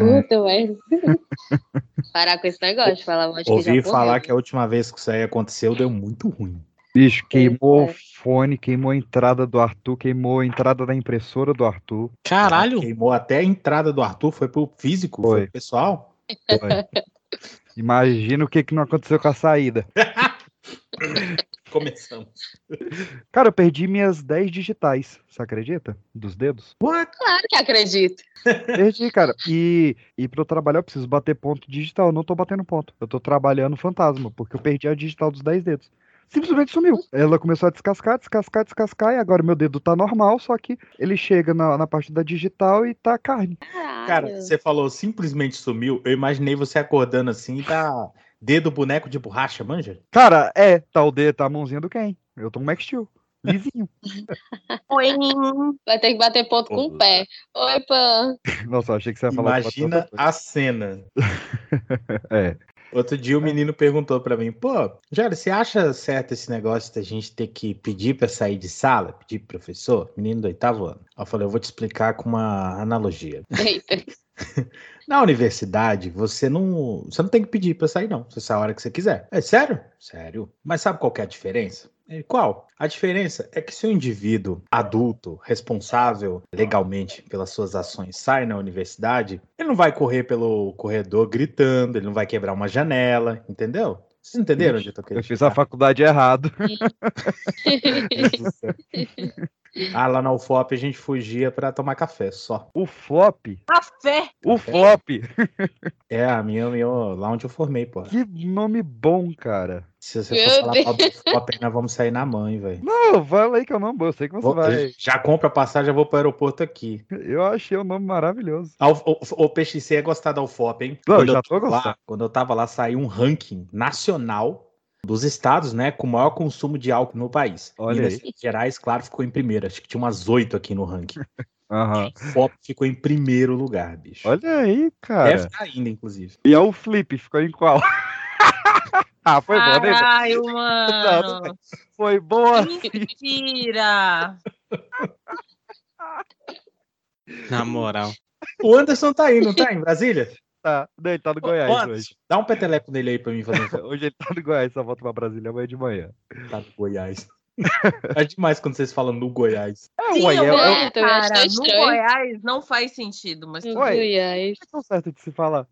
Puta, velho. Parar com esse negócio, falar um monte que Ouvi já falar morreu. que a última vez que isso aí aconteceu deu muito ruim. Bicho, queimou é. o fone, queimou a entrada do Arthur, queimou a entrada da impressora do Arthur. Caralho. Queimou até a entrada do Arthur, foi pro físico, foi, Foi. pro pessoal. Foi. Imagina o que, que não aconteceu com a saída. Começamos. Cara, eu perdi minhas 10 digitais, você acredita? Dos dedos. What? Claro que acredito. Perdi, cara. E, e pra eu trabalhar, eu preciso bater ponto digital. Eu não tô batendo ponto. Eu tô trabalhando fantasma, porque eu perdi a digital dos 10 dedos. Simplesmente sumiu. Ela começou a descascar, descascar, descascar, e agora meu dedo tá normal, só que ele chega na, na parte da digital e tá carne. Caralho. Cara, você falou simplesmente sumiu. Eu imaginei você acordando assim e tá dedo boneco de borracha, manja? Cara, é, tá o dedo, tá a mãozinha do Ken. Eu tô um Max Steel. Lisinho. Oi. Vai ter que bater ponto com o pé. Oi, Pan. Nossa, achei que você ia falar Imagina a cena. É. Outro dia o menino perguntou pra mim, pô, Jário, você acha certo esse negócio da gente ter que pedir pra sair de sala, pedir pro professor? Menino do oitavo ano. Eu falei, eu vou te explicar com uma analogia. Eita. Na universidade, você não, você não tem que pedir pra sair, não. Você sai a hora que você quiser. É sério? Sério. Mas sabe qual que é a diferença? É, Qual? A diferença é que se o indivíduo adulto, responsável legalmente pelas suas ações, sai na universidade, ele não vai correr pelo corredor gritando, ele não vai quebrar uma janela, entendeu? Vocês entenderam onde eu tô querendo Eu fiz a faculdade errado. Ah, lá na UFOP a gente fugia pra tomar café só. O flop. Café. O flop. É, a minha, minha, lá onde eu formei, pô. Que nome bom, cara. Se você Meu for falar Deus. UFOP, nós vamos sair na mãe, velho. Não, fala aí que é o nome bom. Eu sei que você Vou- vai. Já compra a passagem, já vou pro aeroporto aqui. Eu achei o nome maravilhoso. A U- O, o PXC é gostar da UFOP, hein? Não, eu quando, já eu tô lá, gostando. quando eu tava lá, saiu um ranking nacional dos estados, né, com maior consumo de álcool no país. Olha Minas aí. Gerais, claro, ficou em primeiro. Acho que tinha umas oito aqui no ranking. Aham. UFOP ficou em primeiro lugar, bicho. Olha aí, Deve cara. estar ainda, inclusive. E é o flip, ficou em qual? ah, foi boa, né? Caralho, Não, mano. Foi boa. Mentira. Na moral. O Anderson tá aí, não tá? Em Brasília? Tá. Não, ele tá no Ô, Goiás hoje. Dá um peteleco nele aí pra mim fazer. Hoje ele tá no Goiás, só volta pra Brasília amanhã de manhã. Tá no Goiás. É demais quando vocês falam no Goiás. É, Sim, ué, eu é, é, acho cara, no estranho. Goiás não faz sentido, mas tudo Ué. Goiás. é tão certo de se falar.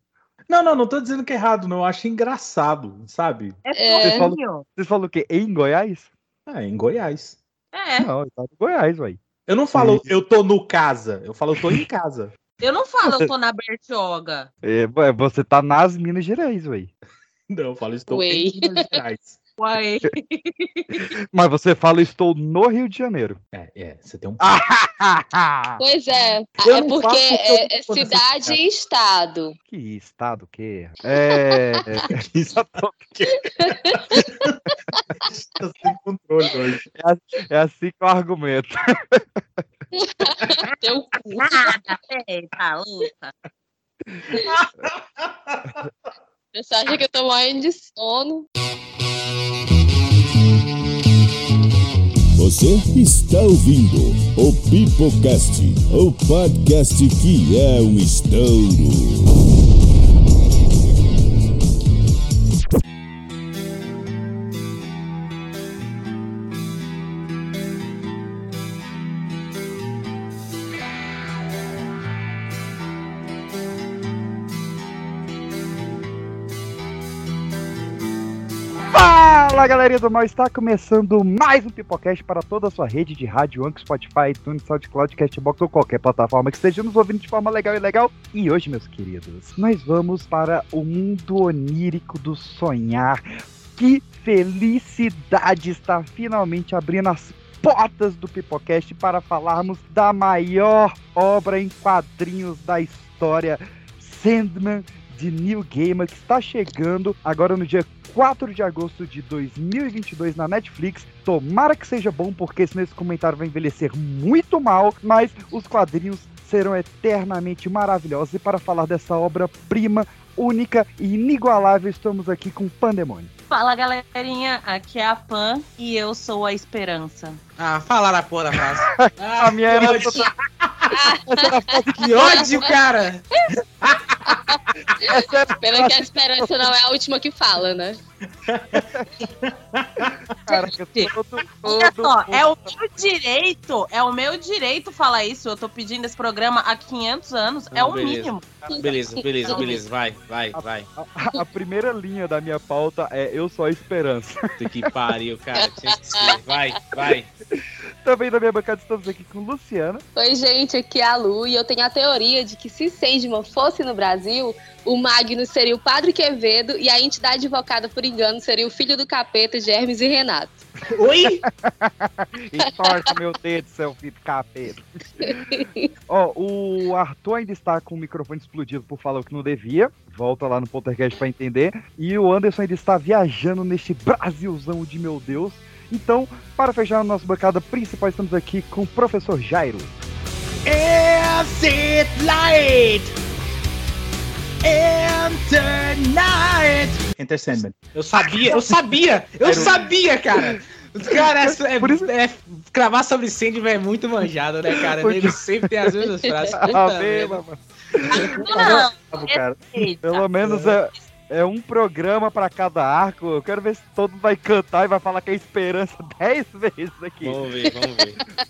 Não, não, não tô dizendo que é errado, não. Eu acho engraçado, sabe? É É. fofinho. Vocês falam o quê? Em Goiás? É, em Goiás. É, Não, tá no Goiás, ué. Eu não falo, eu tô no casa. Eu falo, eu tô em casa. Eu não falo, eu tô na Bertioga. É, ué, você tá nas Minas Gerais, ué. Não, eu falo, estou Ué. em Minas Gerais. Uai. Mas você fala, estou no Rio de Janeiro. É, é, você tem um. Pois é. Eu é porque é, é cidade e estado. que estado que é? Isso tá sem controle hoje. É assim que eu argumento. Teu cu. Nada, eita, luta. Você acha que eu tô morrendo de sono? Você está ouvindo o Pipocast, o podcast que é um estouro. Fala galerinha do mal, está começando mais um Pipocast para toda a sua rede de rádio, Anchor, Spotify, iTunes, SoundCloud, Castbox ou qualquer plataforma que esteja nos ouvindo de forma legal e legal. E hoje, meus queridos, nós vamos para o mundo onírico do sonhar. Que felicidade estar finalmente abrindo as portas do Pipocast para falarmos da maior obra em quadrinhos da história, Sandman de Neil Gaiman, que está chegando agora no dia 4 de agosto de 2022 na Netflix. Tomara que seja bom, porque senão esse comentário vai envelhecer muito mal, mas os quadrinhos serão eternamente maravilhosos. E para falar dessa obra-prima, única e inigualável, estamos aqui com Pandemônio. Fala, galerinha. Aqui é a Pan e eu sou a esperança. Ah, falaram a porra da frase. Ah, A minha que era ódio, essa era a frase que ódio, cara! Essa Pena que a esperança não é a última que fala, né? cara que todo, Olha todo só, é o meu direito, é o meu direito falar isso. Eu tô pedindo esse programa há 500 anos, é o beleza. mínimo. Beleza, beleza, beleza. Vai, vai, vai. a, a primeira linha da minha pauta é Eu sou a esperança. Que pariu, cara. Tinha que ser. Vai, vai. Também na minha bancada estamos aqui com Luciana. Oi, gente, aqui é a Lu e eu tenho a teoria de que se Sandman fosse no Brasil, o Magnus seria o Padre Quevedo e a entidade invocada por engano seria o filho do capeta de Hermes e Renato. Oi? Entorta meu dedo, seu filho de capeta. Ó, o Arthur ainda está com o microfone explodido por falar o que não devia. Volta lá no Poltercast pra entender. E o Anderson ainda está viajando neste Brasilzão de meu Deus. Então, para fechar a nossa bancada principal, estamos aqui com o professor Jairo. Is it light? Enter night. Enter Sandman. Eu sabia, eu sabia, eu sabia, cara. Cara, é, é, Por isso- é- cravar sobre Sandman é muito manjado, né, cara? Porque- Ele sempre tem as mesmas frases. Ah, Puta bem, merda. mano. Não. Pelo menos é, é um programa pra cada arco. Eu quero ver se todo mundo vai cantar e vai falar que é esperança 10 vezes aqui. Vamos ver, vamos ver.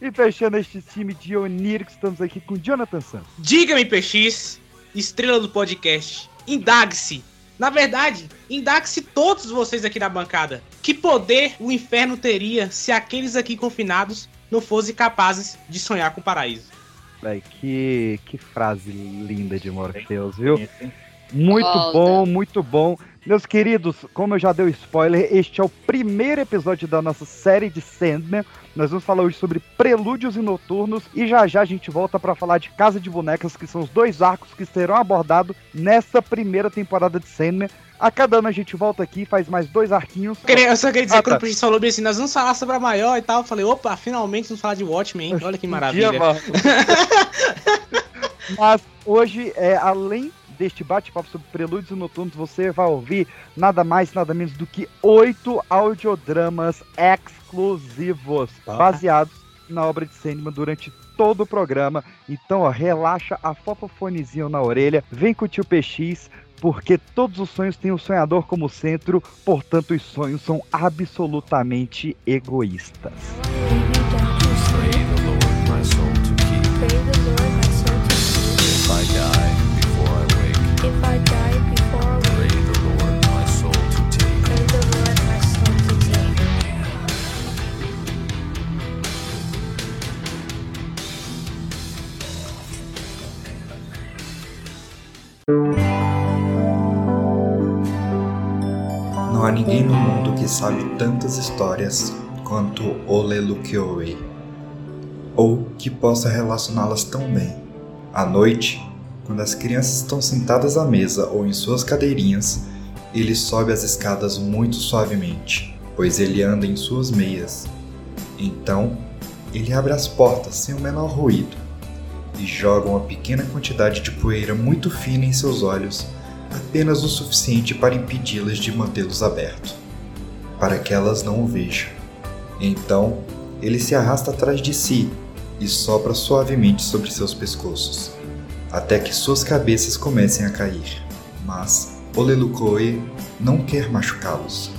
E fechando este time de Oníricos, estamos aqui com Jonathan Santos. Diga-me, PX, estrela do podcast, indague-se. Na verdade, indague-se todos vocês aqui na bancada. Que poder o inferno teria se aqueles aqui confinados não fossem capazes de sonhar com o paraíso? Véi, que, que frase linda de Morpheus, viu? Sim. Muito Volta. bom, muito bom. Meus queridos, como eu já dei o spoiler, este é o primeiro episódio da nossa série de Sandman. Nós vamos falar hoje sobre prelúdios e noturnos e já já a gente volta para falar de Casa de Bonecas, que são os dois arcos que serão abordados nessa primeira temporada de Sandman. A cada ano a gente volta aqui e faz mais dois arquinhos. Eu queria- Eu só queria dizer, Ah, quando tá. o PX falou bem assim, nós vamos falar sobre a maior e tal, eu falei, opa, finalmente vamos falar de Watchmen, hein? Olha que maravilha. Dia. Mas hoje, é, além deste bate-papo sobre prelúdios e noturnos, você vai ouvir nada mais, nada menos do que oito audiodramas exclusivos, Tá. baseados na obra de Sandman durante todo o programa. Então, ó, relaxa a fofofonezinho na orelha, vem com o tio PX, porque todos os sonhos têm o sonhador como centro, portanto, os sonhos são absolutamente egoístas. Pray the Lord my soul to keep. Não há ninguém no mundo que sabe tantas histórias quanto Olelukioe, ou que possa relacioná-las tão bem. À noite, quando as crianças estão sentadas à mesa ou em suas cadeirinhas, ele sobe as escadas muito suavemente, pois ele anda em suas meias. Então, ele abre as portas sem o menor ruído e joga uma pequena quantidade de poeira muito fina em seus olhos apenas o suficiente para impedi-las de mantê-los abertos, para que elas não o vejam. Então, ele se arrasta atrás de si e sopra suavemente sobre seus pescoços, até que suas cabeças comecem a cair. Mas Olelukoe não quer machucá-los,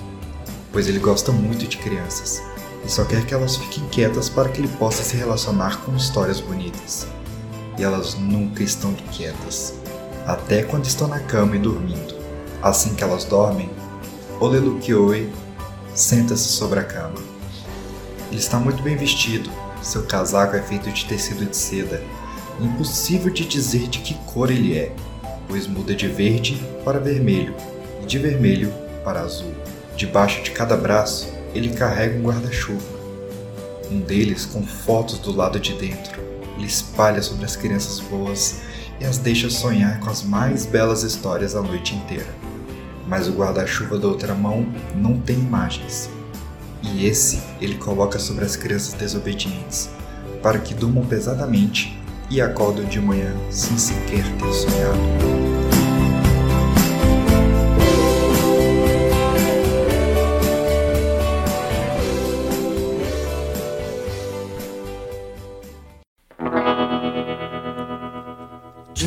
pois ele gosta muito de crianças e só quer que elas fiquem quietas para que ele possa se relacionar com histórias bonitas. E elas nunca estão quietas até quando estão na cama e dormindo. Assim que elas dormem, Olelukioe senta-se sobre a cama. Ele está muito bem vestido, seu casaco é feito de tecido de seda. Impossível de dizer de que cor ele é, pois muda de verde para vermelho e de vermelho para azul. Debaixo de cada braço, ele carrega um guarda-chuva. Um deles com fotos do lado de dentro. Ele espalha sobre as crianças boas e as deixa sonhar com as mais belas histórias a noite inteira. Mas o guarda-chuva da outra mão não tem imagens. E esse ele coloca sobre as crianças desobedientes, para que durmam pesadamente e acordam de manhã sem sequer ter sonhado.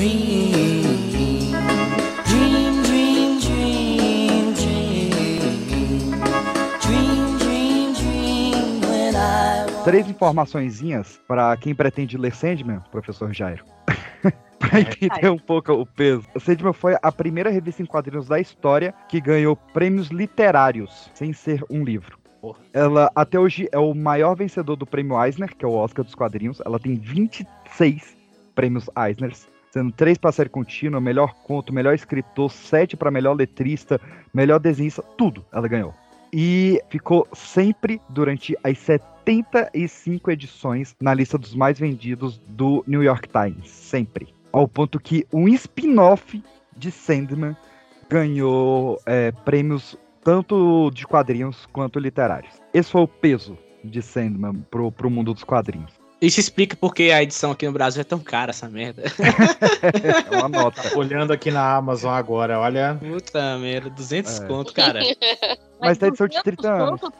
dream, dream, dream, dream, dream, dream, dream, Três informaçõezinhas para quem pretende ler Sandman, professor Jairo. Para é. entender um pouco o peso. Sandman foi a primeira revista em quadrinhos da história que ganhou prêmios literários, sem ser um livro. Ela, até hoje, é o maior vencedor do prêmio Eisner, que é o Oscar dos quadrinhos. Ela tem 26 prêmios Eisners sendo três para série contínua, melhor conto, melhor escritor, sete para melhor letrista, melhor desenhista, tudo ela ganhou. E ficou sempre durante as 75 edições na lista dos mais vendidos do New York Times, sempre. Ao ponto que um spin-off de Sandman ganhou é, prêmios tanto de quadrinhos quanto literários. Esse foi o peso de Sandman pro, pro mundo dos quadrinhos. Isso explica porque a edição aqui no Brasil é tão cara, essa merda. É uma nota. Olhando aqui na Amazon agora, olha. Puta merda, 200 É. conto, cara. Mas tá edição de 200 30 anos. conto,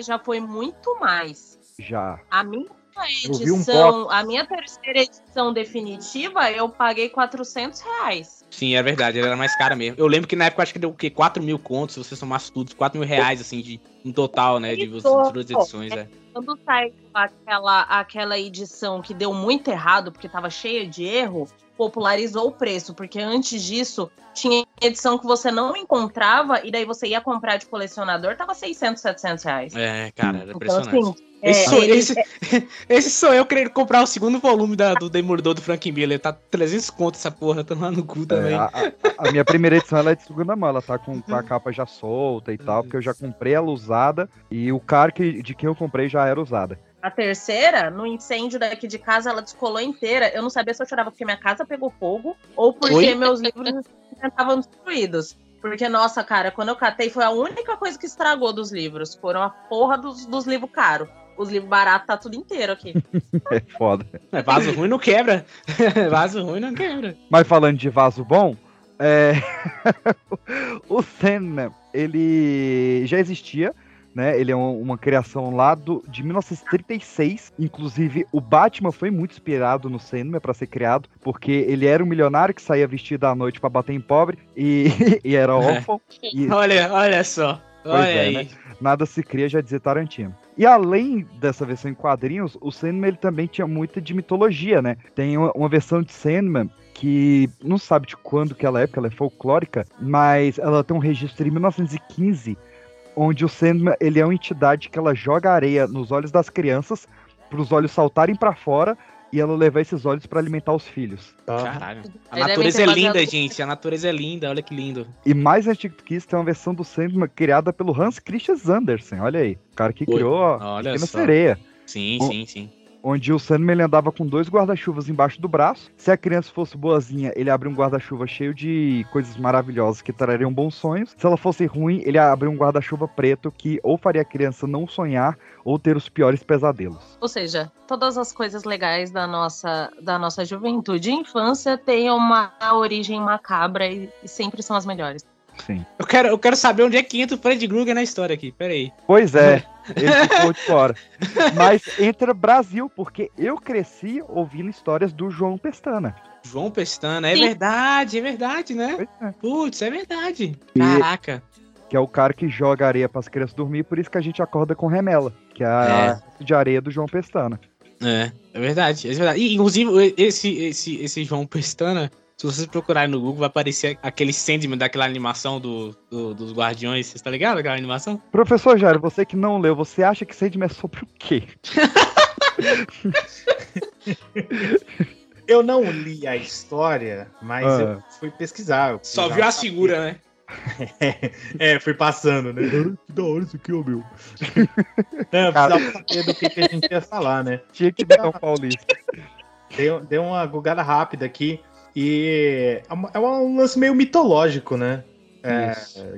já foi muito mais. Já. A minha Vi um edição, a minha terceira edição definitiva, eu paguei 400 reais. Sim, é verdade, ela era mais cara mesmo. Eu lembro que na época eu acho que deu o quê? 4 mil contos, se você somasse tudo, 4 mil reais, assim, de, um total, né? De você de duas edições, é. Quando saiu aquela, aquela edição que deu muito errado, porque tava cheia de erro, popularizou o preço, porque antes disso tinha edição que você não encontrava e daí você ia comprar de colecionador, tava 600, 700 reais. É, cara, era Então, impressionante. assim, é, Esse, sou, ele- esse, esse sou eu querendo comprar o segundo volume da, do Demolidor do Frank Miller. Tá 300 conto essa porra, tá lá no cu também. É, a, a- a minha primeira edição ela é de segunda mão, ela tá com, com a capa já solta e tal, porque eu já comprei ela usada e o cara que, de quem eu comprei já era usada. A terceira, no incêndio daqui de casa, ela descolou inteira. Eu não sabia se eu chorava porque minha casa pegou fogo ou porque Oi? meus livros estavam destruídos. Porque, nossa, cara, quando eu catei, foi a única coisa que estragou dos livros. Foram a porra dos, dos livros caros. Os livros baratos tá tudo inteiro aqui. É foda. É, vaso ruim não quebra. vaso ruim não quebra. Mas falando de vaso bom, é... o Sandman, ele já existia, né? Ele é um- uma criação lá do, de 1936. Inclusive, o Batman foi muito inspirado no Sandman para ser criado, porque ele era um milionário que saía vestido à noite para bater em pobre e, e era órfão. E Olha, olha só. Pois Olha é, aí. né? nada se cria, já dizia Tarantino. E além dessa versão em quadrinhos, o Sandman ele também tinha muita de mitologia, né? Tem uma, uma versão de Sandman que não sabe de quando que ela é, porque ela é folclórica, mas ela tem um registro de 1915, onde o Sandman ele é uma entidade que ela joga areia nos olhos das crianças para os olhos saltarem para fora e ela levar esses olhos para alimentar os filhos. Caralho. A Eles natureza é linda, gente. A natureza é linda. Olha que lindo. E mais antigo do que isso, tem uma versão do Sandman criada pelo Hans Christian Andersen, olha aí, o cara que Oi. criou a Olha Pequena só. Sereia. Sim, O- sim, sim. Onde o Sandman andava com dois guarda-chuvas embaixo do braço. Se a criança fosse boazinha, ele abria um guarda-chuva cheio de coisas maravilhosas que trariam bons sonhos. Se ela fosse ruim, ele abria um guarda-chuva preto que ou faria a criança não sonhar ou ter os piores pesadelos. Ou seja, todas as coisas legais da nossa, da nossa juventude e infância têm uma origem macabra e sempre são as melhores. Sim. Eu quero, eu quero saber onde é que entra o Fred Krueger na história aqui. Pera aí. Pois é, ele ficou de fora. Mas entra Brasil, porque eu cresci ouvindo histórias do João Pestana. João Pestana. É Sim. verdade, é verdade, né? É. Putz, é verdade. E- Caraca. Que é o cara que joga areia para as crianças dormir, por isso que a gente acorda com remela, que é a de areia do João Pestana. É, é verdade, é verdade. E, inclusive, esse, esse, esse João Pestana, se vocês procurarem no Google, vai aparecer aquele Sandman daquela animação do, do- dos Guardiões. Você tá ligado? Aquela animação? Professor Jairo, você que não leu, você acha que Sandman é sobre o quê? Eu não li a história, mas Ah. eu fui pesquisar. eu Só viu a figura, né? É, fui passando, né? Que da hora isso aqui, ó, meu. Não, eu precisava saber do que, que a gente ia falar, né? Tinha que dar um paulista. Deu, deu uma gugada rápida aqui. E é é um lance meio mitológico, né? É,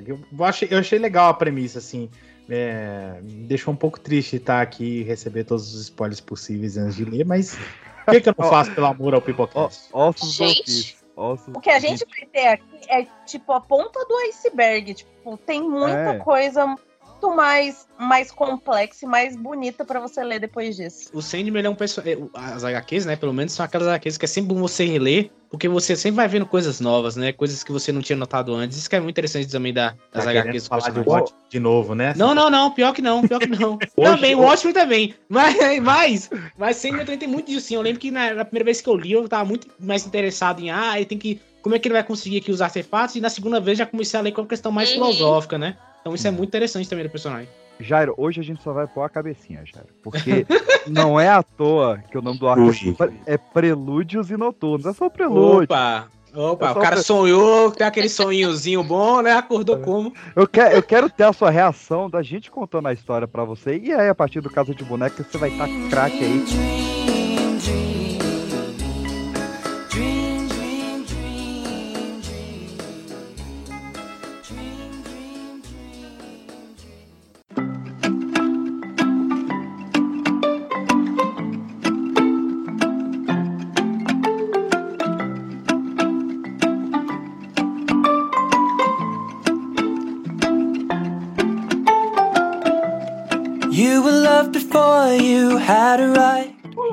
eu, achei, eu achei legal a premissa, assim. É, me deixou um pouco triste estar aqui e receber todos os spoilers possíveis antes de ler, mas por que, que eu não faço pelo amor ao Pipocast? Ossos Gente. Ossos O que a gente vai ter aqui é tipo a ponta do iceberg. Tipo, tem muita É. coisa muito mais, mais complexa e mais bonita pra você ler depois disso. O Sandman é um personagem. As HQs, né? Pelo menos são aquelas HQs que é sempre bom você reler, porque você sempre vai vendo coisas novas, né? Coisas que você não tinha notado antes. Isso que é muito interessante também da, das Tá HQs do falar de. Watch de novo, né? Não, não, não, pior que não, pior que não. também, o Watchmen também. Mas, mas, mas Sandman também tem muito disso, sim. Eu lembro que na, na primeira vez que eu li, eu tava muito mais interessado em, ah, ele tem que. Como é que ele vai conseguir aqui os artefatos? E na segunda vez já comecei a ler com uma questão mais Uhum. filosófica, né? Então isso é muito interessante também do personagem. Jairo, hoje a gente só vai pôr a cabecinha, Jairo. Porque não é à toa que o nome do arco Ui. é Prelúdios e Noturnos. É só o prelúdio. Opa! Opa, só o cara pre- sonhou, tem aquele sonhinhozinho bom, né? Acordou como? Eu, quero, eu quero ter a sua reação da gente contando a história pra você. E aí, a partir do Casa de Boneca, você vai estar craque aí.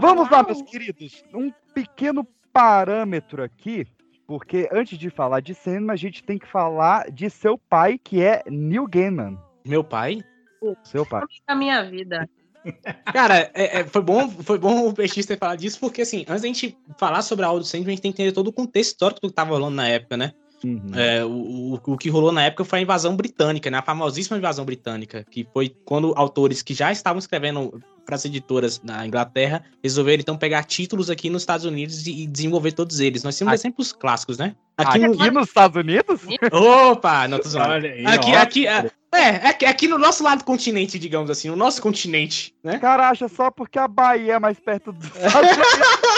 Vamos lá, meus queridos. Um pequeno parâmetro aqui. Porque antes de falar de Sandman, a gente tem que falar de seu pai, que é Neil Gaiman. Meu pai? Seu pai. Na minha vida. Cara, é- é, foi, bom, foi bom o PX ter falado disso, porque assim, antes da gente falar sobre a Audio Sandman, a gente tem que entender todo o contexto histórico do que tava rolando na época, né? Uhum. É, o, o, o que rolou na época foi a invasão britânica, né? A famosíssima invasão britânica, que foi quando autores que já estavam escrevendo para as editoras na Inglaterra resolveram então pegar títulos aqui nos Estados Unidos e, e desenvolver todos eles. Nós temos Aqui- exemplos clássicos, né? Aqui, no... nos Estados Unidos? Opa, não tô zoando. Olha aí, Aqui, ó. aqui, é, é, aqui, aqui no nosso lado do continente, digamos assim, no nosso continente, né? O cara acha só porque a Bahia é mais perto Estados Unidos.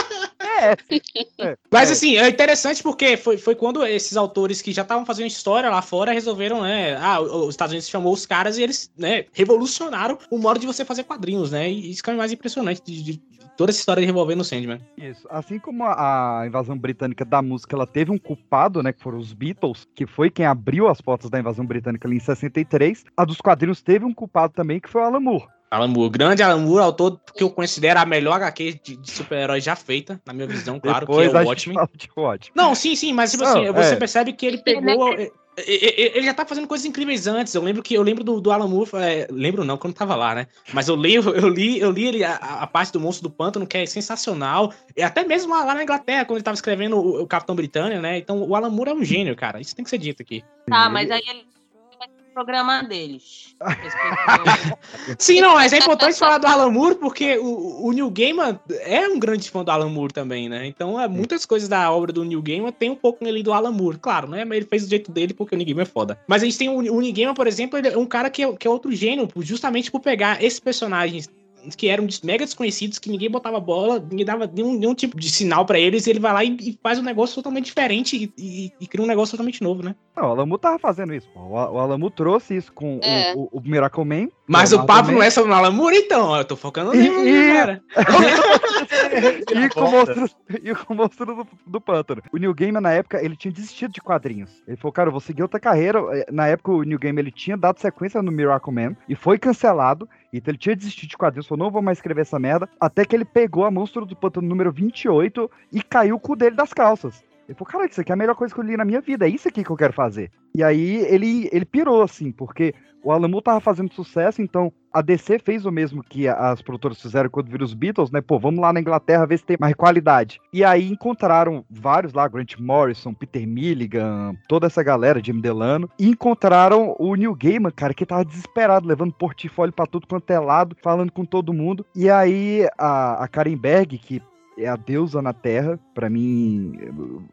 É. Mas É. assim, é interessante porque foi, foi quando esses autores que já estavam fazendo história lá fora resolveram, né? Ah, o- os Estados Unidos chamou os caras e eles, né, revolucionaram o modo de você fazer quadrinhos, né? E isso que é o mais impressionante de, de toda essa história envolvendo o Sandman. Isso. Assim como a, a invasão britânica da música, ela teve um culpado, né, que foram os Beatles, que foi quem abriu as portas da invasão britânica ali em 63. A dos quadrinhos teve um culpado também, que foi o Alan Moore. Alan Moore, grande Alan Moore, autor que eu considero a melhor HQ de, de super-herói já feita, na minha visão, claro, Depois que é o Watchmen. Watchmen. Não, sim, sim, mas tipo assim, você é. percebe que ele pegou. e- Ele já tá fazendo coisas incríveis antes. Eu lembro que eu lembro do, do Alan Moore. é, lembro não, quando tava lá, né? Mas eu li, eu li, eu li ele, a, a parte do Monstro do Pântano, que é sensacional. E até mesmo lá, lá na Inglaterra, quando ele tava escrevendo o, o Capitão Britânia, né? Então o Alan Moore é um gênio, cara. Isso tem que ser dito aqui. Tá, mas aí ele programa deles. Sim, não, mas é importante falar do Alan Moore, porque o, o Neil Gaiman é um grande fã do Alan Moore também, né? Então, é, muitas coisas da obra do Neil Gaiman tem um pouco ali do Alan Moore, claro, né? Mas ele fez do jeito dele porque o Neil Gaiman é foda. Mas a gente tem o, o Neil Gaiman, por exemplo, ele é um cara que é, que é outro gênio, justamente por pegar esses personagens que eram mega desconhecidos, que ninguém botava bola, ninguém dava nenhum, nenhum tipo de sinal pra eles, e ele vai lá e, e faz um negócio totalmente diferente e, e- e cria um negócio totalmente novo, né? Não, o Alan Moore tava fazendo isso. pô. O, o Moore trouxe isso com o- É. o, o Miracle Man. Mas o papo não é sobre o Moore, então, eu tô focando no livro, E- cara. e, com o monstro, e com o monstro do, do pântano. O Neil Gaiman, na época, ele tinha desistido de quadrinhos. Ele falou, cara, eu vou seguir outra carreira. Eh, Na época, o Neil Gaiman, ele tinha dado sequência no Miracle Man e foi cancelado. Então ele tinha desistido de quadrinhos, falou, não vou mais escrever essa merda. Até que ele pegou a Monstro do Pântano número 28 e caiu o cu dele das calças. Ele falou, cara, isso aqui é a melhor coisa que eu li na minha vida, é isso aqui que eu quero fazer. E aí ele, ele pirou, assim, porque o Moore tava fazendo sucesso, então a DC fez o mesmo que as produtoras fizeram quando viram os Beatles, né? Pô, vamos lá na Inglaterra ver se tem mais qualidade. E aí encontraram vários lá, Grant Morrison, Peter Milligan, toda essa galera, Jim Delano, e encontraram o Neil Gaiman, cara, que tava desesperado, levando portfólio pra tudo quanto é lado, falando com todo mundo. E aí a, a Karen Berg, que é a deusa na Terra. Pra mim,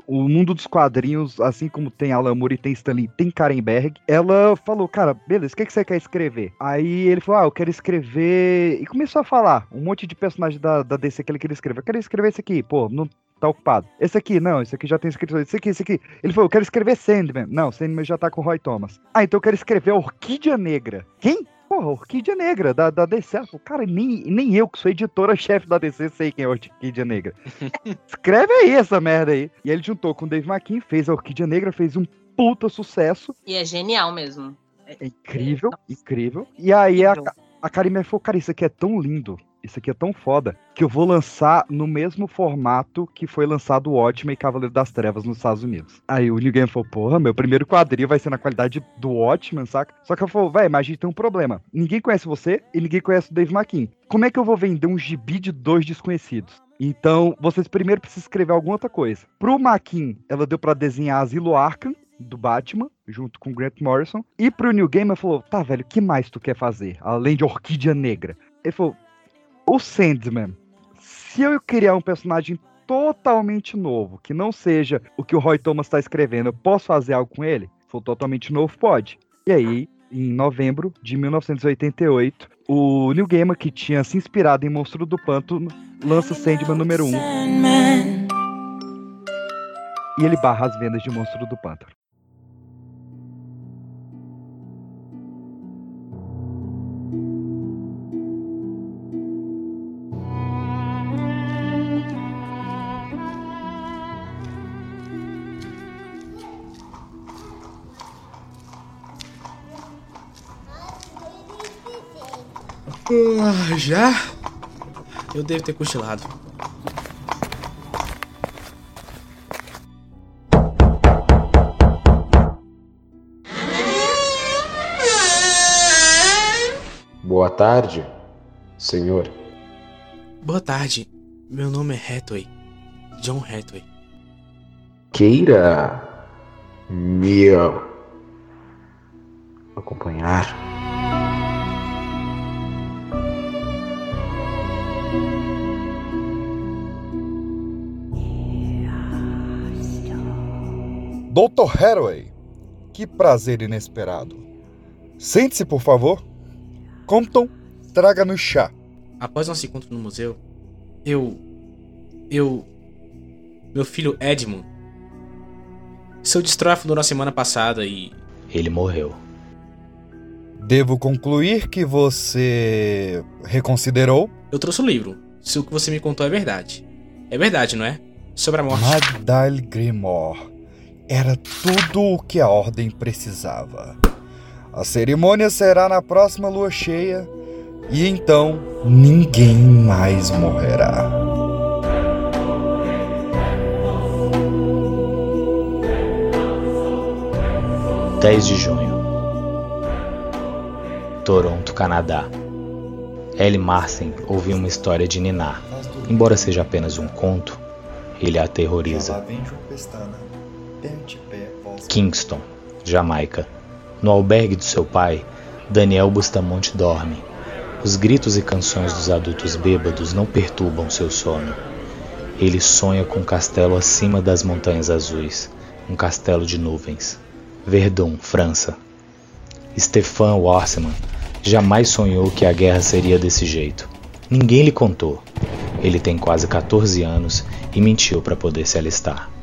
o mundo dos quadrinhos, assim como tem Alan Moore tem Stanley, tem Karen Berg. Ela falou, cara, beleza, o que, que você quer escrever? Aí ele falou, ah, eu quero escrever... E começou a falar um monte de personagem da, da DC que ele queria escrever. Eu quero escrever esse aqui, pô, não tá ocupado. Esse aqui, não, esse aqui já tem escrito. Esse aqui, esse aqui. Ele falou, eu quero escrever Sandman. Não, Sandman já tá com o Roy Thomas. Ah, então eu quero escrever Orquídea Negra. Quem? Porra, Orquídea Negra, da, da DC. Cara, nem, nem eu, que sou editora-chefe da DC, sei quem é Orquídea Negra. Escreve aí essa merda aí. E ele juntou com o Dave McKean, fez a Orquídea Negra, fez um puta sucesso. E é genial mesmo. É incrível, incrível. E aí a, a Karime falou, cara, isso aqui é tão lindo, isso aqui é tão foda, que eu vou lançar no mesmo formato que foi lançado o Watchmen e Cavaleiro das Trevas nos Estados Unidos. Aí o New Game falou, porra, meu primeiro quadrinho vai ser na qualidade do Watchmen, saca? Só que ela falou, véi, mas a gente tem um problema. Ninguém conhece você e ninguém conhece o Dave McKean. Como é que eu vou vender um gibi de dois desconhecidos? Então, vocês primeiro precisam escrever alguma outra coisa. Pro McKean, ela deu pra desenhar Asilo Arkham, do Batman, junto com Grant Morrison. E pro New Game, falou, tá, velho, que mais tu quer fazer? Além de Orquídea Negra. Ele falou, o Sandman, se eu criar um personagem totalmente novo, que não seja o que o Roy Thomas tá escrevendo, eu posso fazer algo com ele? Se for totalmente novo, pode. E aí, em novembro de 1988, o Neil Gaiman, que tinha se inspirado em Monstro do Pântano, lança Sandman número 1. E ele barra as vendas de Monstro do Pântano. Ah, já? Eu devo ter cochilado. Boa tarde, senhor. Boa tarde. Meu nome é Hathaway. John Hathaway. Queira me acompanhar. Dr. Hathaway, que prazer inesperado. Sente-se, por favor. Compton, traga-nos chá. Após nosso encontro no museu, eu. Eu. Meu filho Edmund. Seu destrói fundou na semana passada e. Ele morreu. Devo concluir que você reconsiderou? Eu trouxe o livro. Se o que você me contou é verdade. É verdade, não é? Sobre a morte. Magdal Grimor. Era tudo o que a ordem precisava. A cerimônia será na próxima lua cheia e então ninguém mais morrerá. Dez de junho. Toronto, Canadá. Ellie Marcin ouviu uma história de Niná. Embora seja apenas um conto, ele a aterroriza. Kingston, Jamaica. No albergue do seu pai, Daniel Bustamante dorme. Os gritos e canções dos adultos bêbados não perturbam seu sono. Ele sonha com um castelo acima das montanhas azuis, um castelo de nuvens. Verdun, França. Stefan Warsman jamais sonhou que a guerra seria desse jeito. Ninguém lhe contou. Ele tem quase 14 anos e mentiu para poder se alistar.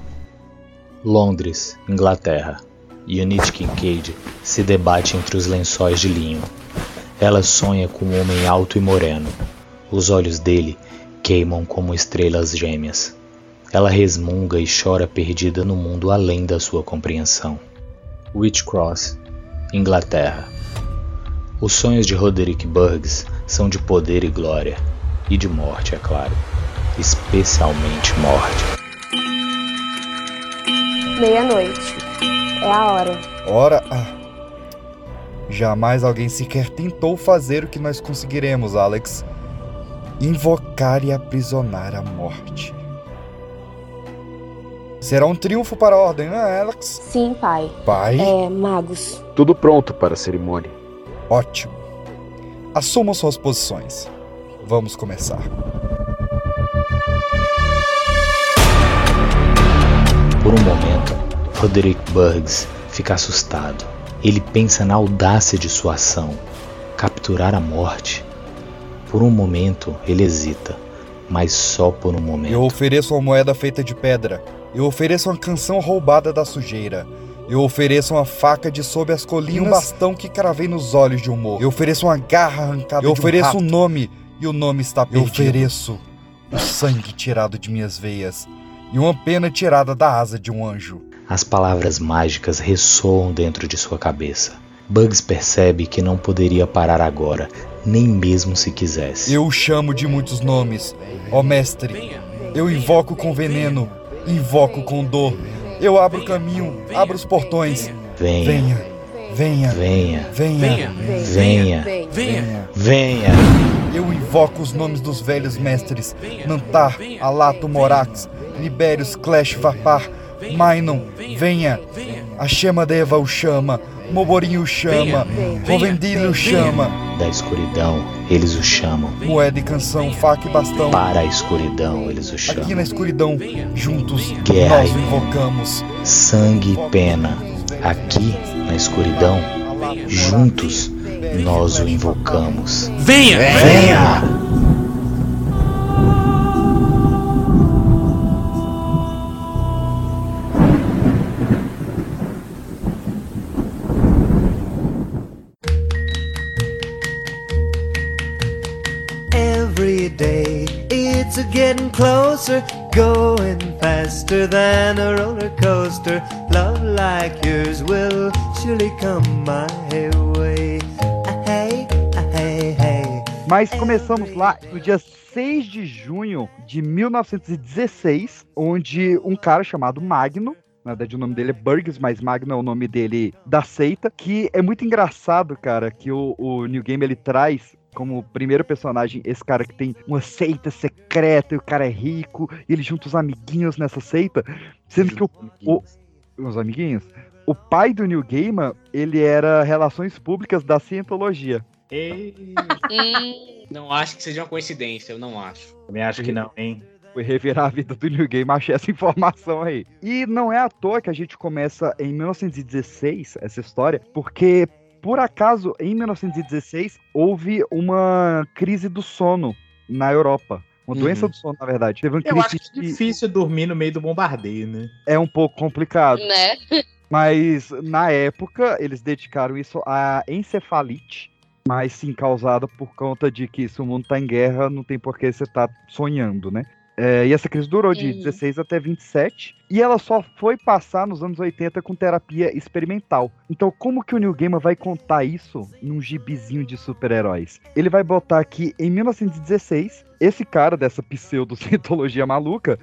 Londres, Inglaterra. Eunice Kincaid se debate entre os lençóis de linho. Ela sonha com um homem alto e moreno. Os olhos dele queimam como estrelas gêmeas. Ela resmunga e chora perdida no mundo além da sua compreensão. Witchcross, Inglaterra. Os sonhos de Roderick Burgs são de poder e glória, e de morte, é claro, especialmente morte. Meia-noite. É a hora. Ora, ah. jamais alguém sequer tentou fazer o que nós conseguiremos, Alex. Invocar e aprisionar a morte. Será um triunfo para a ordem, não é, Alex? Sim, pai. Pai? É, magos. Tudo pronto para a cerimônia. Ótimo. Assumam suas posições. Vamos começar. Por um momento, Roderick Burgs fica assustado. Ele pensa na audácia de sua ação capturar a morte. Por um momento, ele hesita, mas só por um momento. Eu ofereço uma moeda feita de pedra. Eu ofereço uma canção roubada da sujeira. Eu ofereço uma faca de sob as colinas e um bastão que cravei nos olhos de um morro. Eu ofereço uma garra arrancada Eu de um ofereço rato. um nome e o nome está Eu perdido. ofereço o sangue tirado de minhas veias e uma pena tirada da asa de um anjo. As palavras mágicas ressoam dentro de sua cabeça. Bugs percebe que não poderia parar agora, nem mesmo se quisesse. Eu o chamo de muitos nomes. Ó mestre, eu invoco com veneno, invoco com dor. Eu abro o caminho, abro os portões. Venha, Venha, venha, venha, venha, venha, venha. venha. Eu invoco os nomes dos velhos mestres: Nantar, Alato, Morax, Libérios, Clash, Vapar, Mainon, venha. A chama Deva o chama, Moborinho o chama, Rovendilho o chama, Da escuridão, eles o chamam. Moeda e canção, faca e bastão. Para a escuridão, eles o chamam. Aqui na escuridão, juntos, Guerra nós o invocamos. sangue e pena. Aqui, na escuridão, juntos, nós o invocamos. Venha! Venha! Every day it's getting closer, going faster than a roller coaster. Love like yours will surely come my way. Mas começamos lá no dia 6 de junho de 1916, onde um cara chamado Magno, na verdade o nome dele é Burgess, mas Magno é o nome dele da seita, que é muito engraçado, cara, que o, o New Game ele traz como primeiro personagem esse cara que tem uma seita secreta e o cara é rico, e ele junta os amiguinhos nessa seita, sendo que o, o os amiguinhos, o pai do New Gamer, ele era relações públicas da cientologia. Não acho que seja uma coincidência, eu não acho. Também acho que não, hein? Foi revirar a vida do New Game, achei essa informação aí. E não é à toa que a gente começa em 1916, essa história, porque por acaso em 1916 houve uma crise do sono na Europa. Uma Uhum. doença do sono, na verdade. Teve uma Eu crise acho que é de- difícil dormir no meio do bombardeio, né? É um pouco complicado. né? Mas na época eles dedicaram isso à encefalite, mas sim causada por conta de que se o mundo tá em guerra, não tem por que você tá sonhando, né? É, e essa crise durou de Uhum. 16 até 27, e ela só foi passar nos anos 80 com terapia experimental. Então, como que o Neil Gaiman vai contar isso num gibizinho de super-heróis? Ele vai botar que em 1916, esse cara dessa pseudo-cientologia maluca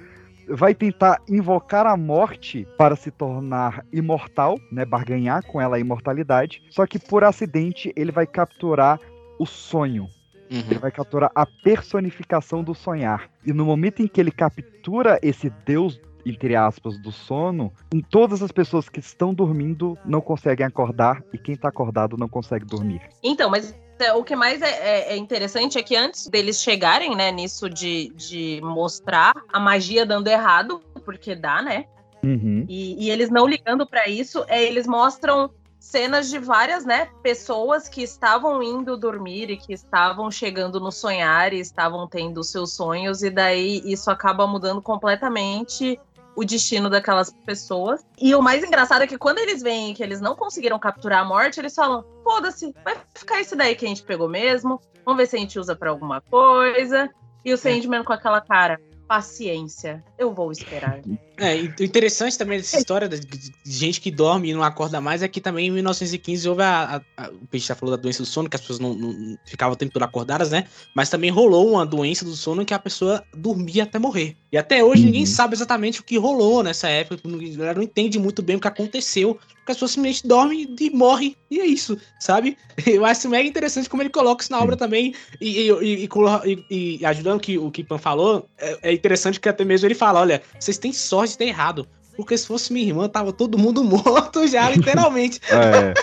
vai tentar invocar a morte para se tornar imortal, né, barganhar com ela a imortalidade, só que por acidente ele vai capturar o sonho. Ele vai capturar a personificação do sonhar. E no momento em que ele captura esse deus entre aspas, do sono, em todas as pessoas que estão dormindo não conseguem acordar e quem tá acordado não consegue dormir. Então, mas o que mais é, é- é interessante é que antes deles chegarem, né, nisso de, de mostrar a magia dando errado, porque dá, né? Uhum. E, e eles não ligando pra isso, é, eles mostram cenas de várias, né, pessoas que estavam indo dormir e que estavam chegando no sonhar e estavam tendo seus sonhos, e daí isso acaba mudando completamente o destino daquelas pessoas. E o mais engraçado é que quando eles veem que eles não conseguiram capturar a morte, eles falam: foda-se, vai ficar esse daí que a gente pegou mesmo, vamos ver se a gente usa pra alguma coisa. E o Sandman com aquela cara. Paciência, eu vou esperar. É, o interessante também dessa história de, gente que dorme e não acorda mais é que também em 1915 houve a. a- a- o Peixe já falou da doença do sono, que as pessoas não, não- não ficavam o tempo todo acordadas, né? Mas também rolou uma doença do sono que a pessoa dormia até morrer. E até hoje ninguém sabe exatamente o que rolou nessa época, a galera não entende muito bem o que aconteceu, porque as pessoas simplesmente dormem e morrem, e é isso, sabe? Eu acho mega interessante como ele coloca isso na obra também, e, e, e- e ajudando o que o Kipan falou, é, é interessante que até mesmo ele fala: olha, vocês têm sorte ter errado. Porque se fosse minha irmã, tava todo mundo morto já, literalmente. É.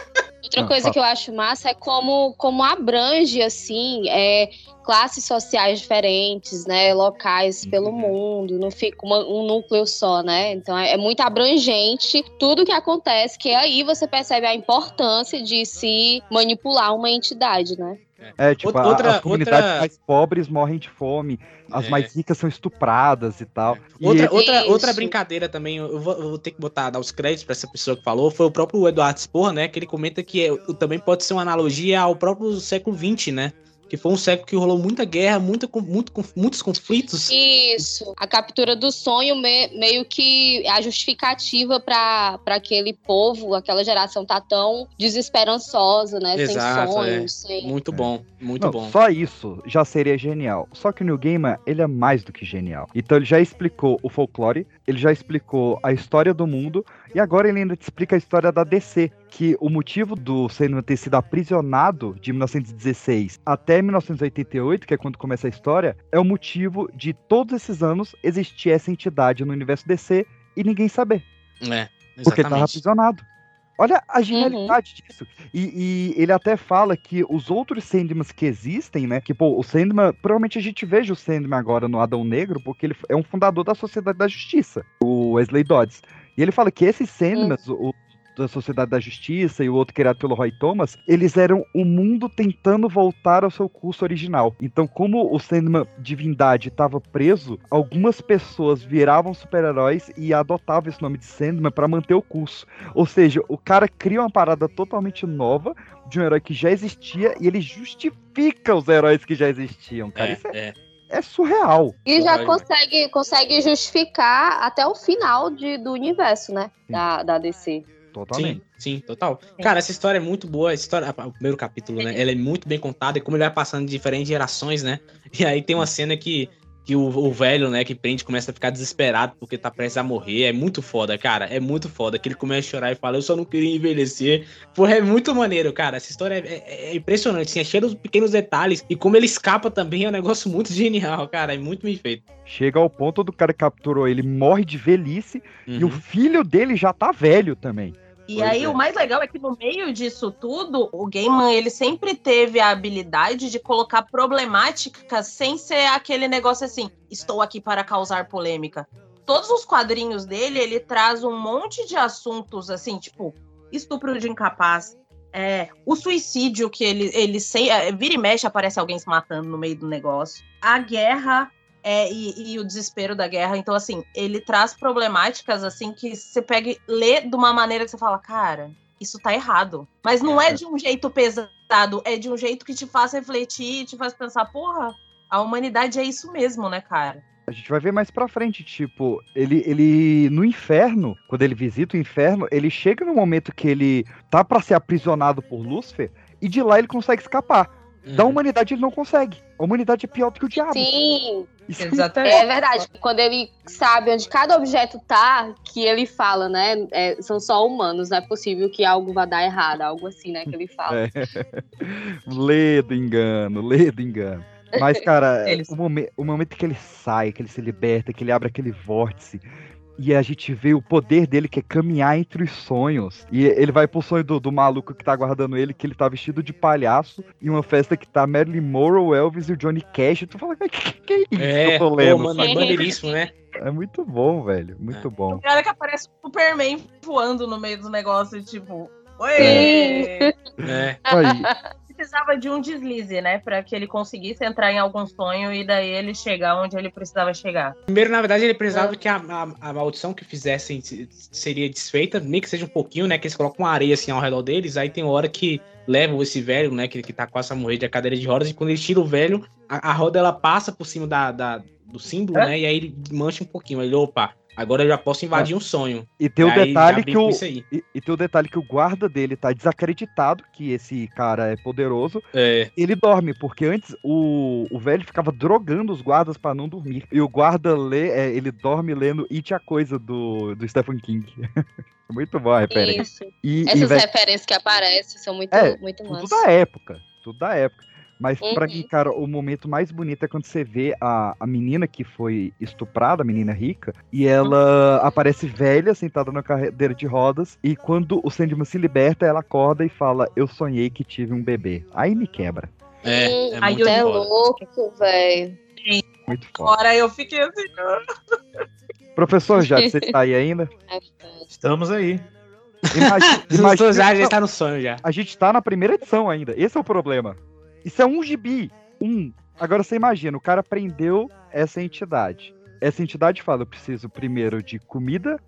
Outra coisa que eu acho massa é como, como abrange, assim, é, classes sociais diferentes, né? Locais pelo mundo, não fica uma- um núcleo só, né? Então é, é muito abrangente tudo que acontece, que aí você percebe a importância de se manipular uma entidade, né? É, tipo, a- Outra- as comunidades outra- mais pobres morrem de fome, as É. mais ricas são estupradas e tal. E Outra, ele- outra, Isso. outra brincadeira também, eu vou, eu vou ter que botar, dar os créditos pra essa pessoa que falou, foi o próprio Eduardo Sporra, né? Que ele comenta que é- também pode ser uma analogia ao próprio século XX, né? Que foi um século que rolou muita guerra, muita, muito, muitos conflitos. Isso. A captura do sonho me- meio que é a justificativa para aquele povo, aquela geração tá tão desesperançosa, né? Exato, sem sonhos, é. sem. Muito bom, muito Não, bom. Só isso já seria genial. Só que o New Gaiman, ele é mais do que genial. Então ele já explicou o folclore, ele já explicou a história do mundo, e agora ele ainda te explica a história da DC. Que o motivo do Sandman ter sido aprisionado de 1916 até 1988, que é quando começa a história, é o motivo de todos esses anos existir essa entidade no universo DC e ninguém saber. É, Porque ele tava exatamente. aprisionado. Olha a genialidade disso. E, e ele até fala que os outros Sandmans que existem, né? Que, pô, o Sandman. Provavelmente a gente veja o Sandman agora no Adão Negro, porque ele é um fundador da Sociedade da Justiça, o Wesley Dodds. E ele fala que esses Sandmans, o da Sociedade da Justiça e o outro criado pelo Roy Thomas, eles eram o mundo tentando voltar ao seu curso original. Então, como o Sandman Divindade estava preso, algumas pessoas viravam super-heróis e adotavam esse nome de Sandman para manter o curso. Ou seja, o cara cria uma parada totalmente nova de um herói que já existia e ele justifica os heróis que já existiam, cara. É, Isso é, é. é surreal. E já consegue, consegue justificar até o final de, do universo, né? Da, da DC. Totalmente. Sim, sim, total. Cara, essa história é muito boa. Essa história, o primeiro capítulo, né? Ela é muito bem contada e como ele vai passando de diferentes gerações, né? E aí tem uma cena que, que o, o velho, né, que prende, começa a ficar desesperado porque tá prestes a morrer. É muito foda, cara. É muito foda. Que ele começa a chorar e fala, eu só não queria envelhecer. Porra, é muito maneiro, cara. Essa história é, é- é impressionante, assim, é cheia dos pequenos detalhes. E como ele escapa também é um negócio muito genial, cara. É muito bem feito. Chega ao ponto do cara que capturou ele morre de velhice e o Uhum. filho dele já tá velho também. E Pois aí, é. o mais legal é que no meio disso tudo, o Gaiman, ele sempre teve a habilidade de colocar problemáticas sem ser aquele negócio assim, estou aqui para causar polêmica. Todos os quadrinhos dele, ele traz um monte de assuntos, assim, tipo, estupro de incapaz, é, o suicídio que ele, ele sem, é, vira e mexe, aparece alguém se matando no meio do negócio, a guerra é, e, e o desespero da guerra. Então, assim, ele traz problemáticas assim que você pega e lê de uma maneira que você fala, cara, isso tá errado. Mas não é de um jeito pesado, é de um jeito que te faz refletir, te faz pensar, porra, a humanidade é isso mesmo, né, cara? A gente vai ver mais pra frente, tipo, ele, ele no inferno, quando ele visita o inferno, ele chega no momento que ele tá pra ser aprisionado por Lúcifer e de lá ele consegue escapar. Da Uhum. humanidade ele não consegue. A humanidade é pior do que o diabo. Sim, Isso Exatamente. é verdade. Quando ele sabe onde cada objeto tá, que ele fala, né? é, são só humanos, não é possível que algo vá dar errado, algo assim, né? Que ele fala. É. lê do engano, lê do engano. Mas, cara, Eles- o, momen- o momento que ele sai, que ele se liberta, que ele abre aquele vórtice. E a gente vê o poder dele, que é caminhar entre os sonhos. E ele vai pro sonho do, do maluco que tá aguardando ele, que ele tá vestido de palhaço, em uma festa que tá Marilyn Monroe, Elvis e o Johnny Cash. E tu fala, que, que, que é isso que É, eu tô pô, lendo? mano, sabe? é maneiríssimo, né? É muito bom, velho. Muito É. bom. O cara que aparece o Superman voando no meio do negócio, tipo, oi! É. Aí, Precisava de um deslize, né? Pra que ele conseguisse entrar em algum sonho e daí ele chegar onde ele precisava chegar. Primeiro, na verdade, ele precisava que a, a, a maldição que fizessem se- seria desfeita, nem que seja um pouquinho, né? Que eles colocam uma areia assim ao redor deles. Aí tem hora que levam esse velho, né? Que, que tá quase a morrer de cadeira de rodas. E quando eles tiram o velho, a, a roda ela passa por cima da, da- do símbolo, É? né? E aí ele mancha um pouquinho. Ele, opa, agora eu já posso invadir um sonho. e tem o E aí detalhe que o. E, e tem o detalhe que o guarda dele tá desacreditado que esse cara é poderoso. É, Ele dorme, porque antes o, o velho ficava drogando os guardas pra não dormir. E o guarda lê, é, ele dorme lendo It a Coisa do, do Stephen King. muito bom a referência. Isso. E, e, Essas velho, referências que aparecem são muito, É, muito tudo massas. da época. Tudo da época. Mas pra Uhum. mim, cara, o momento mais bonito é quando você vê a, a menina que foi estuprada, a menina rica, e ela aparece velha, sentada na cadeira de rodas, e quando o Sandman se liberta, ela acorda e fala, eu sonhei que tive um bebê. Aí me quebra. é, Hum, é aí muito eu- é louco, velho. Muito foda. Agora eu fiquei assim. Professor, já você tá aí ainda? Estamos aí. Imagina, Imagina, já, já não, tá no sonho já. A gente tá na primeira edição ainda. Esse é o problema. Isso é um gibi. Um. Agora você imagina, o cara prendeu essa entidade. Essa entidade fala: eu preciso primeiro de comida,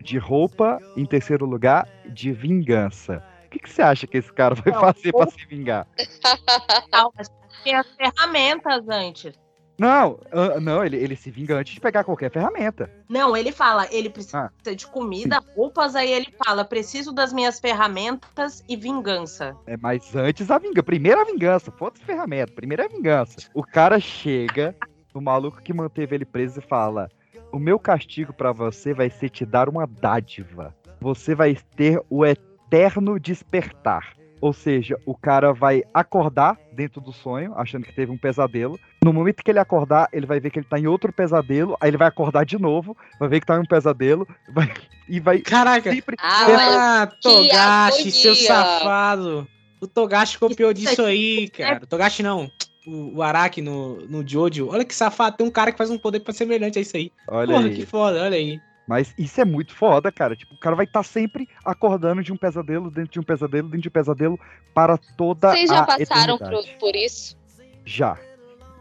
de roupa, em terceiro lugar, de vingança. que, que você acha que esse cara vai Não, fazer pra ou- se vingar? Tem as ferramentas antes. Não, ah, não, ele, ele se vinga antes de pegar qualquer ferramenta. Não, ele fala, ele precisa Ah. de comida, roupas, aí ele fala, preciso das minhas ferramentas e vingança. É, mas antes a vingança. Primeiro a vingança, foda-se ferramenta. Primeiro é a vingança. O cara chega, o maluco que manteve ele preso e fala: O meu castigo pra você vai ser te dar uma dádiva. Você vai ter o eterno despertar. Ou seja, o cara vai acordar dentro do sonho, achando que teve um pesadelo. No momento que ele acordar, ele vai ver que ele tá em outro pesadelo. Aí ele vai acordar de novo, vai ver que tá em um pesadelo. vai- e vai. Caraca. sempre Ah, que Togashi, seu safado. O Togashi copiou Isso disso aí, cara. O Togashi não. O, o Araki no, no Jojo. Olha que safado. Tem um cara que faz um poder pra semelhante a isso aí. Olha Porra, aí. que foda, olha aí. Mas isso é muito foda, cara. Tipo, o cara vai estar sempre acordando de um pesadelo, dentro de um pesadelo, dentro de um pesadelo para toda Vocês já a passaram por, eternidade. por isso? Já.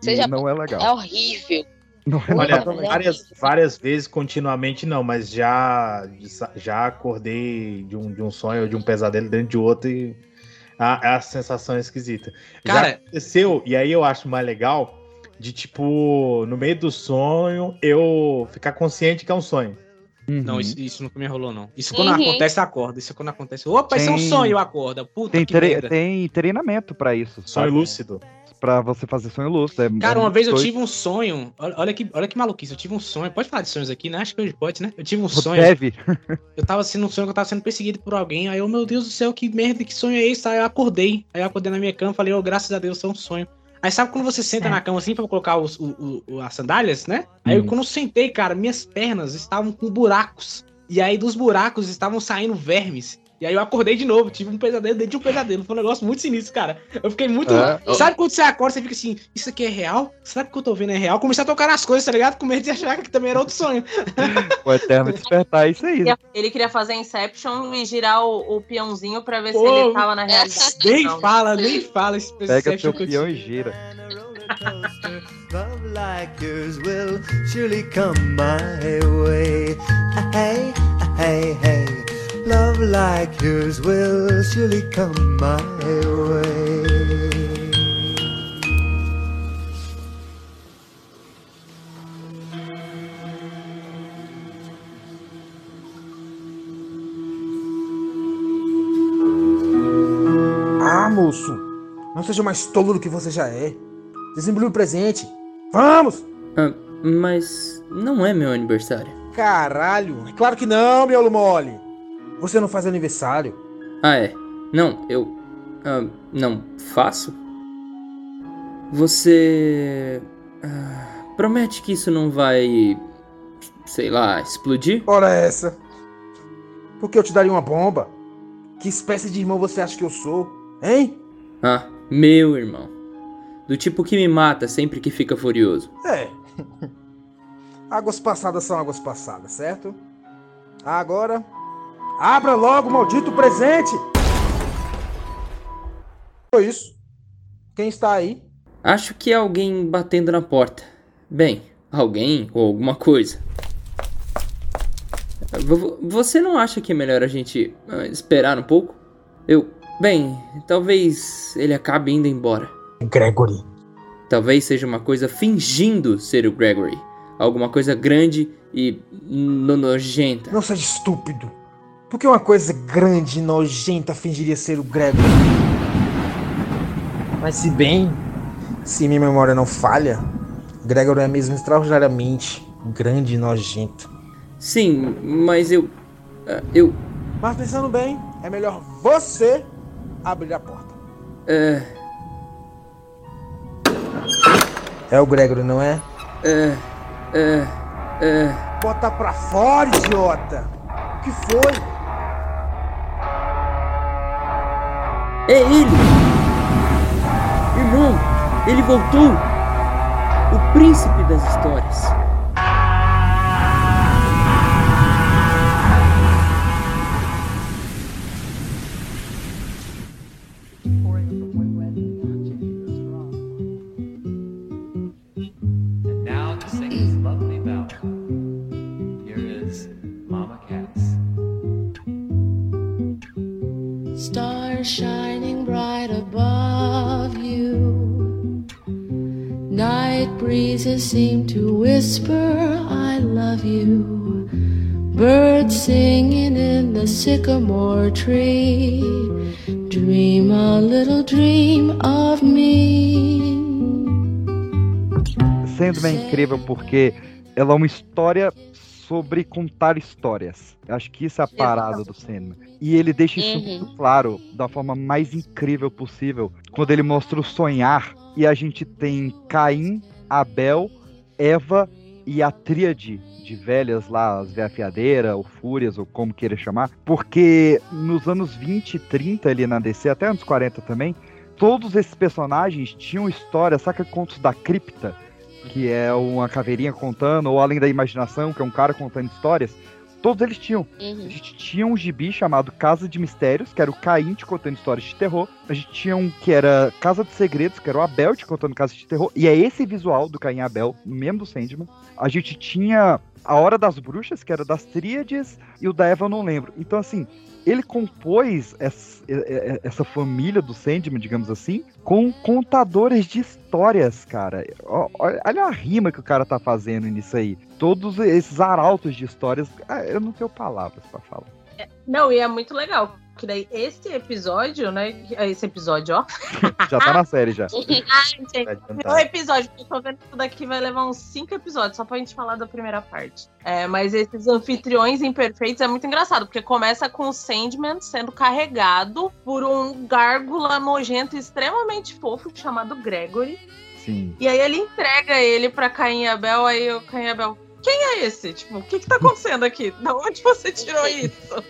Vocês E já- não é legal. É horrível. Não é Olha, legal. várias, várias vezes continuamente não, mas já, já acordei de um, de um sonho ou de um pesadelo dentro de outro e a, a sensação é esquisita. já Cara- aconteceu, e aí eu acho mais legal de tipo, no meio do sonho, eu ficar consciente que é um sonho. Não, Uhum. isso, isso nunca me rolou, não. Isso quando Uhum. acontece, acorda. Isso quando acontece. Opa, isso é um Tem- sonho, eu acordo. Puta Tem, que tre- tem treinamento pra isso. Sonho sabe? lúcido. Pra você fazer sonho lúcido. É- Cara, é uma vez eu tive um sonho. Olha, que, olha que maluquice. Eu tive um sonho. Pode falar de sonhos aqui, né? Acho que hoje pode, né? Eu tive um sonho. Deve. Eu tava sendo um sonho que eu tava sendo perseguido por alguém. Aí eu, meu Deus do céu, que merda, que sonho é esse? Aí eu acordei. Aí eu acordei na minha cama falei, oh, graças a Deus, isso é um sonho. Aí sabe quando você senta na cama assim pra colocar os, o- o- as sandálias, né? Aí Hum. quando eu sentei, cara, minhas pernas estavam com buracos. E aí dos buracos estavam saindo vermes. E aí eu acordei de novo, tive um pesadelo dentro de um pesadelo. Foi um negócio muito sinistro, cara. Eu fiquei muito. É. Sabe quando você acorda, você fica assim, isso aqui é real? Será que o que eu tô vendo é real? Comecei a tocar nas coisas, tá ligado? Com medo de achar que também era outro sonho. O eterno despertar, é isso aí. Ele queria fazer Inception e girar o, o peãozinho pra ver se Pô, ele tava na realidade. Nem Não. fala, nem fala esse Pega Inception seu que eu peão e gira. Love like yours will surely come my way. Hey, hey, hey. Love like yours will surely come my way. Ah, moço, não seja mais tolo do que você já é. Desembrulhe o presente. Vamos! Ah, mas não é meu aniversário. Caralho, é claro que não, miolo mole. Você não faz aniversário. Ah, é? Não, eu. ah, não faço? Você. ah, promete que isso não vai. sei lá, explodir? Ora essa. Por que eu te daria uma bomba? Que espécie de irmão você acha que eu sou? Hein? Ah, meu irmão. Do tipo que me mata sempre que fica furioso. É. Águas passadas são águas passadas, certo? Agora, abra logo o maldito presente! Foi isso. Quem está aí? Acho que é alguém batendo na porta. Bem, alguém ou alguma coisa. Você não acha que é melhor a gente ah, esperar um pouco? Eu. Bem, talvez ele acabe indo embora. Gregory. Talvez seja uma coisa fingindo ser o Gregory. Alguma coisa grande e no- nojenta. Não seja estúpido. Por que uma coisa grande e nojenta fingiria ser o Gregory? Mas se bem, se minha memória não falha, Gregory é mesmo extraordinariamente grande e nojento. Sim, mas eu. ah, Eu. Mas pensando bem, é melhor você abrir a porta. É. É o Gregory, não é? É. É. É. Bota pra fora, idiota! O que foi? É ele! Irmão, ele voltou! O príncipe das histórias. Seem to whisper, I love you. Birds singing in the sycamore tree. Dream a little dream of me. Sandman é incrível porque ela é uma história sobre contar histórias. Eu acho que isso é a parada do Sandman. E ele deixa isso Uhum. muito claro da forma mais incrível possível, quando ele mostra o sonhar e a gente tem Caim, Abel, Eva e a tríade de velhas lá, as Veafiadeira, ou Fúrias, ou como queira chamar, porque nos anos 20 e 30 ali na DC, até anos 40 também, todos esses personagens tinham história, saca contos da cripta, que é uma caveirinha contando, ou além da imaginação, que é um cara contando histórias. Todos eles tinham. Uhum. A gente tinha um gibi chamado Casa de Mistérios, que era o Caim te contando histórias de terror. A gente tinha um que era Casa de Segredos, que era o Abel te contando casos de terror. E é esse visual do Caim e Abel, mesmo do Sandman. A gente tinha A Hora das Bruxas, que era das Tríades, e o da Eva eu não lembro. Então, assim, ele compôs essa, é- essa família do Sandman, digamos assim, com contadores de histórias, cara. Olha a rima que o cara tá fazendo nisso aí. Todos esses arautos de histórias. ah, Eu não tenho palavras pra falar. Não, e é muito legal. Que daí esse episódio, né? Esse episódio, ó. Já tá na série já. Ah, gente, o episódio, porque eu tô vendo que isso daqui vai levar uns cinco episódios, só pra gente falar da primeira parte. É, mas esses anfitriões imperfeitos é muito engraçado, porque começa com o Sandman sendo carregado por um gárgula nojento extremamente fofo chamado Gregory. Sim. E aí ele entrega ele pra Caim e Abel, aí o Caim e Abel. Quem é esse? Tipo, o que que tá acontecendo aqui? Da onde você tirou isso?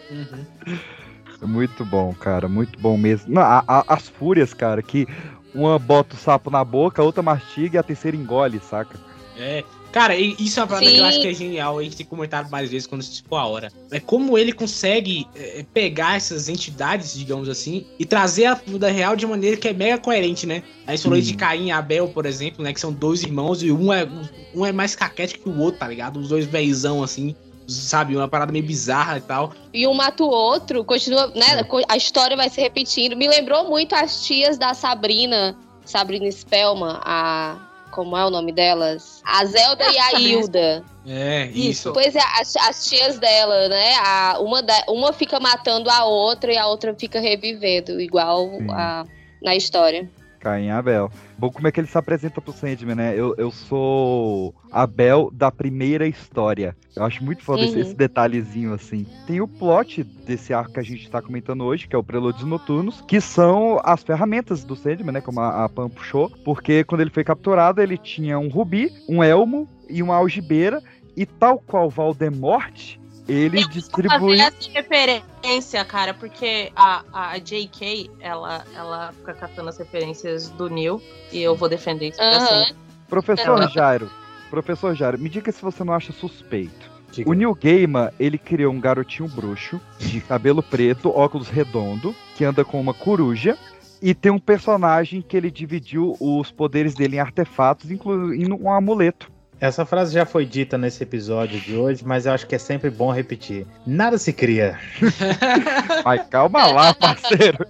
Muito bom, cara. Muito bom mesmo. Não, a- a- as fúrias, cara, que uma bota o sapo na boca, a outra mastiga e a terceira engole, saca? É. Cara, isso é uma parada que eu Sim. acho que é genial. A gente tem comentado várias vezes quando se for a hora. É como ele consegue é, pegar essas entidades, digamos assim, e trazer a vida real de maneira que é mega coerente, né? Aí você falou de Caim e Abel, por exemplo, né? Que são dois irmãos e um é, um é mais caquete que o outro, tá ligado? Os dois veizão, assim, sabe? Uma parada meio bizarra e tal. E um mata o outro, continua, né? A história vai se repetindo. Me lembrou muito as tias da Sabrina, Sabrina Spellman, a. Como é o nome delas? A Zelda e a Hilda. É, isso. Pois é, as, as tias dela, né? A, uma, da- uma fica matando a outra e a outra fica revivendo, igual a, na história. Caim Abel. Bom, como é que ele se apresenta pro Sandman, né? Eu, eu sou Abel da primeira história. Eu acho muito foda esse, Uhum. esse detalhezinho, assim. Tem o plot desse arco que a gente tá comentando hoje, que é o Prelúdios Noturnos, que são as ferramentas do Sandman, né? Como a, a Pam puxou. Porque quando ele foi capturado, ele tinha um rubi, um elmo e uma algibeira. E tal qual Valdemort, ele distribuiu... fazer essa referência, cara, porque a, a JK, ela, ela fica catando as referências do Neil e eu vou defender isso pra Aham. sempre. Professor. Jairo, professor Jairo, me diga se você não acha suspeito. O Neil Gaiman, ele criou um garotinho bruxo, de cabelo preto, óculos redondo, que anda com uma coruja, e tem um personagem que ele dividiu os poderes dele em artefatos, incluindo um amuleto. Essa frase já foi dita nesse episódio de hoje, mas eu acho que é sempre bom repetir. Nada se cria. Mas calma lá, parceiro.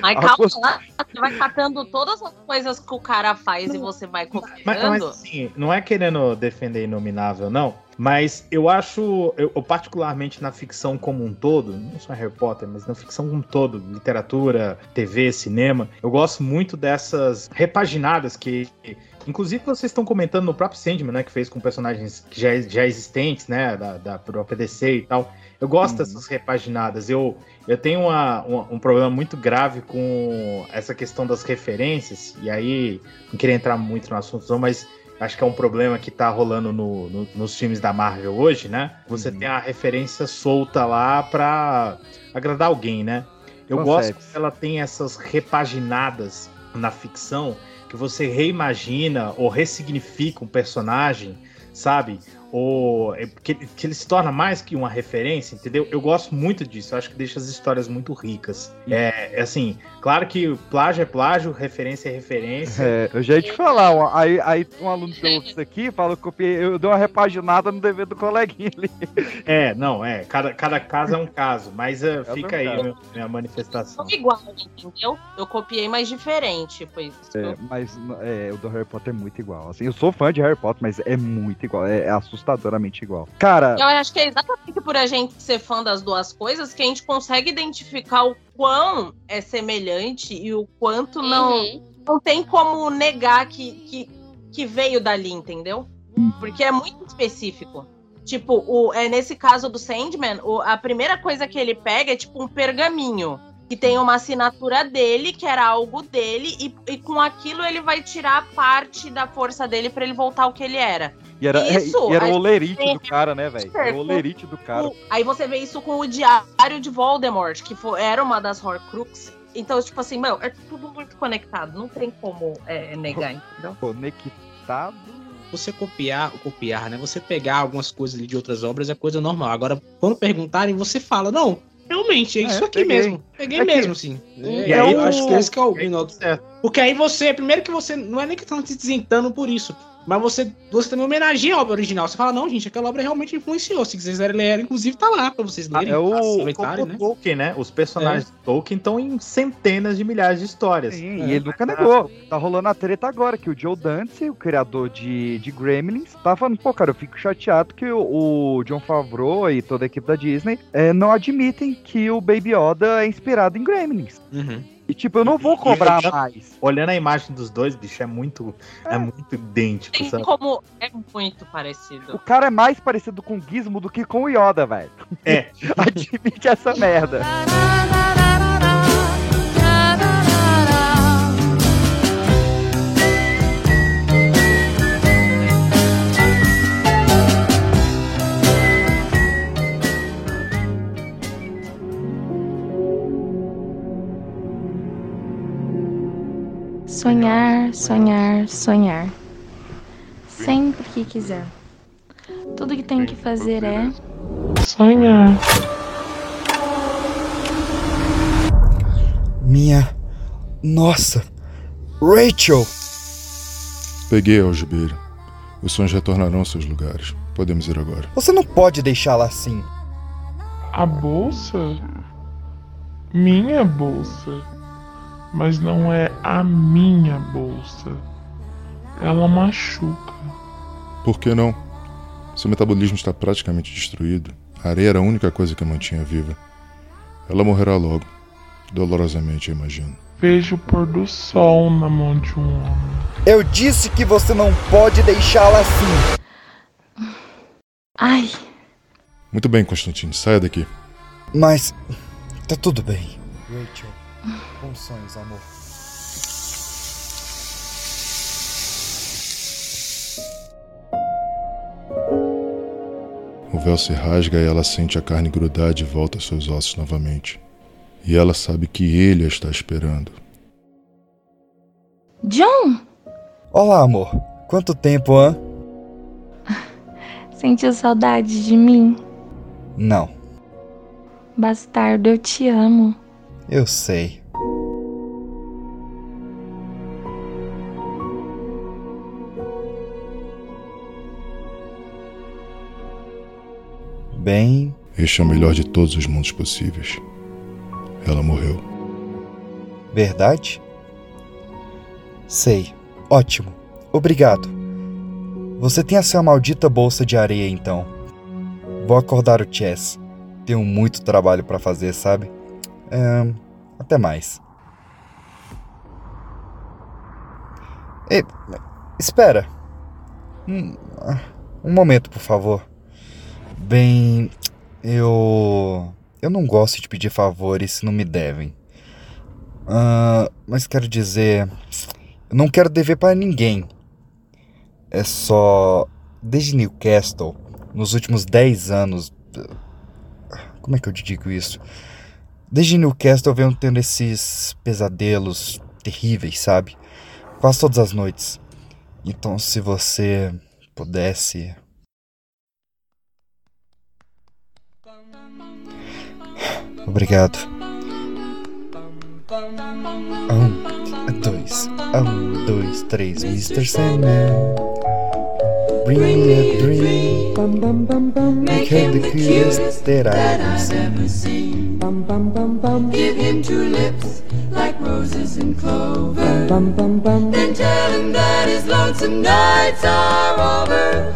Mas calma lá, você vai catando todas as coisas que o cara faz e você vai Mas, copiando. mas assim, não é querendo defender Inominável, não. Mas eu acho, eu, eu particularmente na ficção como um todo, não só Harry Potter, mas na ficção como um todo, literatura, TV, cinema, eu gosto muito dessas repaginadas que. Inclusive, vocês estão comentando no próprio Sandman, né? Que fez com personagens já, já existentes, né? Da, da própria DC e tal. Eu gosto dessas repaginadas. Eu, eu tenho uma- uma- um problema muito grave com essa questão das referências. E aí, não queria entrar muito no assunto, não, mas acho que é um problema que tá rolando no- no- nos filmes da Marvel hoje, né? Você tem a referência solta lá pra agradar alguém, né? Eu gosto que ela tem essas repaginadas na ficção que você reimagina ou ressignifica um personagem, sabe? ou é que, que ele se torna mais que uma referência, entendeu? Eu gosto muito disso, eu acho que deixa as histórias muito ricas. É, é assim, claro que plágio é plágio, referência é referência. É, eu já ia te falar, aí, aí um aluno que ouve isso aqui fala que eu copiei, eu dei uma repaginada no dever do coleguinha ali. É, não, é, cada, cada caso é um caso, mas é, fica aí meu- minha manifestação. Igual, entendeu? Eu copiei, mas diferente. Foi isso. que É, eu- mas é, o do Harry Potter é muito igual. Assim, eu sou fã de Harry Potter, mas é muito igual. É, é assustadoramente igual. Cara, Eu acho que é exatamente por a gente ser fã das duas coisas que a gente consegue identificar o quão é semelhante e o quanto não, não tem como negar que, que, que veio dali, entendeu? Porque é muito específico. Tipo, o, é, nesse caso do Sandman, o- a primeira coisa que ele pega é tipo um pergaminho. Que tem uma assinatura dele, que era algo dele, e, e com aquilo ele vai tirar parte da força dele pra ele voltar ao que ele era. e era, Isso, e era o olerite do cara, né, velho? O olerite do cara. Aí você vê isso com o Diário de Voldemort, que foi, era uma das Horcrux. Então, tipo assim, meu, é tudo muito conectado. Não tem como é, negar, entendeu? Conectado. Você copiar, copiar, né? Você pegar algumas coisas ali de outras obras é coisa normal. Agora, quando perguntarem, você fala, não, realmente, é É, isso aqui peguei. mesmo. Peguei É que- mesmo, sim. E E aí, eu- acho que esse que é o é. Porque aí você, primeiro que você, não é nem que estão te isentando por isso, mas você, você também homenageia a obra original. Você fala, não, gente, aquela obra realmente influenciou. Se quiserem ler ela, inclusive, tá lá pra vocês lerem. É o como né? Tolkien, né? Os personagens de Tolkien estão em centenas de milhares de histórias. Sim, e ele nunca negou. Tá rolando a treta agora, que o Joe Dante, o criador de, de Gremlins, tá falando, pô, cara, eu fico chateado que o, o John Favreau e toda a equipe da Disney eh, não admitem que o Baby Yoda é inspirado em Gremlins. Uhum. E tipo, eu não vou cobrar olhando- mais. Olhando a imagem dos dois, bicho, é muito, é. muito idêntico, Tem sabe? como. É muito parecido. O cara é mais parecido com o Gizmo do que com o Yoda, velho. É. Admite essa merda. Sonhar, sonhar, sonhar. Sempre que quiser. Tudo que tenho que fazer é sonhar. Minha. Nossa! Rachel! Peguei a algibeira. Os sonhos retornarão aos seus lugares. Podemos ir agora. Você não pode deixá-la assim. A bolsa? Minha bolsa. Mas não é a minha bolsa. Ela machuca. Por que não? Seu metabolismo está praticamente destruído. A areia era a única coisa que a mantinha viva. Ela morrerá logo. Dolorosamente, eu imagino. Vejo o pôr do sol na mão de um homem. Eu disse que você não pode deixá-la assim. Ai, Muito bem, Constantine, saia daqui. Mas. Tá tudo bem. Rachel, sonhos, amor. O véu se rasga e ela sente a carne grudar de volta aos seus ossos novamente. E ela sabe que ele a está esperando. John! Olá, amor. Quanto tempo, hã? Sentiu saudade de mim? Não, Bastardo, eu te amo. eu sei. Bem, Este é o melhor de todos os mundos possíveis. Ela morreu. verdade? Sei. Ótimo. Obrigado. Você tem a sua maldita bolsa de areia, então. Vou acordar o Chess. Tenho muito trabalho pra fazer, sabe? Ahn, até mais. Ei, espera. Um, ah, um momento, por favor. Bem, eu. Eu não gosto de pedir favores se não me devem. Ah, mas quero dizer. Eu não quero dever para ninguém. É só. Desde Newcastle, nos últimos 10 anos. Como é que eu te digo isso? Desde Newcastle eu venho tendo esses pesadelos terríveis, sabe? Quase todas as noites. Então, se você pudesse. Obrigado. Um, dois, um, dois, três, Mr. Sandman. Bring me a dream. Make him the cutest that I've ever seen. Give him two lips like roses and clover. Then tell him that his lonesome nights are over.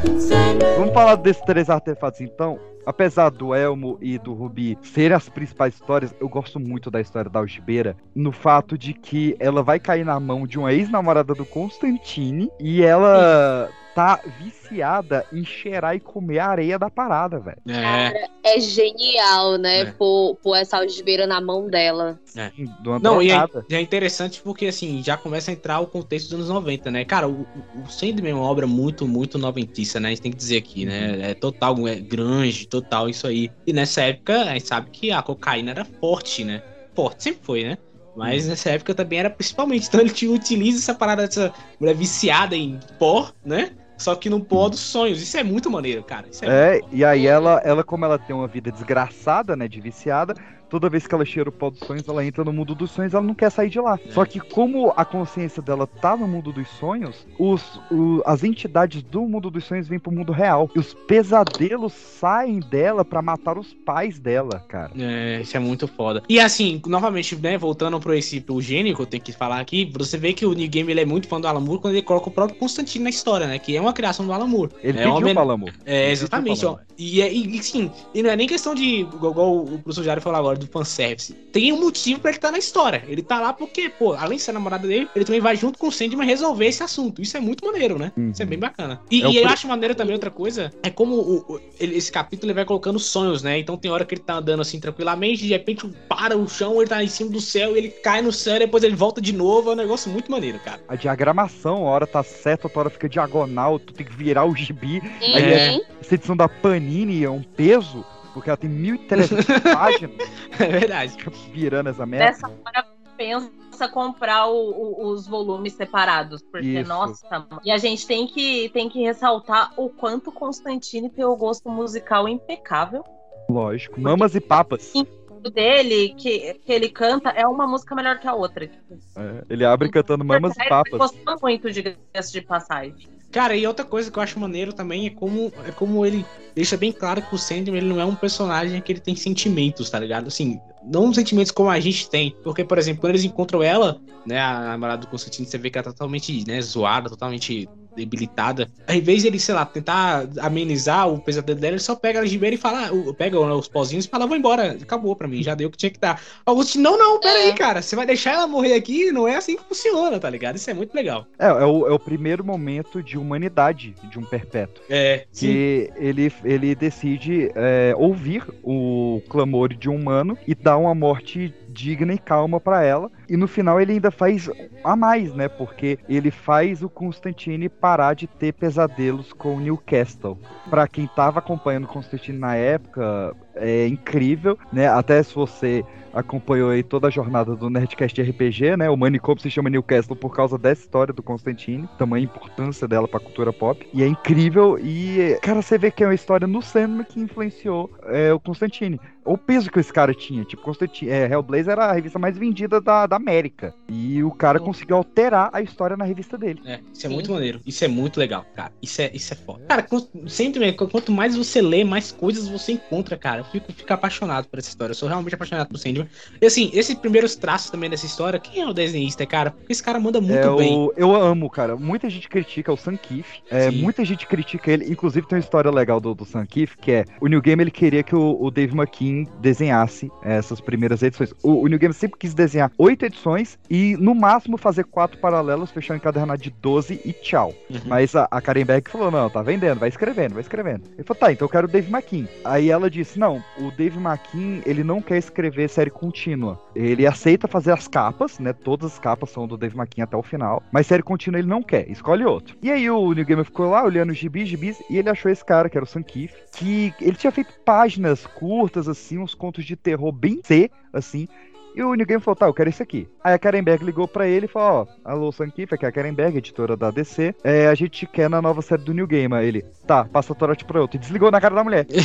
Vamos falar desses três artefatos então. Apesar do Elmo e do Rubi serem as principais histórias, eu gosto muito da história da Algibeira no fato de que ela vai cair na mão de uma ex-namorada do Constantine e ela tá viciada em cheirar e comer a areia da parada, velho. É. É genial, né? É. Pôr, pôr essa algibeira na mão dela. É. Não, e é, é interessante porque, assim, já começa a entrar o contexto dos anos 90, né? Cara, o, o Sandman é uma obra muito, muito noventiça, né? A gente tem que dizer aqui, né? É total, é grande, total isso aí. E nessa época, a gente sabe que a cocaína era forte, né? Forte, sempre foi, né? Mas nessa época também era principalmente. Então ele utiliza essa parada dessa mulher viciada em pó, né? Só que no pó dos sonhos. Isso é muito maneiro, cara. Isso é, É, e aí ela, ela, como ela tem uma vida desgraçada, né, de viciada, toda vez que ela cheira o pó dos sonhos, ela entra no mundo dos sonhos, ela não quer sair de lá. Só que como a consciência dela tá no mundo dos sonhos, os, o- as entidades do mundo dos sonhos vêm pro mundo real. E os pesadelos saem dela pra matar os pais dela, cara. É, isso é muito foda. E assim, novamente, né, voltando pro esse pro gênio que eu tenho que falar aqui, você vê que o New Game ele é muito fã do Alan Moore quando ele coloca o próprio Constantine na história, né? Que é uma criação do Alan Moore. Ele é pediu homen- Alan Moore. É, exatamente, ó. E, é- e, e sim, e não é nem questão de, igual, igual o professor Jário falou agora, do fanservice. Tem um motivo pra ele estar na história. Ele tá lá porque, pô, além de ser namorada dele, ele também vai junto com o Sandman resolver esse assunto. Isso é muito maneiro, né? Isso é bem bacana. E, É e eu acho maneiro também outra coisa, é como o- o- ele- esse capítulo ele vai colocando sonhos, né? Então tem hora que ele tá andando assim tranquilamente, de repente para o chão, ele tá em cima do céu, ele cai no céu, depois ele volta de novo. É um negócio muito maneiro, cara. A diagramação, a hora tá certa, outra hora fica diagonal, tu tem que virar o gibi. Aí É. essa edição da Panini é um peso, porque ela tem 1.300 páginas. É verdade. Virando essa merda. Nessa hora pensa comprar o- o- os volumes separados, porque Isso. nossa, mano. e a gente tem que tem que ressaltar o quanto Constantine tem o gosto musical impecável. Lógico. Mamas e papas. O dele que, que ele canta é uma música melhor que a outra. Tipo, É, ele abre cantando mamas e ele papas. gostou muito de Diga-se de passagem. Cara, e outra coisa que eu acho maneiro também é como, é como ele deixa bem claro que o Sandman ele não é um personagem que ele tem sentimentos, tá ligado? Assim, não sentimentos como a gente tem. Porque, por exemplo, quando eles encontram ela, né, a namorada do Constantino, você vê que ela tá totalmente, né, zoada, totalmente debilitada. Ao invés de ele, sei lá, tentar amenizar o pesadelo dela, ele só pega ela de beira e fala, pega né, os pozinhos e fala, vou embora, acabou pra mim, já deu o que tinha que dar. Augusto, não, não, pera aí, cara, você vai deixar ela morrer aqui? Não é assim que funciona, tá ligado? Isso é muito legal. É, é o, é o primeiro momento de humanidade de um perpétuo. É, Que ele, ele decide é, ouvir o clamor de um humano e dar uma morte digna e calma pra ela. E no final ele ainda faz a mais, né? Porque ele faz o Constantine parar de ter pesadelos com o Newcastle. Pra quem tava acompanhando o Constantine na época, é incrível, né? Até se você acompanhou aí toda a jornada do Nerdcast RPG, né? O manicômio se chama Newcastle por causa dessa história do Constantine, tamanha importância dela pra cultura pop. E é incrível e, cara, você vê que é uma história no Sandman que influenciou é, o Constantine. O peso que esse cara tinha, tipo, Constantine, é, Hellblazer era a revista mais vendida da, da América. E o cara conseguiu alterar a história na revista dele. É, isso é muito maneiro. Isso é muito legal, cara. Isso é, isso é foda. Cara, qu- sempre, qu- quanto mais você lê, mais coisas você encontra, cara. Eu fico, fico apaixonado por essa história. Eu sou realmente apaixonado por Sandman. E assim, esses primeiros traços também dessa história, quem é o desenhista, cara? Porque esse cara manda muito é bem. O, eu amo, cara. Muita gente critica o Sam Keith. É, Sim. muita gente critica ele. Inclusive tem uma história legal do, do Sam que é o New Game ele queria que o, o Dave McKean desenhasse essas primeiras edições. O, o New Game sempre quis desenhar oito edições e no máximo fazer quatro paralelos, fechar um encadernado de 12 e tchau. Uhum. Mas a, a Karen Beck falou: não, tá vendendo, vai escrevendo, vai escrevendo. Ele falou: tá, então eu quero o Dave McKean. Aí ela disse: não, o Dave McKean ele não quer escrever série contínua. Ele aceita fazer as capas, né? Todas as capas são do Dave McKean até o final. Mas série contínua ele não quer, escolhe outro. E aí o New Gamer ficou lá olhando os gibis, gibis, e ele achou esse cara, que era o Sam Keith, que ele tinha feito páginas curtas, assim, uns contos de terror bem C, assim. E o New Game falou, tá, eu quero esse aqui. Aí a Karen Berg ligou pra ele e falou, ó, alô Sankifa, que é a Karen Berg, editora da DC, é, a gente quer na nova série do New Game. Aí ele, tá, passa a Torot pra outro. E desligou na cara da mulher.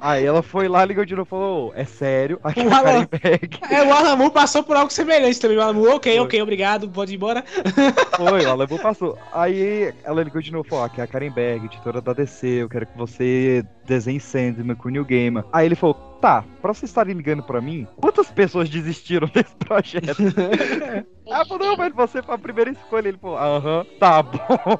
Aí ela foi lá, ligou de novo e falou, é sério, aqui é O a Alan- Karen Berg. É, o Moore passou por algo semelhante também. O Moore, ok, ok, obrigado, pode ir embora. Foi, ela levou, passou. Aí ela ligou de novo e falou: aqui é a Karen Berg, editora da DC, eu quero que você desenhe Sandman com o New Gamer. Aí ele falou: tá, pra vocês estarem ligando pra mim, quantas pessoas desistiram desse projeto? Ela falou: não, mas você foi a primeira escolha. Ele falou: aham, tá bom.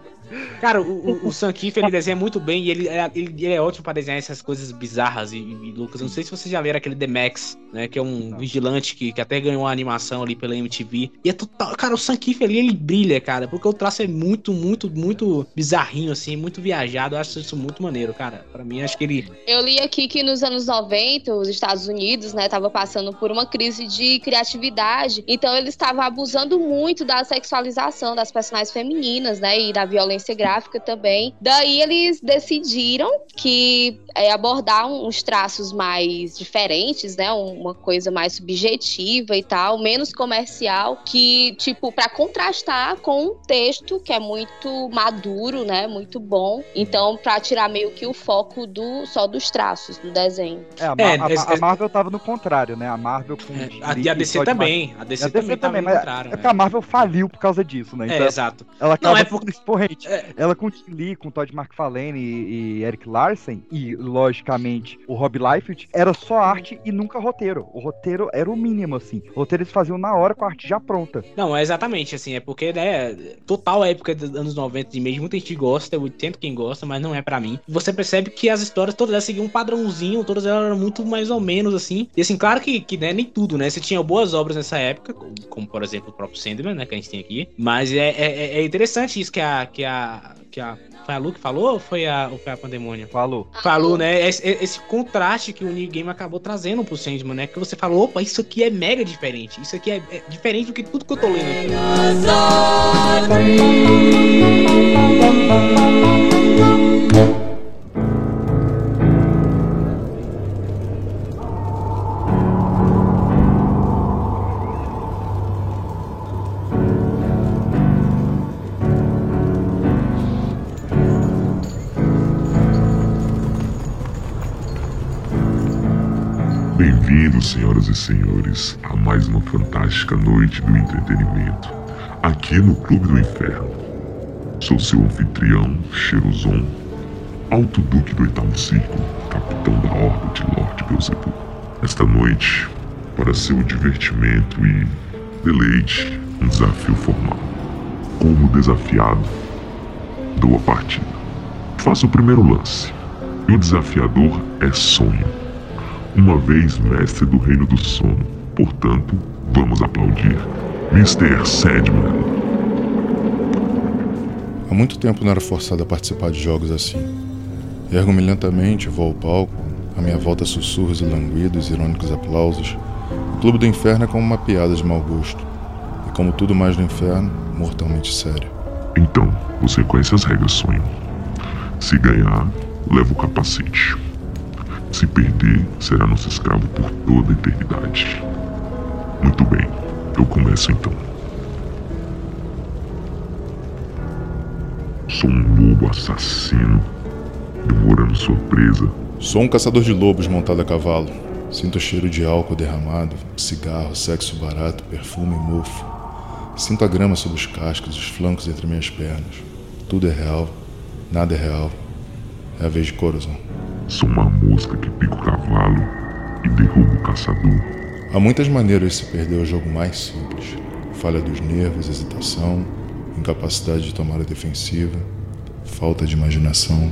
Cara, o, o, o Sam Kiff, ele desenha muito bem e ele, é- ele, ele é ótimo pra desenhar essas coisas bizarras e, e loucas. Eu não sei se vocês já leram aquele The Max, né? Que é um vigilante que, que até ganhou uma animação ali pela MTV. E é total. Cara, o Sam Kiff ali, ele brilha, cara. Porque o traço é muito, muito, muito bizarrinho, assim, muito viajado. Eu acho isso muito maneiro, cara. Pra mim, acho que ele. Eu li aqui que nos anos 90, os Estados Unidos, né, tava passando por uma crise de criatividade. Então eles estavam abusando muito da sexualização das personagens femininas, né, e da violência gráfica também. Daí eles decidiram que é, abordar uns traços mais diferentes, né, uma coisa mais subjetiva e tal, menos comercial, que tipo para contrastar com um texto que é muito maduro, né, muito bom. Então para tirar meio que o foco do só dos traços do desenho. É, a, É, a- a Marvel tava no contrário, né? A Marvel com. A, Lee e a DC também. A DC, a também tava no mas contrário. é né? porque a Marvel faliu por causa disso, né? É, Então, exato. Ela Não, acaba é sendo expoente. É. Ela com o Lee, com o Todd McFarlane e, e Eric Larsen, e logicamente o Rob Liefeld, era só arte e nunca roteiro. O roteiro era o mínimo, assim. O roteiro eles faziam na hora com a arte já pronta. Não, é exatamente, assim, é porque, né, total época dos anos 90 de mesmo, muita gente gosta, eu entendo quem gosta, mas não é pra mim. Você percebe que as histórias todas elas seguiam um padrãozinho, todas elas eram muito mais ou menos, assim. E assim, claro que, que né, nem tudo, né, você tinha boas obras nessa época, como, como, por exemplo o próprio Sandman, né, que a gente tem aqui, mas é, é, é interessante isso que a, que a, que a foi a Lu que falou ou foi a, ou foi a Pandemônia? Falou. Falou, né? Esse, esse contraste que o New Game acabou trazendo pro Sandman, né? Que você falou, opa, isso aqui é mega diferente. Isso aqui é, é diferente do que tudo que eu tô lendo aqui. Bem-vindos, senhoras e senhores, a mais uma fantástica noite do entretenimento, aqui no Clube do Inferno. Sou seu anfitrião, Cheruzon, Alto Duque do Oitavo Círculo, capitão da Horda de Lord Beelzebub. Esta noite, para seu divertimento e deleite, um desafio formal. Como desafiado, dou a partida. Faço o primeiro lance, e o desafiador é Sonho uma vez mestre do reino do sono. Portanto, vamos aplaudir Mr. Sandman. Há muito tempo não era forçado a participar de jogos assim. Ergo-me lentamente, vou ao palco, à minha volta sussurros e languidos, irônicos aplausos. O Clube do Inferno é como uma piada de mau gosto. E como tudo mais do inferno, mortalmente sério. Então, você conhece as regras, Sonho. Se ganhar, leva o capacete. Se perder, será nosso escravo por toda a eternidade. Muito bem, eu começo então. Sou um lobo assassino, devorando sua presa. Sou um caçador de lobos montado a cavalo. Sinto o cheiro de álcool derramado, cigarro, sexo barato, perfume e mofo. Sinto a grama sob os cascos, os flancos entre minhas pernas. Tudo é real, nada é real. É a vez de Corazon. Sou uma mosca que pica o cavalo e derruba o caçador. Há muitas maneiras de se perder o jogo mais simples. Falha dos nervos, hesitação, incapacidade de tomar a defensiva, falta de imaginação.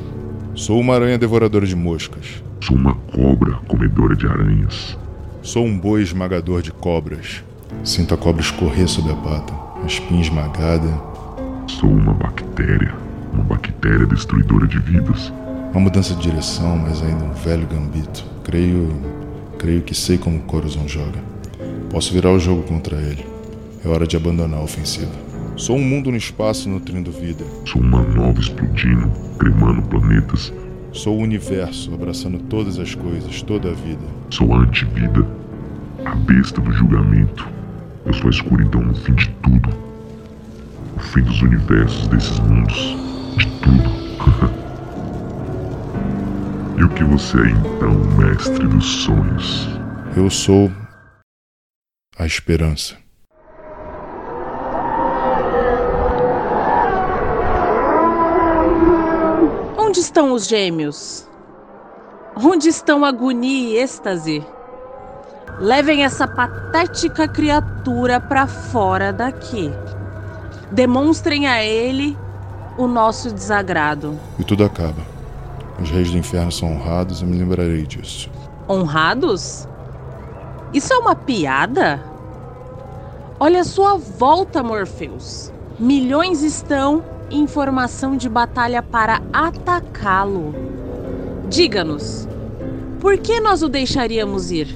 Sou uma aranha devoradora de moscas. Sou uma cobra comedora de aranhas. Sou um boi esmagador de cobras. Sinto a cobra escorrer sob a pata, a espinha esmagada. Sou uma bactéria, uma bactéria destruidora de vidas. Uma mudança de direção, mas ainda um velho gambito. Creio. creio que sei como Corazon joga. Posso virar o jogo contra ele. É hora de abandonar a ofensiva. Sou um mundo no espaço nutrindo vida. Sou uma nova explodindo, cremando planetas. Sou o universo abraçando todas as coisas, toda a vida. Sou a antivida, a besta do julgamento. Eu só escolho então o fim de tudo. O fim dos universos, desses mundos. De tudo. e o que você é então, mestre dos sonhos? Eu sou a esperança. Onde estão os gêmeos? Onde estão agonia e êxtase? Levem essa patética criatura pra fora daqui. Demonstrem a ele o nosso desagrado. E tudo acaba. Os reis do inferno são honrados e me lembrarei disso. Honrados? Isso é uma piada? Olha a sua volta, Morpheus. Milhões estão em formação de batalha para atacá-lo. Diga-nos, por que nós o deixaríamos ir?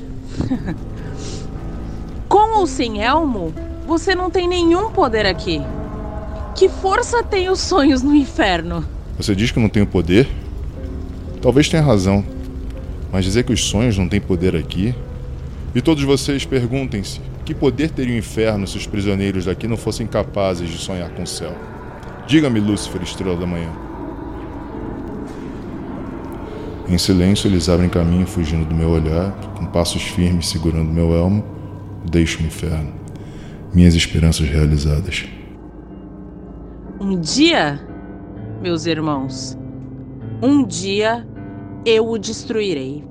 Com ou sem elmo, você não tem nenhum poder aqui. Que força tem os sonhos no inferno? Você diz que eu não tenho poder? Talvez tenha razão. Mas dizer que os sonhos não têm poder aqui? E todos vocês perguntem-se: que poder teria o inferno se os prisioneiros daqui não fossem capazes de sonhar com o céu? Diga-me, Lúcifer, estrela da manhã. Em silêncio, eles abrem caminho, fugindo do meu olhar, com passos firmes, segurando meu elmo. Deixo o inferno. Minhas esperanças realizadas. Um dia, meus irmãos, um dia eu o destruirei.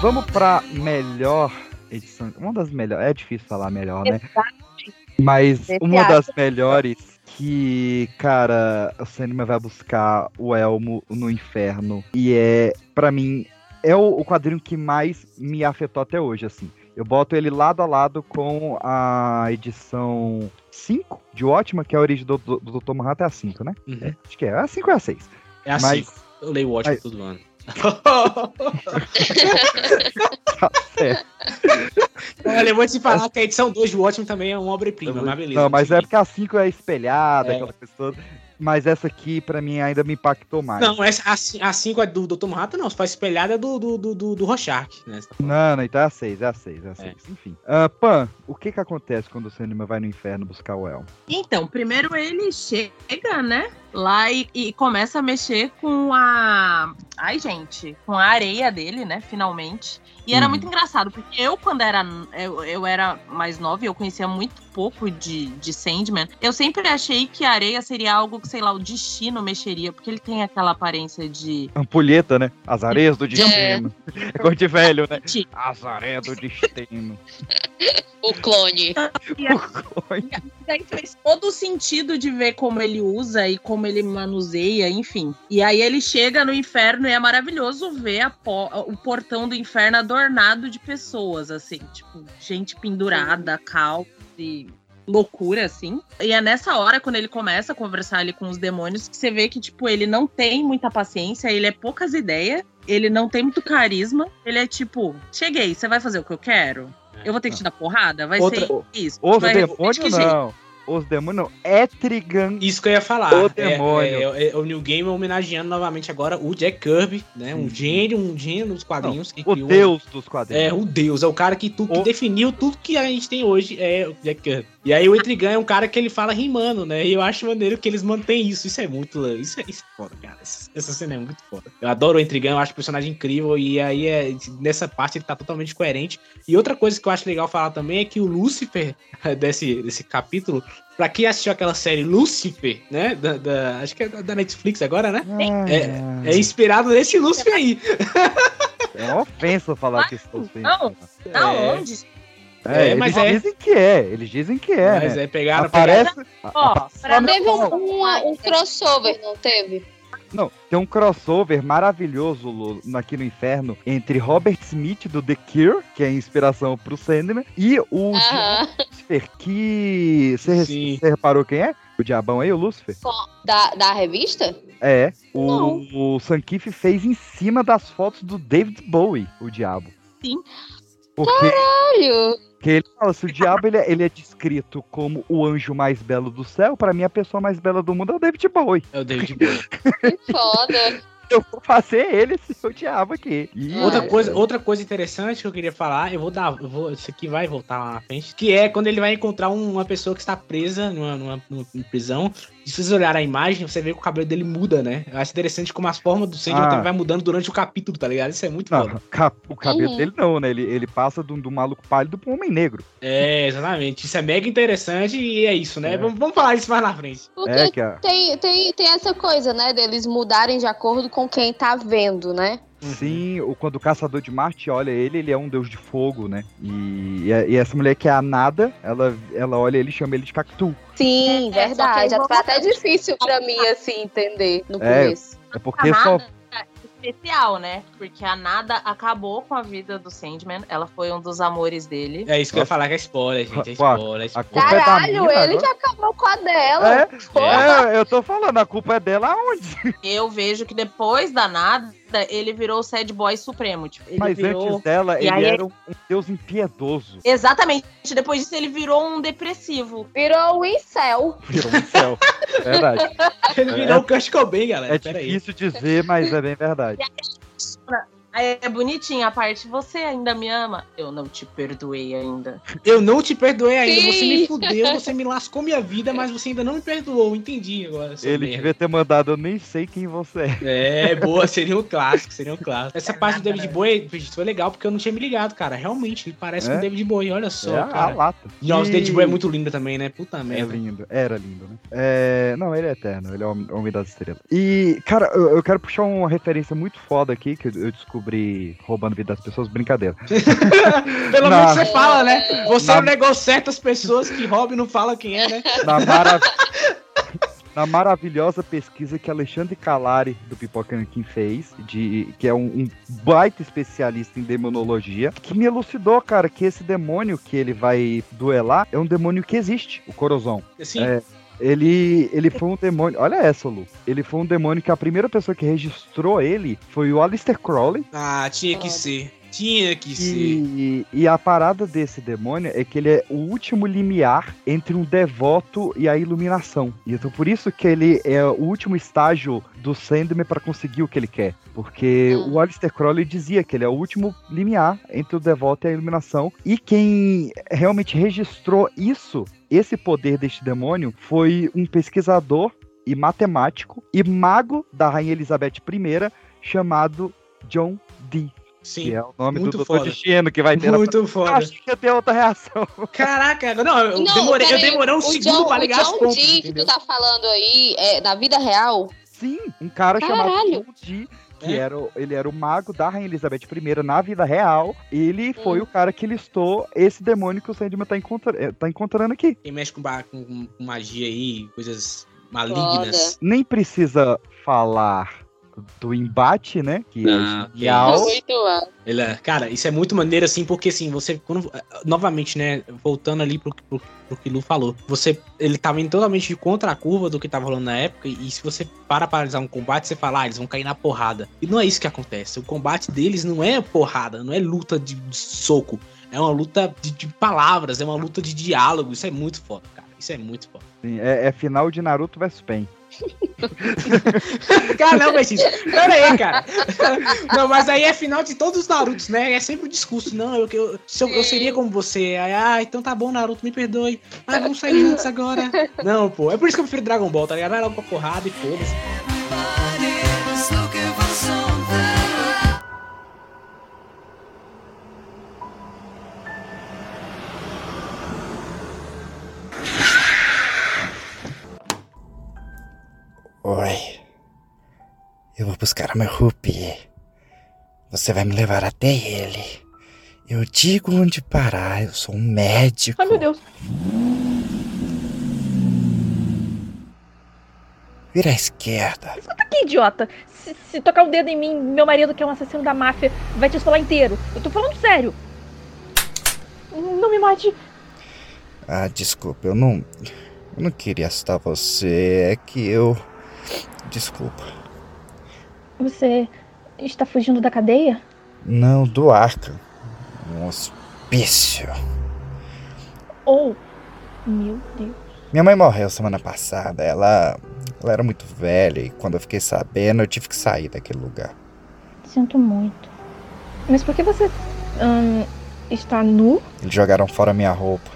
Vamos pra melhor edição. Uma das melhores. É difícil falar melhor, né? Mas uma das melhores que, cara, o cinema vai buscar o Elmo no inferno. E é, pra mim, é o, o quadrinho que mais me afetou até hoje, assim. Eu boto ele lado a lado com a edição 5 de Ótima, que é a origem do, do, do Dr. Manhattan, é a 5, né? É, acho que é. É a 5 ou é a 6? É a Mas- 5. Eu leio o ótimo Mas- todo ano. É. Olha, eu vou te falar que a edição 2 de Watchmen também é uma obra-prima, mas beleza. Não, mas é porque a 5 é espelhada, É. aquela toda. Mas essa aqui, pra mim, ainda me impactou mais. Não, essa, a 5 é do Dr. Manhattan, não. Se faz espelhada é do, do, do, do, do Rorschach, né? Não, não, então é a 6, é a 6, é a 6. Enfim. Ah, Pan, o que que acontece quando o cinema vai no inferno buscar o El? Então, primeiro ele chega, né? Lá e, e começa a mexer com a. Ai, gente, com a areia dele, né? Finalmente. E era Hum. muito engraçado, porque eu, quando era. Eu, eu era mais nova e eu conhecia muito pouco de, de Sandman, eu sempre achei que a areia seria algo que, sei lá, o destino mexeria, porque ele tem aquela aparência de. Ampulheta, né? As areias do destino. É coisa de velho, né? As areias do destino. O clone. E aí, e aí fez todo o sentido de ver como ele usa e como ele manuseia, enfim. E aí ele chega no inferno e é maravilhoso ver a po- o portão do inferno adornado de pessoas, assim, tipo, gente pendurada, cal e loucura, assim. E é nessa hora, quando ele começa a conversar ali com os demônios, que você vê que, tipo, ele não tem muita paciência, ele é poucas ideias, ele não tem muito carisma, ele é tipo, cheguei, você vai fazer o que eu quero? Eu vou ter que te dar porrada? Vai Outra- ser isso. Os vai... demônios de que jeito? Não. Os demônios não. Etrigan. Isso que eu ia falar. O É- demônio. É, é- é o New Game homenageando novamente agora o Jack Kirby, né? Um gênio, um gênio dos quadrinhos. que O criou- deus dos quadrinhos. É, o Deus, é o cara que, tu, que definiu tudo que a gente tem hoje, é o Jack Kirby. E aí o Etrigan é um cara que ele fala rimando, né? E eu acho maneiro que eles mantêm isso. Isso é muito. Isso é, isso é foda, cara. Essa, essa cena é muito foda. Eu adoro o Etrigan, eu acho o personagem incrível. E aí, é, nessa parte, ele tá totalmente coerente. E outra coisa que eu acho legal falar também é que o Lúcifer desse, desse capítulo. Pra quem assistiu aquela série Lucifer, né? Da, da- acho que é da da Netflix agora, né? É, é inspirado nesse Lucifer aí. É uma ofensa falar que isso é Não, da É. onde? É, É, mas eles é. dizem que é. Eles dizem que é. Mas né? é, pegaram- Aparece. Ó, Só no- teve um, um, um crossover, não teve? Não, tem um crossover maravilhoso aqui no inferno entre Robert Smith do The Cure, que é a inspiração pro Sandman, e o. Lucifer, que. Você reparou quem é? O diabão aí, o Lucifer? Da, da revista? É, o, o Sankiff fez em cima das fotos do David Bowie, o diabo. Sim. Porque, Caralho! Porque ele fala, se o diabo ele é, ele é descrito como o anjo mais belo do céu, pra mim a pessoa mais bela do mundo é o David Bowie. É o David Bowie. Foda. Eu vou fazer ele ser o diabo aqui. E- Outra coisa, outra coisa interessante que eu queria falar, eu vou dar, eu vou, isso aqui vai voltar lá na frente, que é quando ele vai encontrar um- uma pessoa que está presa numa, numa, numa prisão. E se vocês olharem a imagem, você vê que o cabelo dele muda, né? Eu acho interessante como as formas do Sandman Ah. também vai mudando durante o capítulo, tá ligado? Isso é muito Não, foda. o cabelo Uhum. dele não, né? Ele, ele passa do, do maluco pálido pro homem negro. É, exatamente. Isso é mega interessante e é isso, né? Vamos, vamos falar isso mais na frente. Porque É, que a- tem, tem, tem essa coisa, né? Deles mudarem de acordo com quem tá vendo, né? Sim, o, quando o caçador de Marte olha ele, ele é um deus de fogo, né? E, e, essa mulher que é a Nada, ela, ela olha ele e chama ele de Cactu. Sim, É, verdade. só que Foi até difícil pra mim, assim, entender no É, começo. é porque só. Nada especial, né? Porque a Nada acabou com a vida do Sandman. Ela foi um dos amores dele. É isso que eu ia falar, que é spoiler, gente. É spoiler. É A spoiler. culpa é da Caralho, mina ele agora? que acabou com a dela. É, é, eu tô falando, a culpa é dela aonde? Eu vejo que depois da Nada, ele virou o sad boy supremo. Tipo, ele Mas virou... antes dela, E ele aí- era um, deus impiedoso. Exatamente. Depois disso, ele virou um depressivo. Virou o incel. Virou um céu. Verdade. Ele virou o Kurt Cobain, galera. É Pera aí. difícil dizer, mas é bem verdade. Aí é bonitinha a parte. Você ainda me ama? Eu não te perdoei ainda. Eu não te perdoei ainda. Você Sim. me fudeu, você me lascou minha vida, mas você ainda não me perdoou. Entendi agora. Ele merda. devia ter mandado, eu nem sei quem você é. É, boa, seria um clássico, seria um clássico. Essa parte do David Bowie foi legal porque eu não tinha me ligado, cara. Realmente, ele parece É? com o David Bowie, olha só, É a cara. lata. Nossa, o E- David Bowie é muito lindo também, né? Puta É merda. lindo, era lindo, né? É, não, ele é eterno, ele é o homem das estrelas. E, cara, eu, eu quero puxar uma referência muito foda aqui, que eu, eu descobri roubando a vida das pessoas, brincadeira. Pelo Na- menos você fala, né? Você Na- é um negócio certas pessoas que roubam e não fala quem é, né? Na, mara- na maravilhosa pesquisa que Alexandre Calari, do Pipoca Nanquim, fez, de, que é um, um baita especialista em demonologia, que me elucidou, cara, que esse demônio que ele vai duelar é um demônio que existe, o Corozon. Assim, É, ele, ele foi um demônio. Olha essa, Lu. Ele foi um demônio que a primeira pessoa que registrou ele foi o Aleister Crowley. Ah, tinha que ser. Tinha que ser. E, e a parada desse demônio é que ele é o último limiar entre um devoto e a iluminação. E então por isso que ele é o último estágio do Sandman para conseguir o que ele quer. Porque o Aleister Crowley dizia que ele é o último limiar entre o devoto e a iluminação. E quem realmente registrou isso, esse poder deste demônio, foi um pesquisador e matemático e mago da Rainha Elizabeth I chamado John Dee. Sim. Que é o nome muito do foda. Doutor Destino que vai ter na- Muito foda. Eu achei que ia ter outra reação. Caraca, não, eu, Não, demorei, eu peraí, demorei um o segundo John, pra ligar o as John pontas, Dee que entendeu? tu tá falando aí, é, na vida real, Sim, um cara chamado Caralho. John Dee, que É? era, o- ele era o mago da Rainha Elizabeth I na vida real. Ele Hum. foi o cara que listou esse demônio que o Sandman tá, encontra- eh, tá encontrando aqui. Quem mexe com, com- com magia aí, coisas malignas. Nem precisa falar do embate, né? Que é que genial. muito mal. Ele é- cara, isso é muito maneiro, assim, porque assim, você. Quando, novamente, né? Voltando ali pro, pro, pro que o Lu falou, você. Ele tava indo totalmente de contra a curva do que tava rolando na época. E, se você para pra analisar um combate, você fala, ah, eles vão cair na porrada. E não é isso que acontece. O combate deles não é porrada, não é luta de, de soco. É uma luta de, de palavras, é uma luta de diálogo. Isso é muito foda, cara. Isso é muito foda. Sim, é, é final de Naruto vs Pen. Caramba, Betis. Pera aí, cara. Não, mas aí é final de todos os Narutos, né? É sempre o discurso. Não, eu, eu, se eu, eu seria como você. Aí, ah, então tá bom, Naruto, me perdoe. Ah, vamos sair juntos agora. Não, pô. É por isso que eu prefiro Dragon Ball, tá ligado? Vai logo pra porrada e foda-se. Oi. Eu vou buscar o meu Rupi. Você vai me levar até ele. Eu digo onde parar, eu sou um médico. Ai, meu Deus. Vira à esquerda. Escuta aqui, idiota. Se, se tocar o dedo em mim, meu marido, que é um assassino da máfia, vai te esfolar inteiro. Eu tô falando sério. Não me mate. Ah, desculpa, eu não. Eu não queria assustar você. É que eu. Desculpa. Você está fugindo da cadeia? Não, do arca. Um hospício. Oh, meu Deus. Minha mãe morreu semana passada. Ela. Ela era muito velha e quando eu fiquei sabendo, eu tive que sair daquele lugar. Sinto muito. Mas por que você ahn, está nu? Eles jogaram fora minha roupa.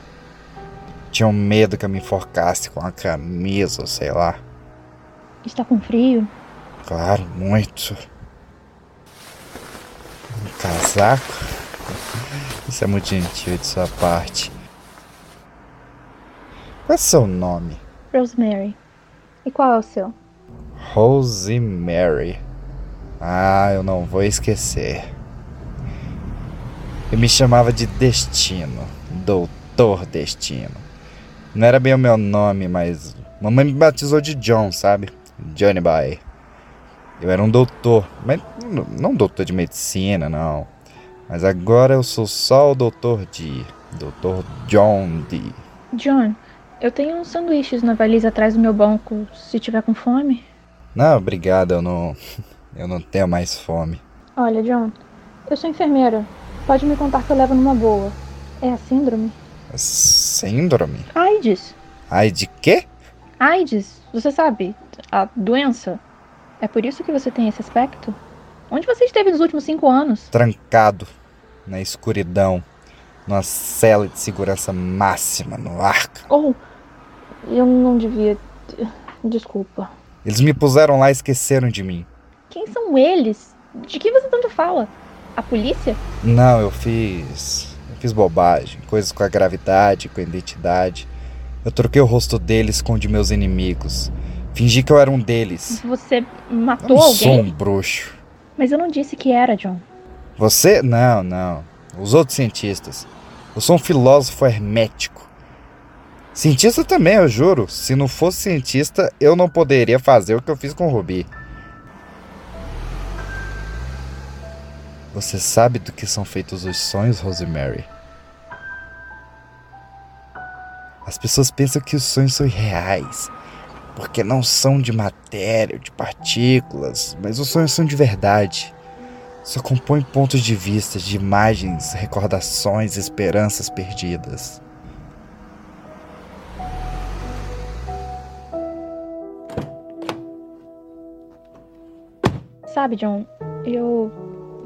Tinham medo que eu me enforcasse com a camisa, sei lá. Está com frio? Claro, muito. Um casaco? Isso é muito gentil de sua parte. Qual é seu nome? Rosemary. E qual é o seu? Rosemary. Ah, eu não vou esquecer. Eu me chamava de Destino, Doutor Destino. Não era bem o meu nome, mas mamãe me batizou de John, sabe? Johnny Boy. Eu era um doutor, mas não doutor de medicina, não. Mas agora eu sou só o Doutor D. Doutor John D. John, eu tenho uns sanduíches na valisa atrás do meu banco, se tiver com fome. Não, obrigado, eu não. Eu não tenho mais fome. Olha, John, eu sou enfermeira. Pode me contar que eu levo numa boa. É a síndrome? Síndrome? AIDS. Ai, de quê? AIDS, você sabe, a doença. É por isso que você tem esse aspecto? Onde você esteve nos últimos cinco anos? Trancado, na escuridão, numa cela de segurança máxima no arca. Oh, eu não devia. Desculpa. Eles me puseram lá e esqueceram de mim. Quem são eles? De que você tanto fala? A polícia? Não, eu fiz. Eu fiz bobagem, coisas com a gravidade, com a identidade. Eu troquei o rosto deles com o de meus inimigos. Fingi que eu era um deles. Você Eu matou não sou alguém? um bruxo. Mas eu não disse que era, John. Você? Não, não. Os outros cientistas. Eu sou um filósofo hermético. Cientista também, eu juro. Se não fosse cientista, eu não poderia fazer o que eu fiz com o Rubi. Você sabe do que são feitos os sonhos, Rosemary? As pessoas pensam que os sonhos são irreais, porque não são de matéria, de partículas, mas os sonhos são de verdade. Só compõem pontos de vista, de imagens, recordações, esperanças perdidas. Sabe, John, eu.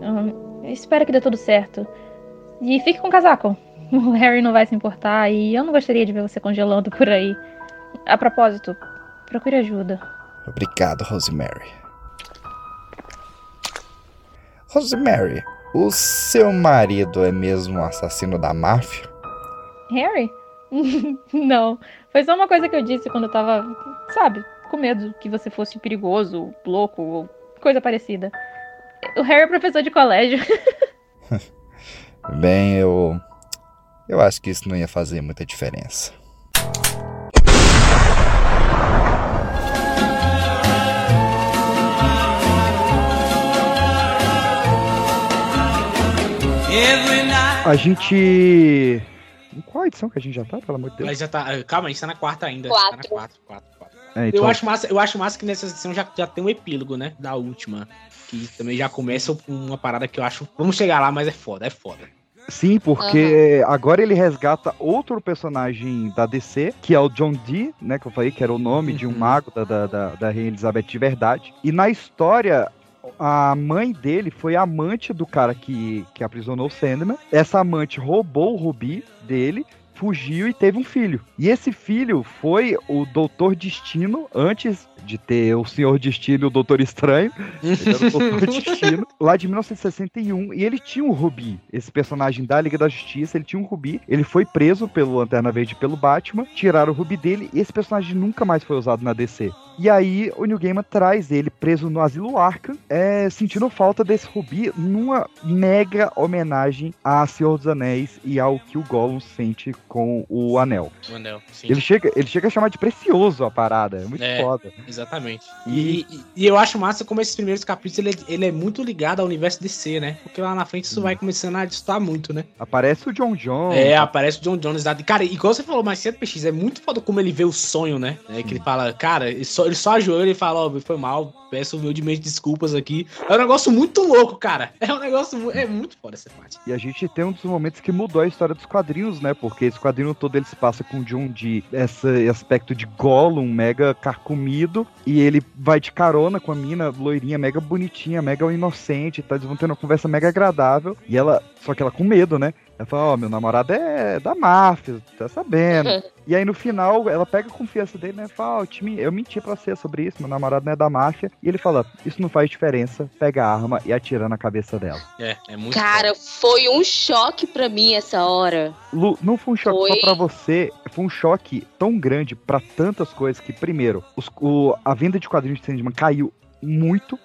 hum, eu espero que dê tudo certo. E fique com o casaco. O Harry não vai se importar e eu não gostaria de ver você congelando por aí. A propósito, procure ajuda. Obrigado, Rosemary. Rosemary, o seu marido é mesmo um assassino da máfia? Harry? não. Foi só uma coisa que eu disse quando eu tava, sabe, com medo que você fosse perigoso, louco ou coisa parecida. O Harry é professor de colégio. Bem, eu. Eu acho que isso não ia fazer muita diferença. A gente. Em qual edição que a gente já tá, pelo amor de Deus? Mas já tá. Calma, a gente tá na quarta ainda. Quatro. Tá na quatro, quatro, quatro. É, então- eu, acho massa, eu acho massa que nessa edição já, já tem um epílogo, né? Da última. Que também já começa com uma parada que eu acho. Vamos chegar lá, mas é foda, é foda. Sim, porque agora ele resgata outro personagem da DC, que é o John Dee, né? Que eu falei que era o nome de um mago da, da, da, da Rainha Elizabeth de verdade. E na história, a mãe dele foi amante do cara que, que aprisionou o Sandman. Essa amante roubou o rubi dele. Fugiu e teve um filho. E esse filho foi o Doutor Destino antes de ter o Senhor Destino e o Doutor Estranho. Ele Doutor Destino, lá de 1961. E ele tinha um Rubi. Esse personagem da Liga da Justiça, ele tinha um Rubi. Ele foi preso pelo Lanterna Verde e pelo Batman. Tiraram o Rubi dele e esse personagem nunca mais foi usado na DC. E aí o New Gaiman traz ele preso no Asilo Arkham, é, sentindo falta desse Rubi numa mega homenagem a Senhor dos Anéis e ao que o Gollum sente com o Anel. O anel, sim. Ele chega, ele chega a chamar de precioso a parada, é muito É, foda. Exatamente. E, e- e eu acho massa como esses primeiros capítulos ele, é- ele é muito ligado ao universo DC, né? Porque lá na frente isso vai começando a distar muito, né? Aparece o John John. É, aparece o John Jones. Cara, igual você falou mais cedo, PX, é muito foda como ele vê o sonho, né? É que ele fala, cara, ele só, ele só ajoelha e fala, ó, foi mal, peço humildemente desculpas aqui. É um negócio muito louco, cara. É um negócio, é muito foda essa parte. E a gente tem um dos momentos que mudou a história dos quadrinhos, né? Porque esse quadrinho todo ele se passa com o John de esse aspecto de Gollum mega carcomido e ele vai de carona com a mina loirinha mega bonitinha, mega inocente, tá? Eles vão tendo uma conversa mega agradável e ela, só que ela com medo, né? Ela fala, ó, meu namorado é da máfia, tá sabendo. e aí no final ela pega a confiança dele, né? Fala, ó, eu, te men- eu menti pra você sobre isso, meu namorado não é da máfia. E ele fala, isso não faz diferença, pega a arma e atira na cabeça dela. É, é muito Cara, foi um choque pra mim essa hora. Lu, não foi um choque Foi. só pra você, foi um choque tão grande pra tantas coisas que, primeiro, os- o- a venda de quadrinhos de Sandman caiu muito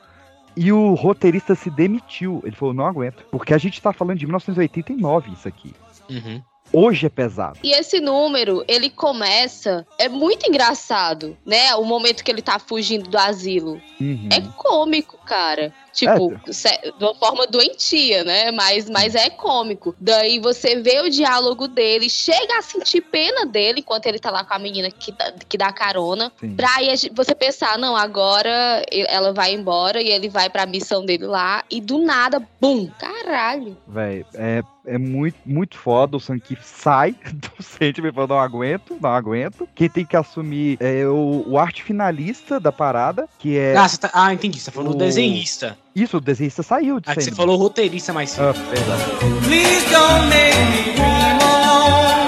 e o roteirista se demitiu. Ele falou, não aguento. Porque a gente tá falando de 1989 isso aqui. Uhum. Hoje é pesado. E esse número, ele começa. É muito engraçado, né? O momento que ele tá fugindo do asilo. Uhum. É cômico, cara. Tipo, sé- de uma forma doentia, né? Mas, mas é cômico. Daí você vê o diálogo dele, chega a sentir pena dele enquanto ele tá lá com a menina que dá, que dá carona. Sim. Pra aí você pensar, não, agora ela vai embora e ele vai pra missão dele lá. E do nada, bum! Caralho! Véi, é, é muito, muito foda. O Sanky sai do Sandman e fala, não aguento, não aguento. Quem tem que assumir é o, o arte finalista da parada, que é... Ah, tá- ah, entendi. Você tá falando o- do desenhista. Isso, o desenhista saiu de Ah, que você falou roteirista mais cedo. Ah, perdão. Please don't make me dream alone.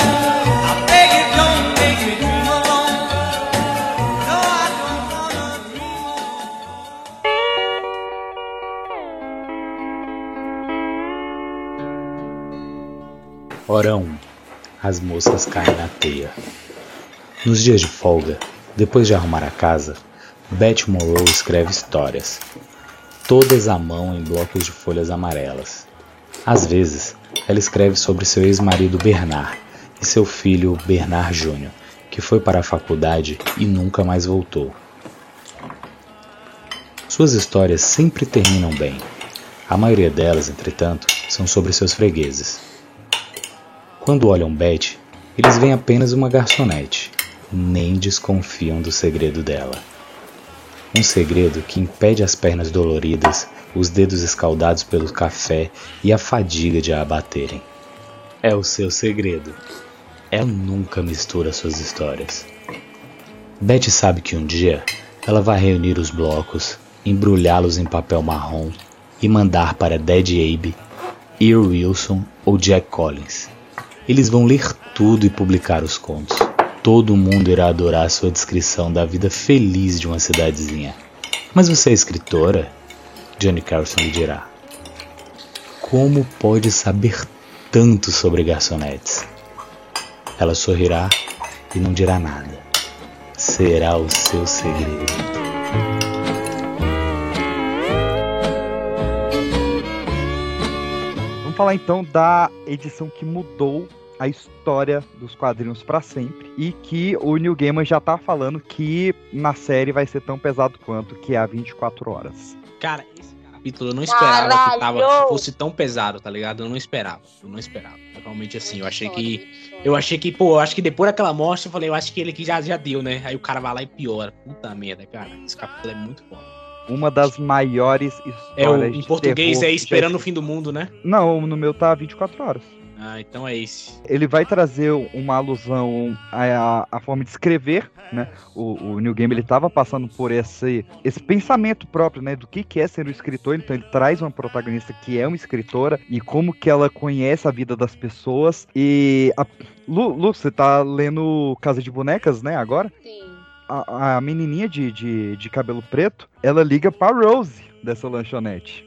I beg you, don't make me dream alone. No, I don't wanna dream Hora 1. As moscas caem na teia. Nos dias de folga, depois de arrumar a casa, Beth Monroe escreve histórias, todas à mão em blocos de folhas amarelas. Às vezes, ela escreve sobre seu ex-marido Bernard e seu filho Bernard Jr., que foi para a faculdade e nunca mais voltou. Suas histórias sempre terminam bem. A maioria delas, entretanto, são sobre seus fregueses. Quando olham Beth, eles veem apenas uma garçonete, nem desconfiam do segredo dela. Um segredo que impede as pernas doloridas, os dedos escaldados pelo café e a fadiga de a abaterem. É o seu segredo. Ela nunca mistura suas histórias. Beth sabe que um dia ela vai reunir os blocos, embrulhá-los em papel marrom e mandar para Dead Abe, Ear Wilson ou Jack Collins. Eles vão ler tudo e publicar os contos. Todo mundo irá adorar sua descrição da vida feliz de uma cidadezinha. Mas você é escritora? Johnny Carson lhe dirá. Como pode saber tanto sobre garçonetes? Ela sorrirá e não dirá nada. Será o seu segredo. Vamos falar então da edição que mudou a história dos quadrinhos pra sempre e que o New Gaiman já tá falando que na série vai ser tão pesado quanto que é a 24 horas. Cara, esse capítulo eu não esperava que Caralho! tava, fosse tão pesado, tá ligado? Eu não esperava. Eu não esperava. Realmente assim, eu achei que. Eu achei que, pô, eu acho que depois daquela morte, eu falei, eu acho que ele que já, já deu, né? Aí o cara vai lá e piora. Puta merda, cara. Esse capítulo é muito foda. Uma das maiores histórias É o, em de português é que Esperando o Fim do Mundo, né? Não, no meu tá 24 horas. Ah, então é esse. Ele vai trazer uma alusão à, à forma de escrever, né? O, o New Game ele tava passando por esse, esse pensamento próprio, né? Do que, que é ser um escritor. Então ele traz uma protagonista que é uma escritora e como que ela conhece a vida das pessoas. E a, Lu, Lu, você tá lendo Casa de Bonecas, né? Agora? Sim. A, a menininha de, de, de cabelo preto, ela liga pra Rose dessa lanchonete.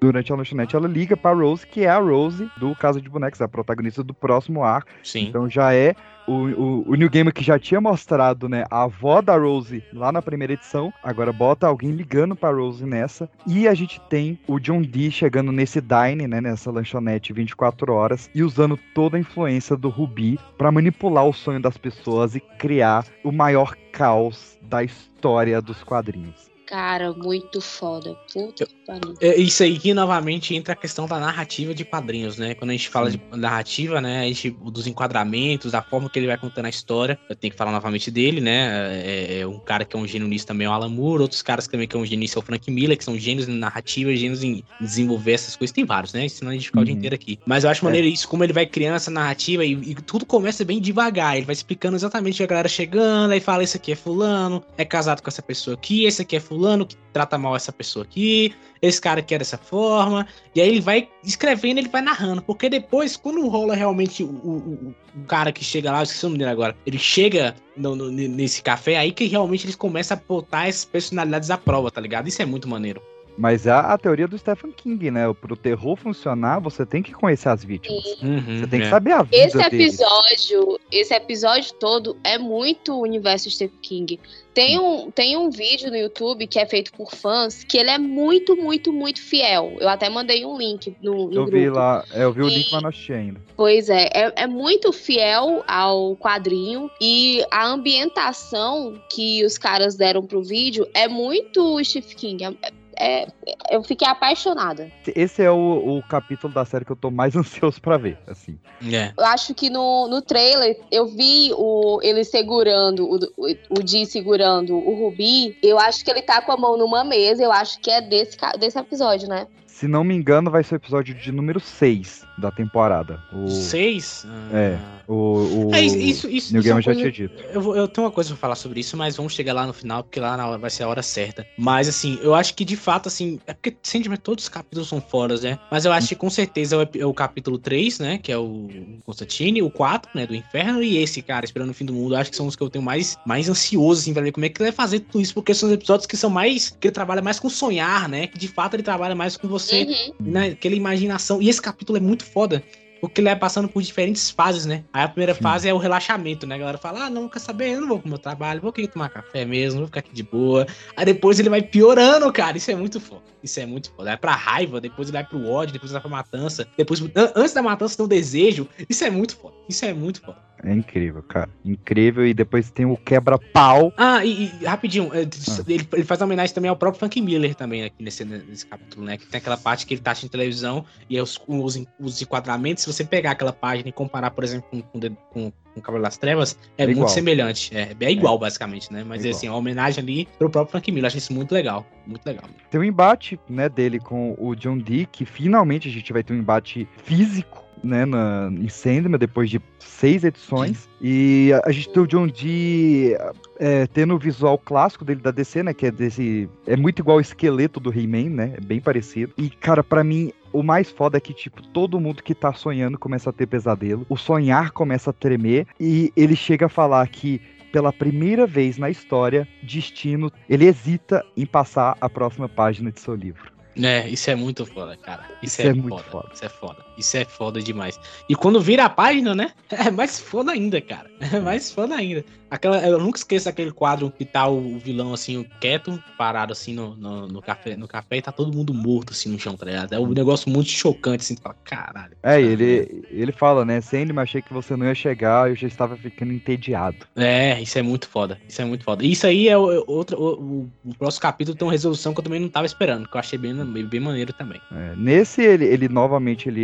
Durante a lanchonete, ela liga pra Rose, que é a Rose do Casa de Bonecos, a protagonista do próximo arco. Sim. Então já é o, o, o New Gamer que já tinha mostrado, né, a avó da Rose lá na primeira edição. Agora bota alguém ligando pra Rose nessa. E a gente tem o John Dee chegando nesse dine, né, nessa lanchonete 24 horas e usando toda a influência do Ruby pra manipular o sonho das pessoas e criar o maior caos da história dos quadrinhos. Cara, muito foda. Puta que pariu. É, Isso aí que novamente entra a questão da narrativa de quadrinhos, né? Quando a gente fala de narrativa, né? A gente, dos enquadramentos, da forma que ele vai contando a história. Eu tenho que falar novamente dele, né? É, é um cara que é um gênio nisso também é o Alan Moore. Outros caras também que é um gênio nisso é o Frank Miller, que são gênios em narrativa, gênios em desenvolver essas coisas. Tem vários, né? Senão a gente ficar o dia Uhum. inteiro aqui. Mas eu acho É. maneiro isso, como ele vai criando essa narrativa e, e tudo começa bem devagar. Ele vai explicando exatamente a galera chegando, aí fala: esse aqui é fulano, é casado com essa pessoa aqui, esse aqui é fulano que trata mal essa pessoa aqui, esse cara aqui é dessa forma. E aí ele vai escrevendo, ele vai narrando. Porque depois, quando rola realmente o, o, o cara que chega lá, eu esqueci o nome dele agora, ele chega no- no- nesse café, aí que realmente eles começam a botar essas personalidades à prova, tá ligado? Isso é muito maneiro. Mas é a, teoria do Stephen King, né? Pro terror funcionar, você tem que conhecer as vítimas. Uhum, Você tem que é. saber a vida Esse deles. episódio, esse episódio todo é muito o universo Stephen King. Tem um, tem um vídeo no YouTube que é feito por fãs que ele é muito, muito, muito fiel. Eu até mandei um link no, no Eu grupo. vi lá, é, eu vi o E- link, mas não achei ainda. Pois é, é, é muito fiel ao quadrinho e a ambientação que os caras deram pro vídeo é muito Stephen King. É- é- eu fiquei apaixonada. Esse é o, o capítulo da série que eu tô mais ansioso pra ver, assim. É. Eu acho que no, no trailer eu vi o, ele segurando, o, o, o Dee segurando o Rubi. Eu acho que ele tá com a mão numa mesa. Eu acho que é desse, desse episódio, né? Se não me engano, vai ser o episódio de número 6 da temporada. O, Seis? É, o, o É, isso, isso, New isso é uma Gamer já coisa- tinha dito. Eu, vou- eu tenho uma coisa pra falar sobre isso, mas vamos chegar lá no final, porque lá na hora vai ser a hora certa. Mas, assim, eu acho que de fato, assim, é porque Sandman, todos os capítulos são foras, né? Mas eu acho que com certeza é o, é o capítulo 3, né? Que é o Constantine, o 4, né? Do Inferno, e esse, cara, Esperando o Fim do Mundo. Eu acho que são os que eu tenho mais, mais ansioso, assim, pra ver como é que ele vai fazer tudo isso, porque são os episódios que são mais. que ele trabalha mais com sonhar, né? Que de fato ele trabalha mais com você, né? Aquela imaginação. E esse capítulo é muito foda. Porque ele vai passando por diferentes fases, né? Aí a primeira fase é o relaxamento, né? A galera fala: ah, não, quer saber? Eu não vou pro meu trabalho, vou aqui tomar café mesmo, vou ficar aqui de boa. Aí depois ele vai piorando, cara. Isso é muito foda. Isso é muito foda. Vai pra raiva, depois ele vai pro ódio, depois ele vai pra matança. Depois, an- antes da matança tem o desejo. Isso é muito foda. Isso é muito foda. É incrível, cara. Incrível. E depois tem o quebra-pau. Ah, e, e, rapidinho, é, ele, ele faz homenagem também ao próprio Frank Miller também aqui nesse, nesse capítulo, né? Que tem aquela parte que ele tá assistindo televisão e é os, os, os enquadramentos, se você pegar aquela página e comparar, por exemplo, com, com, com, com o Cavaleiro das Trevas, é, É muito igual. semelhante. É, é igual, basicamente, né? Mas É é assim, uma homenagem ali pro próprio Frank Miller. Eu acho isso muito legal. Muito legal. Tem um embate, né, dele com o John Dee, que finalmente a gente vai ter um embate físico, né, na, em Sandman, depois de seis edições. E a, a gente tem o John Dee é, tendo o visual clássico dele da DC, né, que é desse... É muito igual o esqueleto do He-Man, né, é bem parecido. E, cara, pra mim... O mais foda é que, tipo, todo mundo que tá sonhando começa a ter pesadelo, o sonhar começa a tremer, e ele chega a falar que pela primeira vez na história, Destino, ele hesita em passar a próxima página de seu livro. É, isso é muito foda, cara. Isso, Isso é, é muito foda. foda. Isso é foda. Isso é foda demais. E quando vira a página, né? É mais foda ainda, cara. É mais foda ainda. Aquela, eu nunca esqueço aquele quadro que tá o vilão assim, quieto, parado assim no, no, no café, no café e tá todo mundo morto assim no chão, tá ligado? É um negócio muito chocante, assim, tu fala, caralho. É, ele, ele fala, né? Sandman, achei que você não ia chegar, eu já estava ficando entediado. É, isso é muito foda. Isso é muito foda. Isso aí é é outro. O, o- próximo capítulo tem uma resolução que eu também não tava esperando, que eu achei bem, bem, bem maneiro também. É, nesse, ele, ele novamente, ele,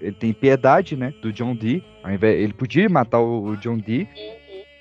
ele tem piedade, né? Do John Dee. Ele podia matar o, John Dee.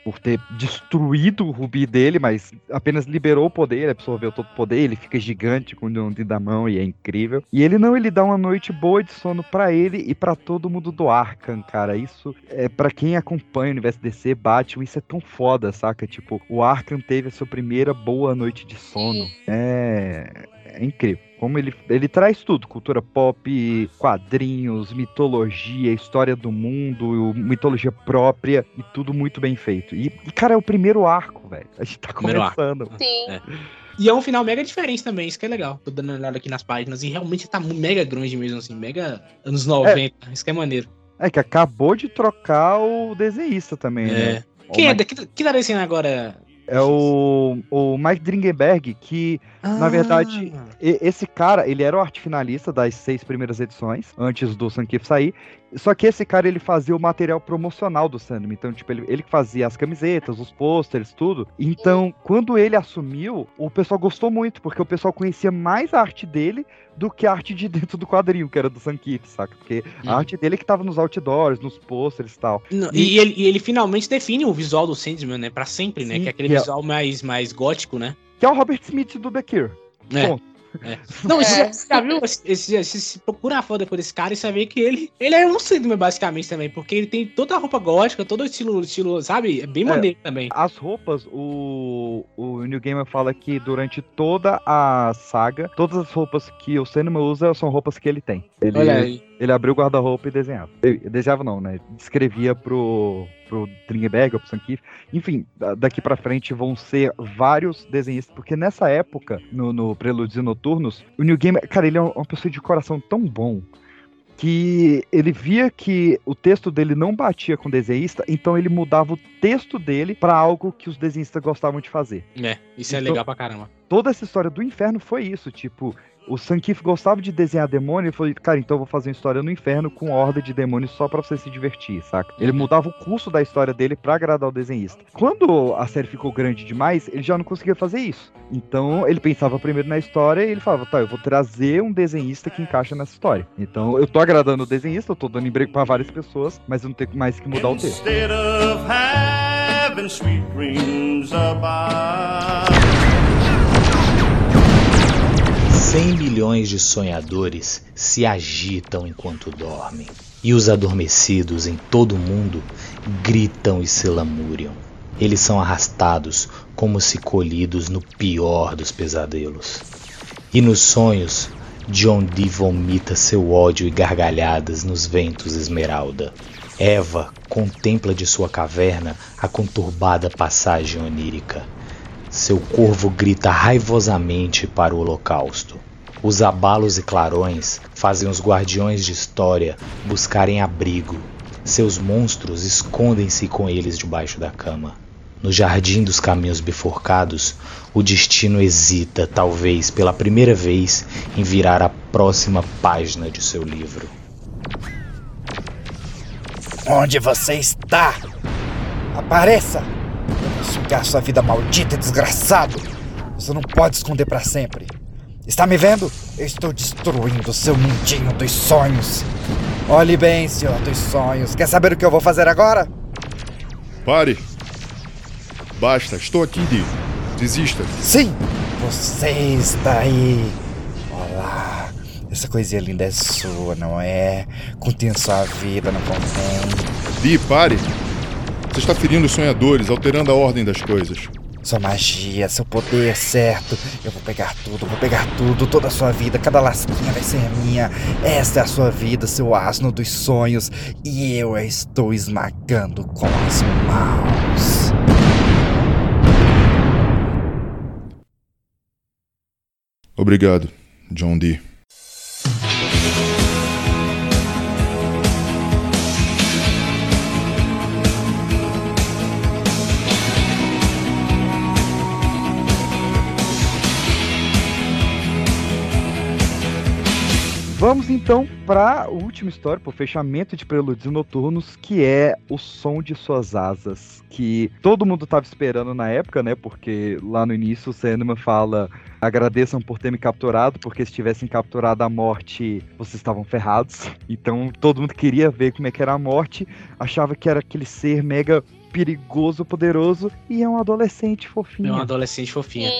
Por ter destruído o rubi dele, mas apenas liberou o poder, ele absorveu todo o poder, ele fica gigante com o John Dee da mão e é incrível. E ele não, ele dá uma noite boa de sono pra ele e pra todo mundo do Arkham, cara. Isso é para quem acompanha o universo DC, Batman, isso é tão foda, saca? Tipo, o Arkham teve a sua primeira boa noite de sono. É, é incrível. Como ele, ele traz tudo: cultura pop, quadrinhos, mitologia, história do mundo, mitologia própria e tudo muito bem feito. E, e, cara, é o primeiro arco, velho. A gente tá Primeiro arco. começando. Sim. É. E é um final mega diferente também, isso que é legal. Tô dando uma olhada aqui nas páginas e realmente tá mega grande mesmo, assim, mega anos 90. Isso que é maneiro. É que acabou de trocar o desenhista também, É. né? Quem é? Que, que tá desenhando agora? É o, o Mike Dringenberg, que, na Ah. verdade, e- esse cara, ele era o arte finalista das seis primeiras edições, antes do Sankif sair. Só que esse cara, ele fazia o material promocional do Sandman. Então, tipo, ele, ele que fazia as camisetas, os pôsteres, tudo. Então, quando ele assumiu, o pessoal gostou muito, porque o pessoal conhecia mais a arte dele do que a arte de dentro do quadrinho, que era do Sankif, saca? Porque a Uhum. arte dele é que tava nos outdoors, nos pôsteres e tal. Não, E, ele, e ele finalmente define o visual do Sandman, né? Pra sempre, né? Sim, que é aquele que é- visual mais, mais gótico, né? Que é o Robert Smith do The Cure. É. Ponto. É. Não, você É. já, já viu? Esse, esse- se, se procura a foto depois desse cara e você vai ver que ele, ele é um Sandman, basicamente, também. Porque ele tem toda a roupa gótica, todo o estilo, estilo sabe? É bem É. maneiro também. As roupas, o, o New Gamer fala que durante toda a saga, todas as roupas que o Sandman usa são roupas que ele tem. Ele, Olha aí. Ele abriu o guarda-roupa e desenhava. Ele, desenhava não, né? Descrevia pro, pro Dringberg ou pro Sankif. Enfim, da- daqui pra frente vão ser vários desenhistas, porque nessa época, no, no Prelúdios e Noturnos, o New Gamer, cara, ele é uma pessoa de coração tão bom que ele via que o texto dele não batia com o desenhista, então ele mudava o texto dele pra algo que os desenhistas gostavam de fazer. É, isso é Então- legal pra caramba. Toda essa história do inferno foi isso, tipo, o Sankif gostava de desenhar demônio e falou, cara, então eu vou fazer uma história no inferno com horda de demônios só pra você se divertir, saca? Ele mudava o curso da história dele pra agradar o desenhista. Quando a série ficou grande demais, ele já não conseguia fazer isso. Então ele pensava primeiro na história e ele falava, tá, eu vou trazer um desenhista que encaixa nessa história. Então eu tô agradando o desenhista, eu tô dando emprego pra várias pessoas, mas eu não tenho mais que mudar o texto. Having sweet dreams about 100 milhões de sonhadores se agitam enquanto dormem, e os adormecidos em todo o mundo gritam e se lamúriam. Eles são arrastados como se colhidos no pior dos pesadelos. E nos sonhos, John Dee vomita seu ódio e gargalhadas nos ventos esmeralda. Eva contempla de sua caverna a conturbada passagem onírica. Seu corvo grita raivosamente para o holocausto. Os abalos e clarões fazem os guardiões de história buscarem abrigo. Seus monstros escondem-se com eles debaixo da cama. No jardim dos caminhos bifurcados, o destino hesita, talvez pela primeira vez, em virar a próxima página de seu livro. Onde você está? Apareça! Sugar sua vida maldita e desgraçado! Você não pode esconder para sempre. Está me vendo? Eu estou destruindo seu mundinho dos sonhos. Olhe bem, senhor dos sonhos. Quer saber o que eu vou fazer agora? Pare! Basta, estou aqui, Dee. Desista. Sim, você está aí. Olá. Essa coisinha linda é sua, não é? Contém sua vida, não contém? Dee, pare! Você está ferindo os sonhadores, alterando a ordem das coisas. Sua magia, seu poder, certo? Eu vou pegar tudo, vou pegar tudo, toda a sua vida, cada lasquinha vai ser minha. Esta é a sua vida, seu asno dos sonhos, e eu a estou esmagando com as mãos. Obrigado, John Dee. Vamos então para a última história, para o fechamento de Prelúdios Noturnos, que é o som de suas asas, que todo mundo estava esperando na época, né? Porque lá no início o Sandman fala: agradeçam por ter me capturado, porque se tivessem capturado a morte, vocês estavam ferrados. Então todo mundo queria ver como é que era a morte, achava que era aquele ser mega perigoso, poderoso, e é um adolescente fofinho. É uma adolescente fofinha.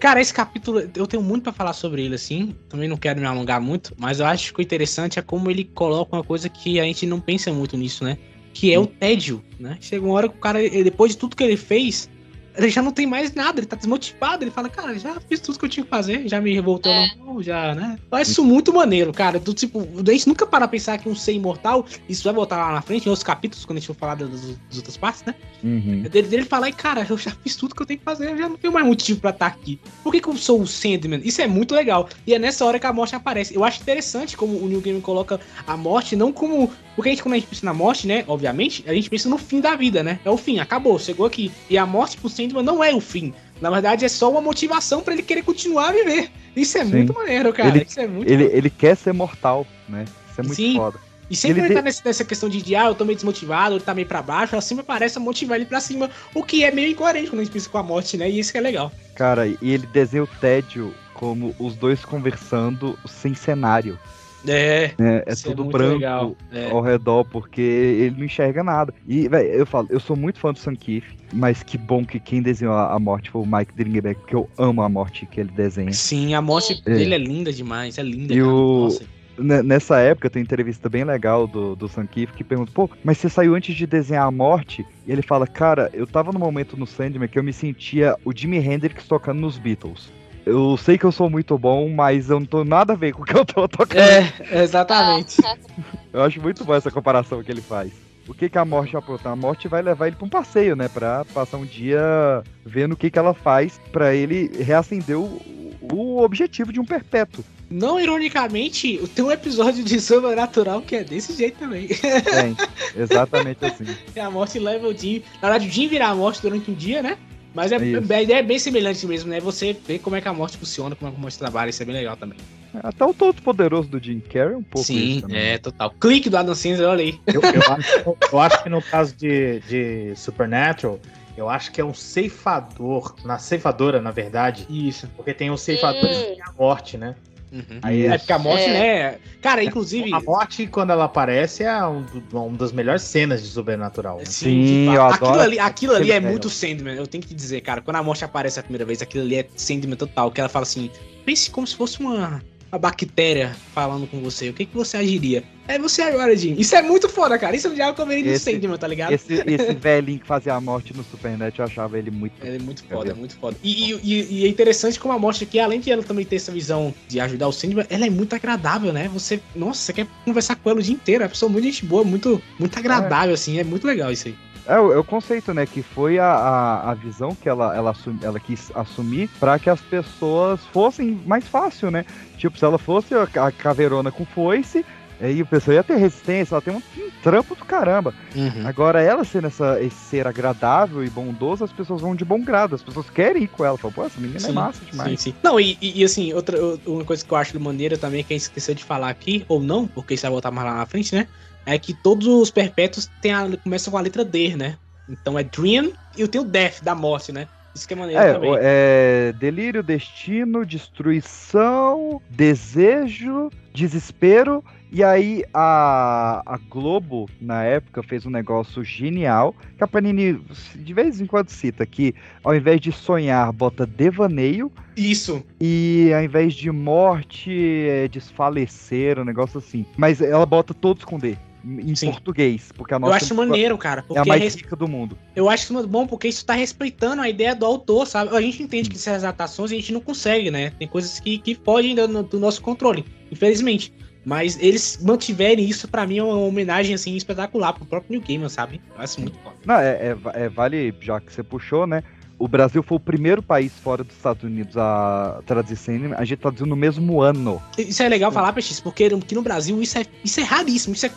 Cara, esse capítulo, eu tenho muito pra falar sobre ele, assim. Também não quero me alongar muito, mas eu acho que ficou interessante é como ele coloca uma coisa que a gente não pensa muito nisso, né? Que é o tédio, né? Chega uma hora que o cara, depois de tudo que ele fez, ele já não tem mais nada, ele tá desmotivado, ele fala, cara, já fiz tudo que eu tinha que fazer, já me revoltou É. não, já, né? Eu acho isso muito maneiro, cara. Do, tipo, a gente nunca para pensar que um ser imortal, isso vai voltar lá na frente, em outros capítulos, quando a gente for falar das, das outras partes, né? Uhum. É dele, dele falar, e cara, eu já fiz tudo que eu tenho que fazer, eu já não tenho mais motivo pra estar aqui. Por que, que eu sou o Sandman? Isso é muito legal. E é nessa hora que a morte aparece. Eu acho interessante como o New Game coloca a morte, não como. Porque a gente, quando a gente pensa na morte, né? Obviamente, a gente pensa no fim da vida, né? É o fim, acabou, chegou aqui. E a morte pro Sandman não é o fim. Na verdade, é só uma motivação pra ele querer continuar a viver. Isso é Sim. muito maneiro, cara. Ele, Isso é muito ele, ele quer ser mortal, né? Isso é muito Sim. foda. E sempre Ele ele, tá de- nessa questão de, de, ah, eu tô meio desmotivado, ele tá meio pra baixo, ela sempre parece motivar ele pra cima, o que é meio incoerente quando a gente pensa com a morte, né? E isso que é legal. Cara, e ele desenha o tédio como os dois conversando sem cenário. É. né? É isso é tudo muito branco legal, é. ao redor, porque ele não enxerga nada. E, velho, eu falo, eu sou muito fã do Sankiff, mas que bom que quem desenhou a morte foi o Mike Dringbeck, porque eu amo a morte que ele desenha. Sim, a morte É. dele é linda demais, é linda. E cara. o... Nossa. ne- Nessa época tem entrevista bem legal do, do Sankiff que pergunta, pô, mas você saiu antes de desenhar a morte? E ele fala, cara, eu tava no momento no Sandman que eu me sentia o Jimi Hendrix tocando nos Beatles. Eu sei que eu sou muito bom, mas eu não tô nada a ver com o que eu tô tocando. É, exatamente. Eu acho muito boa essa comparação que ele faz. O que, que a morte apronta? A morte vai levar ele pra um passeio, né? Pra passar um dia vendo o que, que ela faz pra ele reacender o, o objetivo de um perpétuo. Não ironicamente, tem um episódio de Sobrenatural que é desse jeito também. Tem, exatamente assim. E a morte leva o Jim. Na verdade, o Jim vira a morte durante um dia, né? Mas é, Isso. a ideia é bem semelhante mesmo, né? Você vê como é que a morte funciona, como é que a morte trabalha, isso é bem legal também. Até o todo poderoso do Jim Carrey é um pouco Sim, isso também. é, total. Clique do Adam Sandler, olha aí. Eu, eu acho, eu acho que no caso de, de Supernatural, eu acho que é um ceifador, na ceifadora, na verdade. Isso. Porque tem os ceifadores Hum. e a morte, né? Uhum. Aí é porque a morte, É. né? Cara, inclusive. A morte, quando ela aparece, é um, uma das melhores cenas de Sobrenatural. né? Sim, fato. eu aquilo adoro ali, aquilo ali é muito Sandman, eu tenho que dizer, cara. Quando a morte aparece a primeira vez, aquilo ali é Sandman total. Que ela fala assim: pense como se fosse uma, uma bactéria falando com você. O que, que você agiria? É você agora, Jim. Isso é muito foda, cara. Isso é um diálogo que eu veria do Sandman, tá ligado? Esse, esse velhinho que fazia a morte no Supernet, eu achava ele muito. Ele é muito foda, é muito foda. E, e- e- é interessante como a morte aqui, além de ela também ter essa visão de ajudar o Sandman, ela é muito agradável, né? Você, nossa, você quer conversar com ela o dia inteiro. É uma pessoa muito gente boa, muito, muito agradável, assim. É muito legal isso aí. É o, é o conceito, né? Que foi a, a, a visão que ela, ela, assumi- ela quis assumir pra que as pessoas fossem mais fácil, né? Tipo, se ela fosse a, a caveirona com foice, aí o pessoal ia ter resistência, ela tem um, um trampo do caramba. Uhum. Agora, ela sendo essa, esse ser agradável e bondoso, as pessoas vão de bom grado, as pessoas querem ir com ela. Falam, pô, essa menina é Sim, massa demais. Sim, sim. Não, e, e- assim, outra uma coisa que eu acho maneira também, que a gente esqueceu de falar aqui, ou não, porque isso vai voltar mais lá na frente, né? É que todos os perpétuos tem a, começam com a letra D, né? Então é Dream e eu tenho Death, da morte, né? Isso que é maneiro É, também. é delírio, destino, destruição, desejo, desespero. E aí a, a Globo, na época, fez um negócio genial, que a Panini de vez em quando cita, que ao invés de sonhar, bota devaneio, Isso. e ao invés de morte, é desfalecer, um negócio assim. Mas ela bota todos com D, em português, porque a Eu nossa acho maneiro, cara. é a mais res- rica do mundo. Eu acho isso muito bom porque isso tá respeitando a ideia do autor, sabe? A gente entende que essas adaptações a gente não consegue, né? Tem coisas que, que fogem do, do nosso controle, infelizmente. Mas eles mantiverem isso, pra mim, é uma homenagem, assim, espetacular pro próprio New Gamer, sabe? Eu acho muito foda. Não, é, é- é, vale, já que você puxou, né? O Brasil foi o primeiro país fora dos Estados Unidos a traduzir cinema. A gente traduziu no mesmo ano. Isso é legal falar, PX, porque aqui no Brasil isso é, isso é raríssimo. Isso é,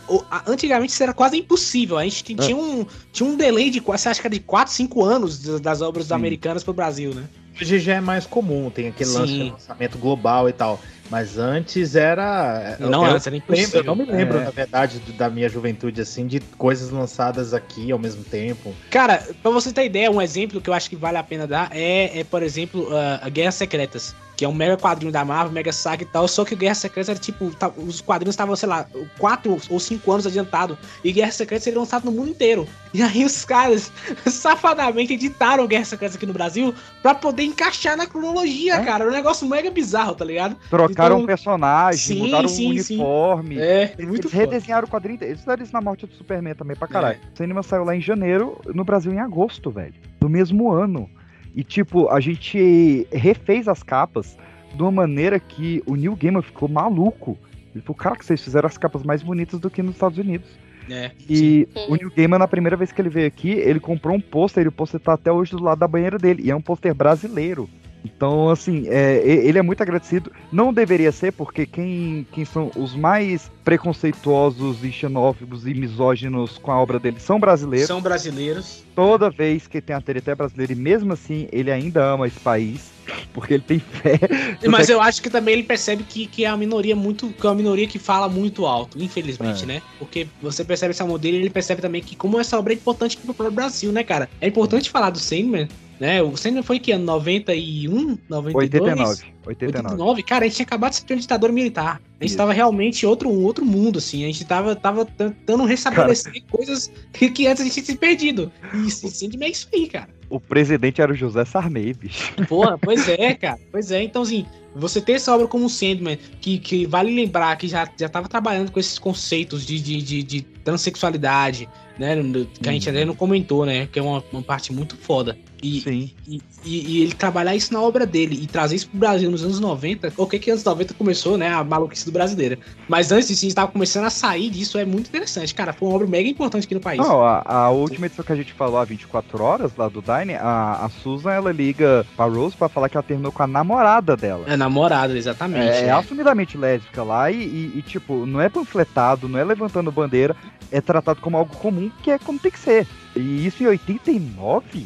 antigamente isso era quase impossível. A gente tinha, É. um, tinha um delay de quase, acho que era de 4, 5 anos das- obras americanas pro Brasil, né? Hoje já é mais comum, tem aquele lance Sim. de lançamento global e tal. Mas antes era. Não, eu, antes era impossível. Eu não me lembro, É. na verdade, da minha juventude, assim, de coisas lançadas aqui ao mesmo tempo. Cara, pra você ter ideia, um exemplo que eu acho que vale a pena dar é, é por exemplo, a a Guerras Secretas, que é um mega quadrinho da Marvel, mega saga e tal, só que Guerras Secretas era tipo, tá- os quadrinhos estavam, sei lá, 4 ou 5 anos adiantado, e Guerras Secretas seria lançado no mundo inteiro. E aí os caras safadamente editaram Guerras Secretas aqui no Brasil pra poder encaixar na cronologia, cara. Um negócio mega bizarro, tá ligado? Trocaram Então- personagem, Sim, mudaram sim, o sim. uniforme. É, eles, muito eles foda. redesenharam o quadrinho. Eles fizeram isso na morte do Superman também pra caralho. É. O cinema saiu lá em janeiro, no Brasil em agosto, velho. Do mesmo ano. E, tipo, a gente refez as capas de uma maneira que o Neil Gaiman ficou maluco. Ele falou, cara, que vocês fizeram as capas mais bonitas do que nos Estados Unidos. É, E sim. o Neil Gaiman, na primeira vez que ele veio aqui, ele comprou um pôster e o pôster tá até hoje do lado da banheira dele. E é um pôster brasileiro. Então, assim, é, ele é muito agradecido. Não deveria ser, porque quem, quem são os mais preconceituosos e xenófobos e misóginos com a obra dele são brasileiros. São brasileiros. Toda vez que tem a Tereta é brasileiro, e mesmo assim ele ainda ama esse país, porque ele tem fé. Mas eu acho que também ele percebe que, que é uma minoria muito. Que é uma minoria que fala muito alto, infelizmente, É. né? Porque você percebe esse amor dele e ele percebe também que, como essa obra é importante pro próprio Brasil, né, cara? É importante falar do Sandman, né? O Sandman foi que ano? 91? 92? 89. 89. 89? Cara, a gente tinha acabado de ser uma ditadura militar. A gente Isso. tava realmente em outro, um outro mundo, assim. A gente tava, tava tentando restabelecer coisas que, antes a gente tinha se perdido. E Sandman é isso aí, cara. O presidente era o José Sarney, bicho. Porra, pois é, cara. Pois é, então assim, você ter essa obra como Sandman, que, que vale lembrar que já, já tava trabalhando com esses conceitos de, de, de, de transexualidade, né? Que a gente até não comentou, né? Que é uma, uma parte muito foda. E. E, e, ele trabalhar isso na obra dele e trazer isso pro Brasil nos anos 90, o que que anos 90 começou, né? A maluquice do brasileiro. Mas antes disso, a gente tava começando a sair disso, é muito interessante, cara. Foi uma obra mega importante aqui no país. Não, a, a última edição que a gente falou, há 24 horas, lá do Dine, a, a Susan, ela liga pra Rose pra falar que ela terminou com a namorada dela. É namorada, exatamente. É, é. assumidamente lésbica lá e, e- e, tipo, não é panfletado, não é levantando bandeira, é tratado como algo comum, que é como tem que ser. E isso em 89?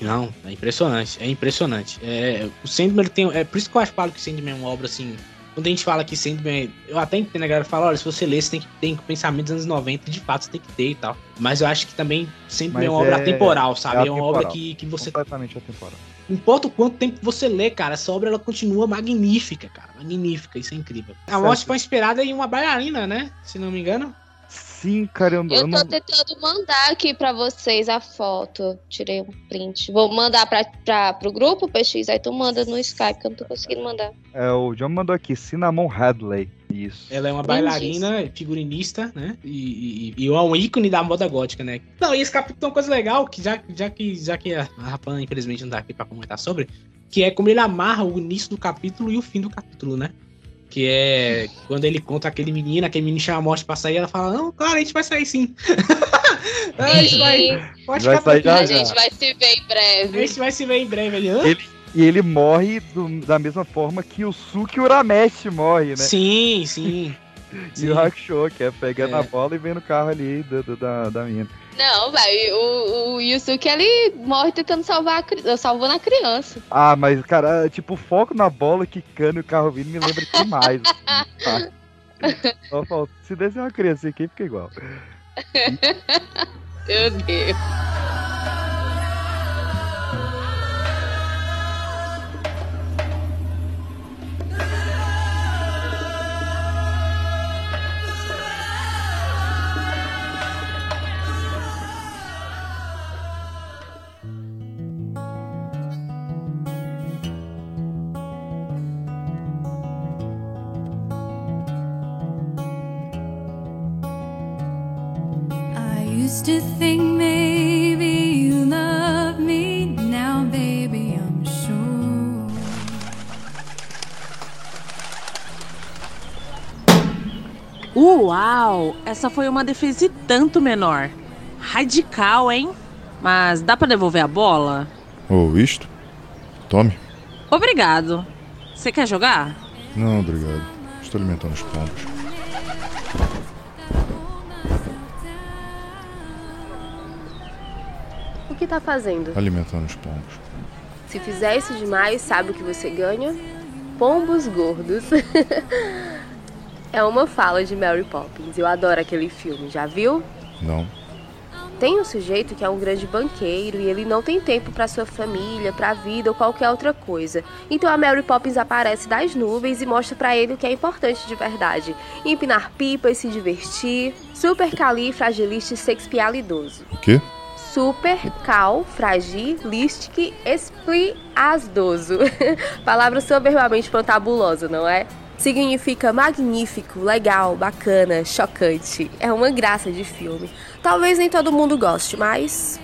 Não, é impressionante, é impressionante. É, o Sandman ele tem. É por isso que eu acho falo que Sandman é uma obra assim. Quando a gente fala que Sandman. Eu até entendo, a galera fala, olha, se você ler, você tem que ter pensamento dos anos 90, de fato você tem que ter e tal. Mas eu acho que também Sandman é uma obra atemporal, sabe? É, uma obra atemporal. que, que você. Completamente atemporal. Não importa o quanto tempo você lê, cara, essa obra ela continua magnífica, cara. Magnífica, isso é incrível. A morte foi inspirada em uma bailarina, né? Se não me engano. Sim, caramba. Eu tô tentando mandar aqui pra vocês a foto. Tirei um print. Vou mandar pra, pra, pro grupo, PX, aí tu manda no Skype, que eu não tô conseguindo mandar. É, o John mandou aqui, Cinnamon Hadley. Isso. Ela é uma bailarina, figurinista, né? E, e, e é um ícone da moda gótica, né? Não, e esse capítulo tem uma coisa legal, que já, já que, já que a Rapan, infelizmente, não tá aqui pra comentar sobre, que é como ele amarra o início do capítulo e o fim do capítulo, né? Que é quando ele conta aquele menino, aquele menino chama a morte pra sair, ela fala, não, claro, a gente vai sair sim. a gente vai, pode Vai ficar sair já, a gente vai se ver em breve. A gente vai se ver em breve ali. Hã? Ele, e ele morre do- da mesma forma que o Suki Urameshi morre, né? Sim, sim. E o Hakusho, que é pegando É. a bola e vendo o carro ali do, do- da, da mina. Não, velho, o, o Yusuke, ele morre tentando salvar a, cri- salvando a criança. Ah, mas, cara, tipo, foco na bola quicando e o carro vindo me lembra demais. assim, tá? Só falta. Se desse uma criança aqui, fica igual. Meu Deus. To think maybe you love me now, baby. I'm sure. Uau! Essa foi uma defesa e tanto menor. Radical, hein? Mas dá pra devolver a bola? Ou isto? Tome. Obrigado. Você quer jogar? Não, obrigado. Estou alimentando os pombos. Que tá fazendo? Alimentando os pombos. Se fizer isso demais, sabe o que você ganha? Pombos gordos. é uma fala de Mary Poppins. Eu adoro aquele filme, já viu? Não. Tem um sujeito que é um grande banqueiro e ele não tem tempo para sua família, para a vida ou qualquer outra coisa. Então a Mary Poppins aparece das nuvens e mostra para ele o que é importante de verdade: empinar pipas, se divertir. Supercalifragilisticexpialidoso. O quê? Supercalfragilisticexpialidoso. Palavra soberbamente fantabulosa, não é? Significa magnífico, legal, bacana, chocante. É uma graça de filme. Talvez nem todo mundo goste, mas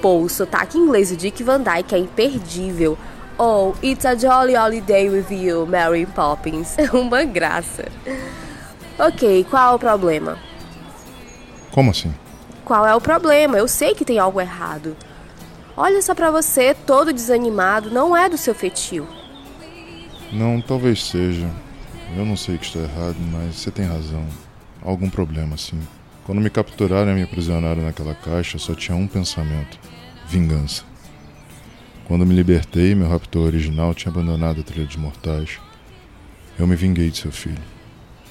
Pô, o sotaque inglês do Dick Van Dyke é imperdível. Oh, it's a jolly holiday with you, Mary Poppins. Uma graça. Ok, qual é o problema? Como assim? Qual é o problema? Eu sei que tem algo errado. Olha só pra você, todo desanimado, não é do seu fetio. Não, talvez seja. Eu não sei que está errado, mas você tem razão. Algum problema, sim. Quando me capturaram e me aprisionaram naquela caixa, só tinha um pensamento: vingança. Quando me libertei, meu raptor original tinha abandonado a trilha dos mortais. Eu me vinguei de seu filho.